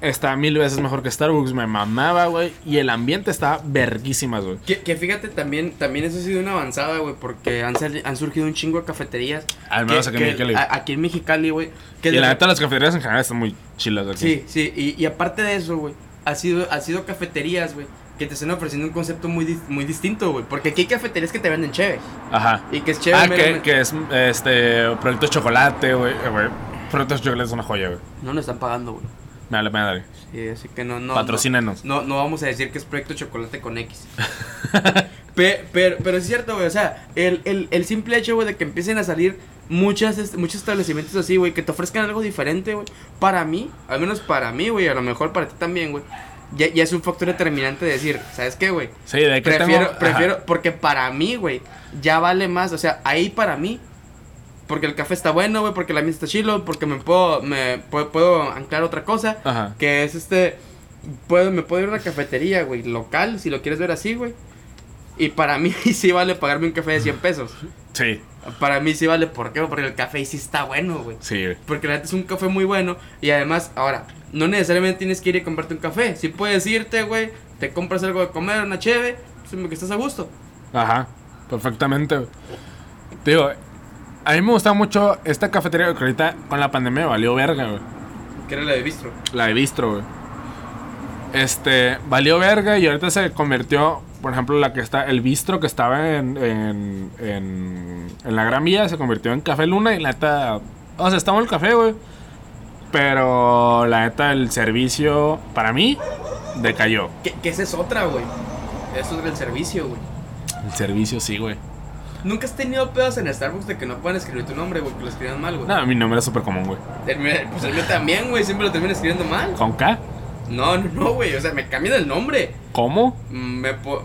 está mil veces mejor que Starbucks, me mamaba, güey. Y el ambiente está verguísimas, güey. Que, que fíjate, también, también eso ha sido una avanzada, güey. Porque han, sali- han surgido un chingo de cafeterías. Al menos que- aquí en que- Mexicali. a- Aquí en Mexicali, güey. Y la neta, las cafeterías en general están muy chilas aquí. Sí, sí, y, y aparte de eso, güey, ha sido, ha sido cafeterías, güey, que te están ofreciendo un concepto muy, muy distinto, güey. Porque aquí hay cafeterías que te venden cheve. Ajá. Y que es cheve. Ah, que, que es este producto de chocolate, güey. De chocolate es una joya, güey. No nos están pagando, güey. Me vale madre. Sí, así que no, no. Patrocínanos. No, no vamos a decir que es proyecto chocolate con X. [laughs] Pe- pero, pero es cierto, güey. O sea, el, el, el simple hecho, güey, de que empiecen a salir muchas, muchos establecimientos así, güey, que te ofrezcan algo diferente, güey. Para mí, al menos para mí, güey, a lo mejor para ti también, güey. Ya, ya es un factor determinante de decir, ¿sabes qué, güey? Sí, de que Prefiero, tengo... prefiero, porque para mí, güey, ya vale más, o sea, ahí para mí, porque el café está bueno, güey, porque la misa está chilo, porque me puedo, me puedo, puedo anclar otra cosa, Ajá. que es este, puedo, me puedo ir a una cafetería, güey, local, si lo quieres ver así, güey, y para mí [laughs] sí vale pagarme un café de 100 pesos, Sí, para mí sí vale, ¿por qué? Porque el café sí está bueno, güey. sí, güey. Porque la neta es un café muy bueno. Y además, ahora, no necesariamente tienes que ir y comprarte un café. Si puedes irte, güey, te compras algo de comer, una cheve, pues, que estás a gusto. Ajá. Perfectamente, Digo, a mí me gusta mucho esta cafetería que ahorita con la pandemia valió verga, güey. Que era la de bistro. La de Bistro, güey. Este, valió verga y ahorita se convirtió por ejemplo, la que está, el bistro que estaba en, en, en, en la Gran Vía se convirtió en Café Luna y la neta, o sea, está bueno el café, güey. Pero la neta, el servicio, para mí, decayó. Que, que esa es otra, güey. Eso es del servicio, güey. El servicio sí, güey. Nunca has tenido pedos en Starbucks de que no puedan escribir tu nombre, güey, que lo escriban mal, güey. No, mi nombre es súper común, güey. Termina- Pues el mío también, güey, siempre lo termino escribiendo mal. ¿Con K? No, no, no, güey, o sea, me cambian el nombre. ¿Cómo? Mm, Me po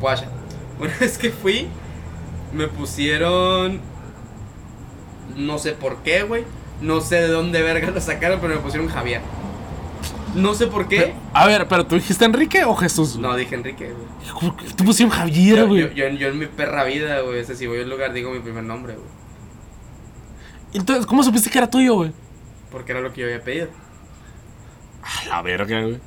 guacha. Una vez que fui, me pusieron. No sé por qué, güey. No sé de dónde verga lo sacaron, pero me pusieron Javier. No sé por qué. Pero- a ver, ¿pero tú dijiste Enrique o Jesús? No, dije Enrique, güey. ¿Cómo que Tú pusieron Javier, güey. yo, yo, yo en mi perra vida, güey. O sea, si voy a un lugar, digo mi primer nombre, güey. Entonces, ¿cómo supiste que era tuyo, güey? Porque era lo que yo había pedido. A la verga, güey.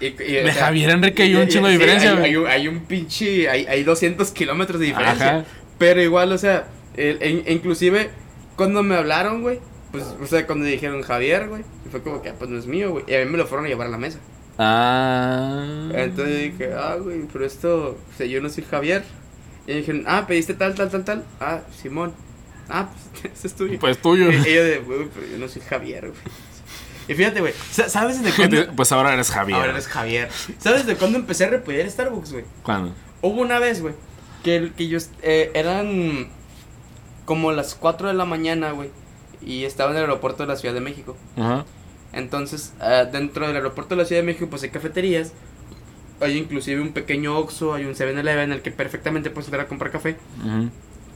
Y, y, De Javier Enrique hay un chingo de sí, diferencia, hay, güey. hay un, hay un pinche. Hay, hay 200 kilómetros de diferencia. Ajá. Pero igual, o sea, el- e inclusive cuando me hablaron, güey, pues, o sea, cuando dijeron Javier, güey, y fue como que, ah, pues no es mío, güey. Y a mí me lo fueron a llevar a la mesa. Ah. Entonces dije, ah, güey, pero esto, o sea, yo no soy Javier. Y dijeron, ah, pediste tal, tal, tal, tal. Ah, Simón. Ah, pues [laughs] ese es tuyo. Pues tuyo. Y, y yo de, güey, pero yo no soy Javier, güey. Y fíjate, güey, sa- ¿sabes desde cuándo? Pues ahora eres Javier. Ahora eres Javier. ¿Sabes desde cuándo empecé a repudiar Starbucks, güey? ¿Cuándo? Hubo una vez, güey, que, que yo eh, eran como las 4 de la mañana, güey, y estaba en el aeropuerto de la Ciudad de México. Ajá. Entonces, ah, dentro del aeropuerto de la Ciudad de México, pues hay cafeterías. Hay inclusive un pequeño Oxxo, hay un 7-Eleven en el que perfectamente puedes entrar a comprar café.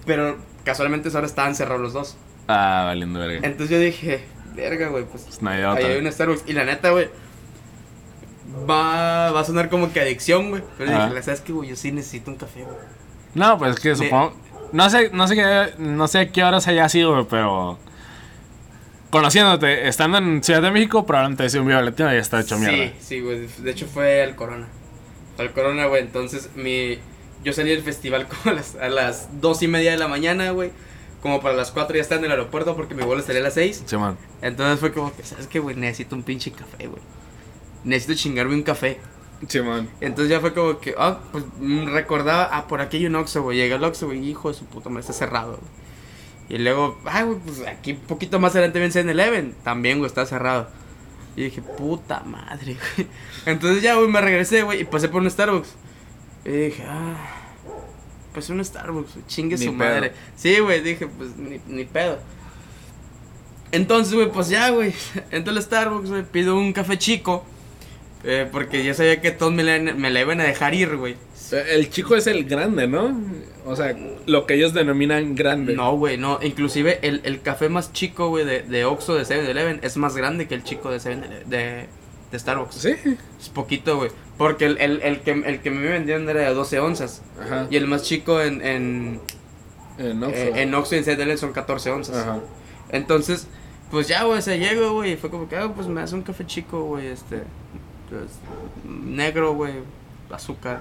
Pero casualmente ahora estaban cerrados los dos. Ah, valiendo verga. Entonces yo dije, verga, güey, pues Pues no hay ahí hay una Starbucks. Y la neta, güey, va, va a sonar como que adicción, güey. Pero Ajá. dije, sabes que, güey, yo sí necesito un café, güey. No, pues es que supongo. No sé, no sé qué, no sé qué horas haya sido, pero. Conociéndote, estando en Ciudad de México, probablemente ha sido un violetino y ya está hecho mierda. Sí, sí, güey. De hecho fue al Corona. Al Corona, güey. Entonces, mi... Yo salí del festival [laughs] como a las, a las dos y media de la mañana, güey. Como para las 4 ya estaba en el aeropuerto porque mi vuelo salía a las 6. Sí, man. Entonces fue como que, ¿sabes qué, güey? Necesito un pinche café, güey. Necesito chingarme un café. Sí, man. Entonces ya fue como que, ah, pues mm, recordaba, ah, por aquí hay un Oxxo, güey. Llegué al Oxxo, güey, hijo de su puta madre, está cerrado, güey. Y luego, ah, güey, pues aquí un poquito más adelante ven en Eleven. También, güey, está cerrado. Y dije, puta madre, güey. [laughs] Entonces ya, güey, me regresé, güey, y pasé por un Starbucks. Y dije, ah, pues un Starbucks, güey, chingue Ni su pedo. madre. Sí, güey, dije, pues ni, ni pedo. Entonces, güey, pues ya, güey, [laughs] entro al Starbucks, güey, pido un café chico. eh, porque ya sabía que todos me la, me la iban a dejar ir, güey. El chico es el grande, ¿no? O sea, lo que ellos denominan grande. No, güey, no. Inclusive el, el café más chico, güey, de, de Oxxo, de 7-Eleven, es más grande que el chico de 7 de, de Starbucks. Sí. Es poquito, güey. Porque el, el, el que, el que me vendían era de 12 onzas. Ajá. Y el más chico en, en, En Oxxo. eh, en Oxxo y en 7-Eleven son 14 onzas. Ajá. Entonces, pues ya, güey, se llegó, güey. y Fue como que, ah, pues me hace un café chico, güey, este. pues, negro, güey, azúcar.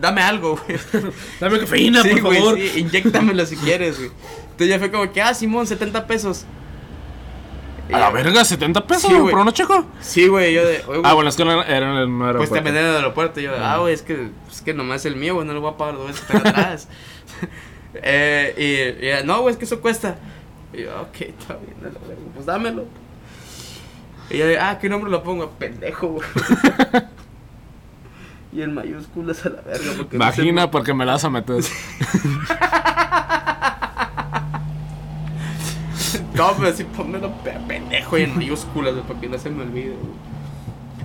Dame algo, güey. [laughs] Dame cafeína, sí, por güey, favor. sí, inyéctamelo si quieres, güey. Entonces ya fue como que, ah, Simón, 70 pesos. A la yo, verga, 70 pesos, Sí, por uno chico. Sí, güey, yo de, "Oye, güey, Ah, bueno, es que no era en el era pues te aeropuerto. venden en el aeropuerto. Yo, ah, güey, es que, es que nomás el mío, güey, no lo voy a pagar dos veces para atrás. [laughs] eh, y, y no, güey, es que eso cuesta. Y yo, ok, está bien, a la verga, pues dámelo. Y yo, de, ah, ¿qué nombre lo pongo? Pendejo, güey. [laughs] y en mayúsculas a la verga. Porque no sé- Imagina porque me la vas a meter. [laughs] No, pero sí, pónmelo pe- pendejo y en mayúsculas, güey, para que no se me olvide, güey.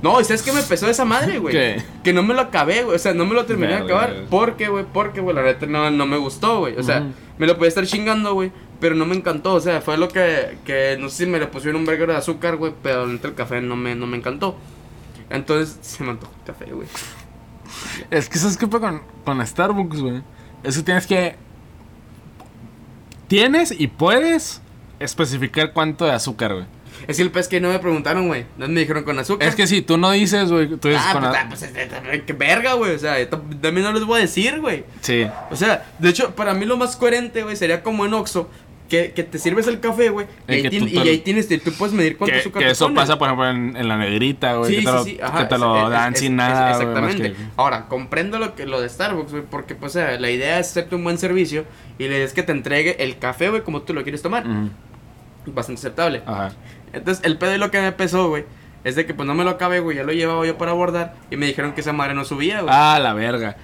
No, ¿y sabes qué me pesó esa madre, güey? ¿Qué? Que no me lo acabé, güey. O sea, no me lo terminé de acabar. ¿Por qué, güey? Porque, güey, la neta no, no me gustó, güey. O sea, me lo podía estar chingando, güey. Pero no me encantó. O sea, fue lo que, que no sé si me le pusieron un vergo de azúcar, güey. Pero neta el café no me, no me encantó. Entonces, se me antojó el café, güey. Es que sabes qué pasa con, con Starbucks, güey. Es que tienes que. Tienes y puedes especificar cuánto de azúcar, güey. Es que el pez que no me preguntaron, güey. No me dijeron con azúcar. Es que si tú no dices, güey, tú dices Ah, con pues, ah, pues, qué verga, güey. O sea, también no les voy a decir, güey. Sí. O sea, de hecho, para mí lo más coherente, güey, sería como en Oxxo. Que, que te sirves el café, güey. Y, ahí que y ahí tienes, tú puedes medir cuánto Que, azúcar que te eso pasa, por ejemplo, en, en la negrita, güey. Sí, que te sí, lo, sí, ajá, que te lo es- dan es- sin es- nada, Exactamente. que- Ahora, comprendo lo que lo de Starbucks, güey, porque pues o sea, la idea es hacerte un buen servicio y idea es que te entregue el café, güey, como tú lo quieres tomar. Bastante aceptable. Ajá. Entonces, el pedo y lo que me pesó, güey, es de que pues no me lo acabé, güey, ya lo llevaba yo para abordar y me dijeron que esa madre no subía, güey. Ah, la verga.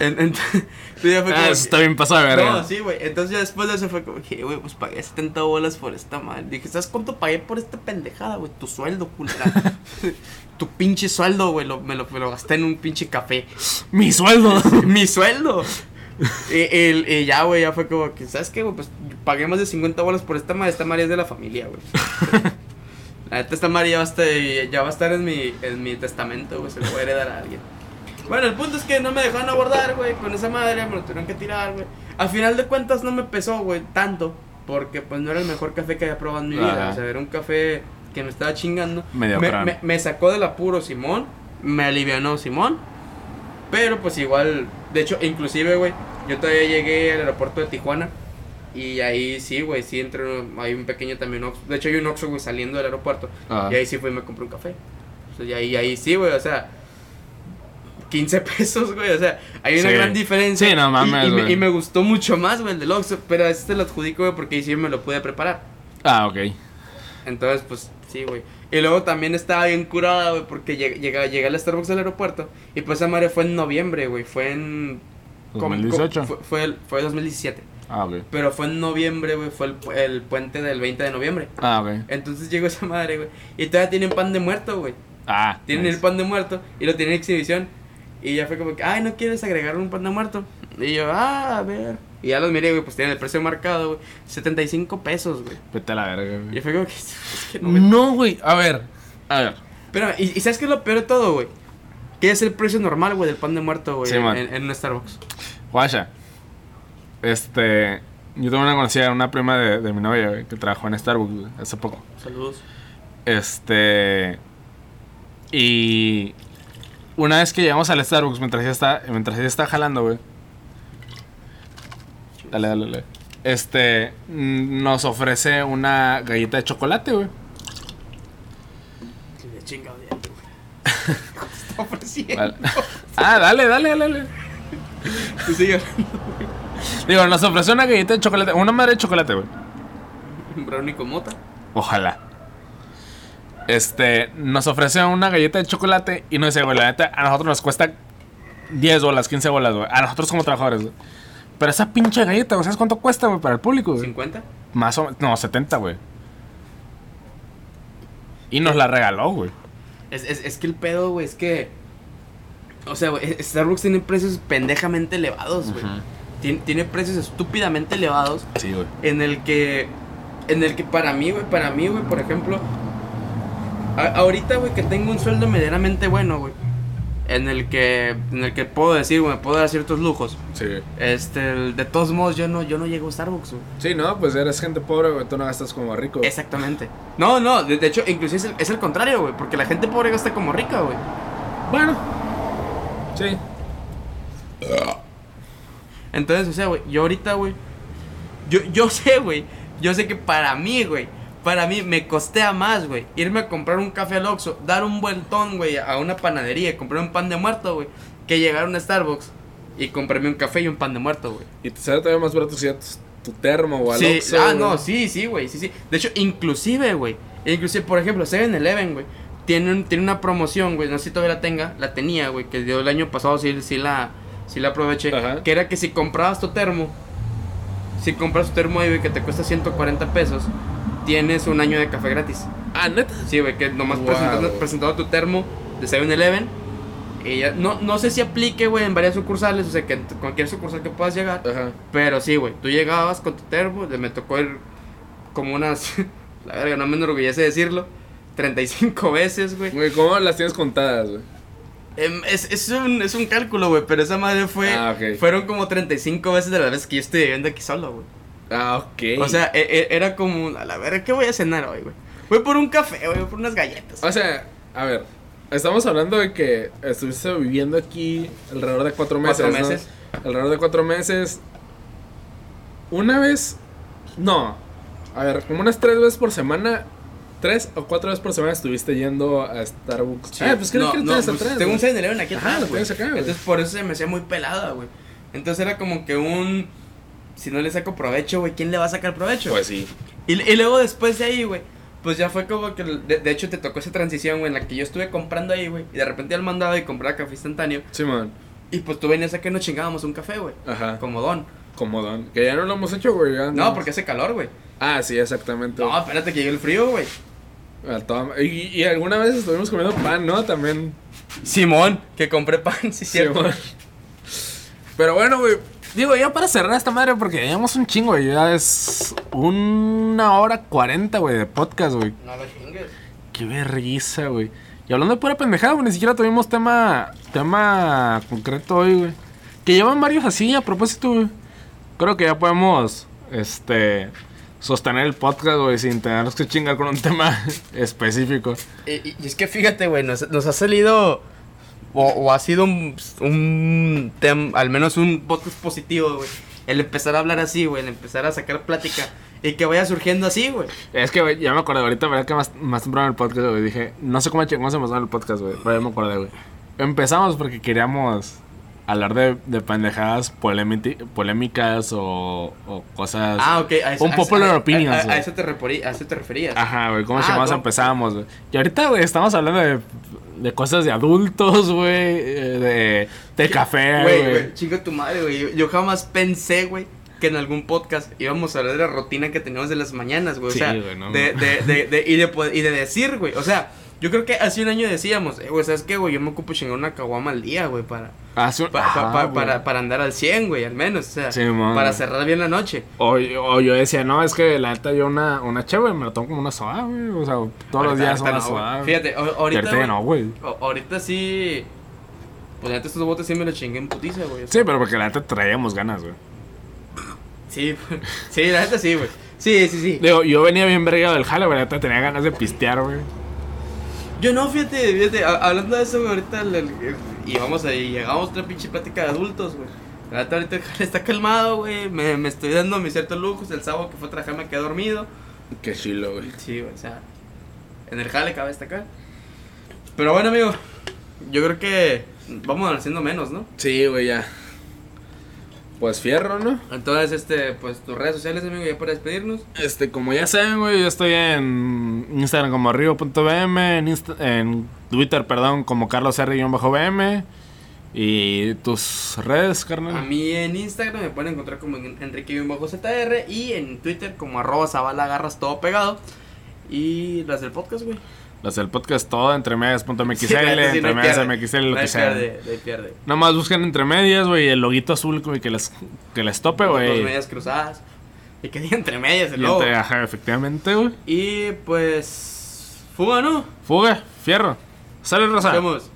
En- entonces, [laughs] ya fue Ah, eso que- está bien pasado verga. No, sí, güey. Entonces ya después de eso fue como que, güey, pues pagué 70 bolas por esta madre. Dije, ¿sabes cuánto pagué por esta pendejada, güey? Tu sueldo, culera. [laughs] tu pinche sueldo, güey, lo- me, lo, me lo gasté en un pinche café. Mi sueldo. [laughs] Mi sueldo. y, y ya, güey, ya fue como que, ¿sabes qué, güey? Pues pagué más de 50 bolas por esta madre. Esta madre es de la familia, güey. La neta, esta madre ya va a estar, ya va a estar en, mi, en mi testamento, güey. Se lo voy a heredar a alguien. Bueno, el punto es que no me dejaron abordar, güey, con esa madre, me lo tuvieron que tirar, güey. Al final de cuentas no me pesó, güey, tanto, porque pues no era el mejor café que había probado en mi vida. Ajá. O sea, era un café que me estaba chingando. Medio me, me, me sacó del apuro Simón, me alivianó Simón, pero pues igual, de hecho, inclusive, güey, yo todavía llegué al aeropuerto de Tijuana. Y ahí sí, güey, sí entré, hay un pequeño también Oxxo. De hecho, hay un Oxxo, güey, saliendo del aeropuerto. Ajá. Y ahí sí fui y me compré un café. Y ahí, ahí sí, güey, o sea, 15 [laughs] pesos, güey, o sea, hay una Sí. gran diferencia. Sí, no Y- mames, y, me, y me gustó mucho más, güey, el del Oxxo, pero a este lo adjudico, güey, porque sí me lo pude preparar. Ah, ok. Entonces, pues, sí, güey. Y luego también estaba bien curada, güey, porque lleg- llegué, llegué al Starbucks del aeropuerto. Y pues esa madre fue en noviembre, güey, fue en... com- com- 2018. Fue, fue, el- fue 2017. Ah, ok. Pero fue en noviembre, güey, fue el, el puente del 20 de noviembre. Ah, ok. Entonces llegó esa madre, güey. Y todavía tienen pan de muerto, güey. Ah, Tienen nice. el pan de muerto y lo tienen en exhibición. Y ya fue como que, ay, ¿no quieres agregar un pan de muerto? Y yo, ah, a ver. Y ya los miré, güey, pues tienen el precio marcado, güey. 75 pesos, güey. Vete a la verga, Y güey. fue como que, [laughs] es que no me... No, güey. A ver. A ver. Pero, ¿y, y sabes qué es lo peor de todo, güey? Que es el precio normal, güey, del pan de muerto, güey, Sí, en, man. en, en un Starbucks. Guacha. Este. Yo tengo una conocida, una prima de, de mi novia, güey, que trabajó en Starbucks güey, hace poco. Saludos. Este. Y. Una vez que llegamos al Starbucks, mientras ella está, mientras ella está jalando, güey. Dale, dale, dale. Este. mm, Nos ofrece una galleta de chocolate, güey. Chingado está ofreciendo. Vale. Ah, dale, dale, dale, dale. Sigue Digo, nos ofreció una galleta de chocolate. Una madre de chocolate, güey. Brownie con mota. Ojalá. Este, nos ofrece una galleta de chocolate y no sé, güey, la neta, a nosotros nos cuesta 10 bolas, 15 bolas, güey. A nosotros como trabajadores, güey. Pero esa pinche galleta, güey, ¿sabes cuánto cuesta, güey, para el público, güey? ¿50? Más o menos, no, 70, güey. Y nos la regaló, güey. Es, es, es que el pedo, güey, es que. O sea, güey, Starbucks tiene precios pendejamente elevados, güey. Tien- tiene precios estúpidamente elevados. Sí, güey. En el que. En el que para mí, güey, para mí, güey, por ejemplo. A- ahorita, güey, que tengo un sueldo medianamente bueno, güey. En el que. En el que puedo decir, güey, me puedo dar ciertos lujos. Sí. Este, de todos modos, yo no, yo no llego a Starbucks, güey. Sí, no, pues eres gente pobre, güey, tú no gastas como rico. Exactamente. No, no, de, de hecho, inclusive es el, es el contrario, güey. Porque la gente pobre gasta como rica, güey. Bueno. Sí. Entonces, o sea, güey, yo ahorita, güey. Yo, yo sé, güey. Yo sé que para mí, güey. Para mí me costea más, güey. Irme a comprar un café al Oxxo, dar un vueltón, güey, a una panadería y comprar un pan de muerto, güey. Que llegar a un Starbucks y comprarme un café y un pan de muerto, güey. Y te sale todavía más barato si ya tu, tu termo o al Sí, Oxxo, ah, güey. no, sí, sí, güey, sí, sí. De hecho, inclusive, güey. Inclusive, por ejemplo, 7-Eleven, güey. Tiene, un- tiene una promoción, güey. No sé si todavía la tenga. La tenía, güey. Que dio el año pasado, sí, sí la, sí la aproveché. Ajá. Que era que si comprabas tu termo. Si compras tu termo ahí, güey, que te cuesta 140 pesos. Tienes un año de café gratis. Ah, neta. Sí, güey, que nomás Wow. presentando, presentando tu termo de 7-Eleven. Y ya, no, no sé si aplique, güey, en varias sucursales. O sea, que en cualquier sucursal que puedas llegar. Ajá. Pero sí, güey, tú llegabas con tu termo, le- me tocó ir como unas, [laughs] la verga, no me enorgullece decirlo, 35 veces, güey. Güey, ¿cómo las tienes contadas, güey? Em, es, es, un, es un cálculo, güey, pero esa madre fue, Ah, ok. fueron como 35 veces de las veces que yo estoy viviendo aquí solo, güey. Ah, ok. O sea, e- e- era como, a la verga, ¿qué voy a cenar hoy, güey? Voy por un café, voy por unas galletas. O sea, a ver, estamos hablando de que estuviste viviendo aquí alrededor de cuatro meses. Cuatro ¿no? meses. Alrededor de cuatro meses. Una vez. No, A ver, como unas tres veces por semana. Tres o cuatro veces por semana estuviste yendo a Starbucks. Sí. Ah, pues creo no, que no, tienes pues, atrás. Tengo un güey. 7-Eleven aquí Ajá, atrás, lo güey. tienes acá, güey. Entonces por eso se me hacía muy pelada, güey. Entonces era como que un... Si no le saco provecho, güey, ¿quién le va a sacar provecho? Pues sí. Y, y luego después de ahí, güey, pues ya fue como que, de, de hecho te tocó esa transición, güey, en la que yo estuve comprando ahí, güey, y de repente al mandado y comprar café instantáneo, Simón. y pues tú venías a que nos chingábamos un café, güey, Ajá. como don. Comodón. Que ya no lo hemos hecho, güey. ya No, porque hace calor, güey. Ah, sí, exactamente. No, espérate que llegue el frío, güey. Y, y alguna vez estuvimos comiendo pan, ¿no? También. Simón, que compré pan, sí, cierto. Simón. Pero bueno, güey. Digo, ya para cerrar esta madre, porque llevamos un chingo, güey. Ya es una hora cuarenta, güey, de podcast, güey. No lo chingues. Qué vergüenza, güey. Y hablando de pura pendejada, güey, ni siquiera tuvimos tema, tema concreto hoy, güey. Que llevan varios así, a propósito, güey. Creo que ya podemos, este, sostener el podcast, güey, sin tenernos que chingar con un [laughs] tema específico. Y, y- y es que fíjate, güey, nos, nos ha salido. O, o ha sido un, un tema, al menos un podcast positivo, güey. El empezar a hablar así, güey. El empezar a sacar plática. Y que vaya surgiendo así, güey. Es que, güey, ya me acordé, ahorita, ¿verdad? Que más, más temprano en el podcast, güey, dije, no sé cómo chingamos empezó el podcast, güey, pero ya me acordé, güey. Empezamos porque queríamos hablar de, de pendejadas polémicas o, o cosas... Ah, ok. A eso, Un popular a- opinions, A, eso te a eso te referías. Ajá, güey, ¿cómo Ah, chingados no. empezamos, güey? Y ahorita, güey, estamos hablando de, de cosas de adultos, güey, eh, de, de café, Güey, güey. chinga tu madre, güey. Yo, yo jamás pensé, güey, que en algún podcast íbamos a hablar de la rutina que teníamos de las mañanas, güey. O Sí, sea, güey, no, de, de, de, de- y, de, y de decir, güey. O sea, yo creo que hace un año decíamos, eh, güey, ¿sabes qué, güey? Yo me ocupo chingar una caguama al día, güey, para, Hace un- pa- pa- ajá, pa- güey. para, para andar al 100, güey, al menos. O sea, Sí, para cerrar bien la noche. O, o yo decía, no, es que la neta yo una, una chévere me la tomo como una soda, güey. O sea, todos los días una no, soda. Fíjate, ahorita. güey, no, güey. o- ahorita sí. Pues la neta, estos botes sí me los chingué en putiza, güey. Sí, pero porque la neta traíamos ganas, güey. Sí, [laughs] sí, la neta sí, güey. Sí, sí, sí. Digo, yo venía bien vergado del jale, güey. La neta tenía ganas de pistear, güey. Yo no, fíjate, fíjate, a- hablando de eso, güey, ahorita el- el- y vamos ahí, llegamos a otra pinche plática de adultos, güey. Ahorita jale está calmado, güey, me, me estoy dando mis ciertos lujos, el sábado que fue a trabajar me quedé dormido. Qué chilo, güey. Sí, güey, o sea, en el jale cabe destacar. Pero bueno, amigo, yo creo que vamos haciendo menos, ¿no? Sí, güey, ya. Pues fierro, ¿no? Entonces, este, pues tus redes sociales, amigo, ya para despedirnos. Este, como ya saben, güey, yo estoy en Instagram como río.bm, en, Insta- en Twitter, perdón, como carlos R-BM. Y tus redes, A carnal. mí en Instagram me pueden encontrar como en- Enrique-ZR y en Twitter como arroba todo pegado. Y las del podcast, güey. Las del podcast todo, entre medias.mxl, Sí, entre medias. MXL, lo que sea. pierde, no hay pierde. Nada más busquen entre medias, güey, el loguito azul, güey, que les, que les tope, Dos güey. medias cruzadas. Y que diga entre medias el logo. ajá, efectivamente, güey. Y pues. Fuga, ¿no? Fuga, fierro. Sale, Rosa. Nos vemos.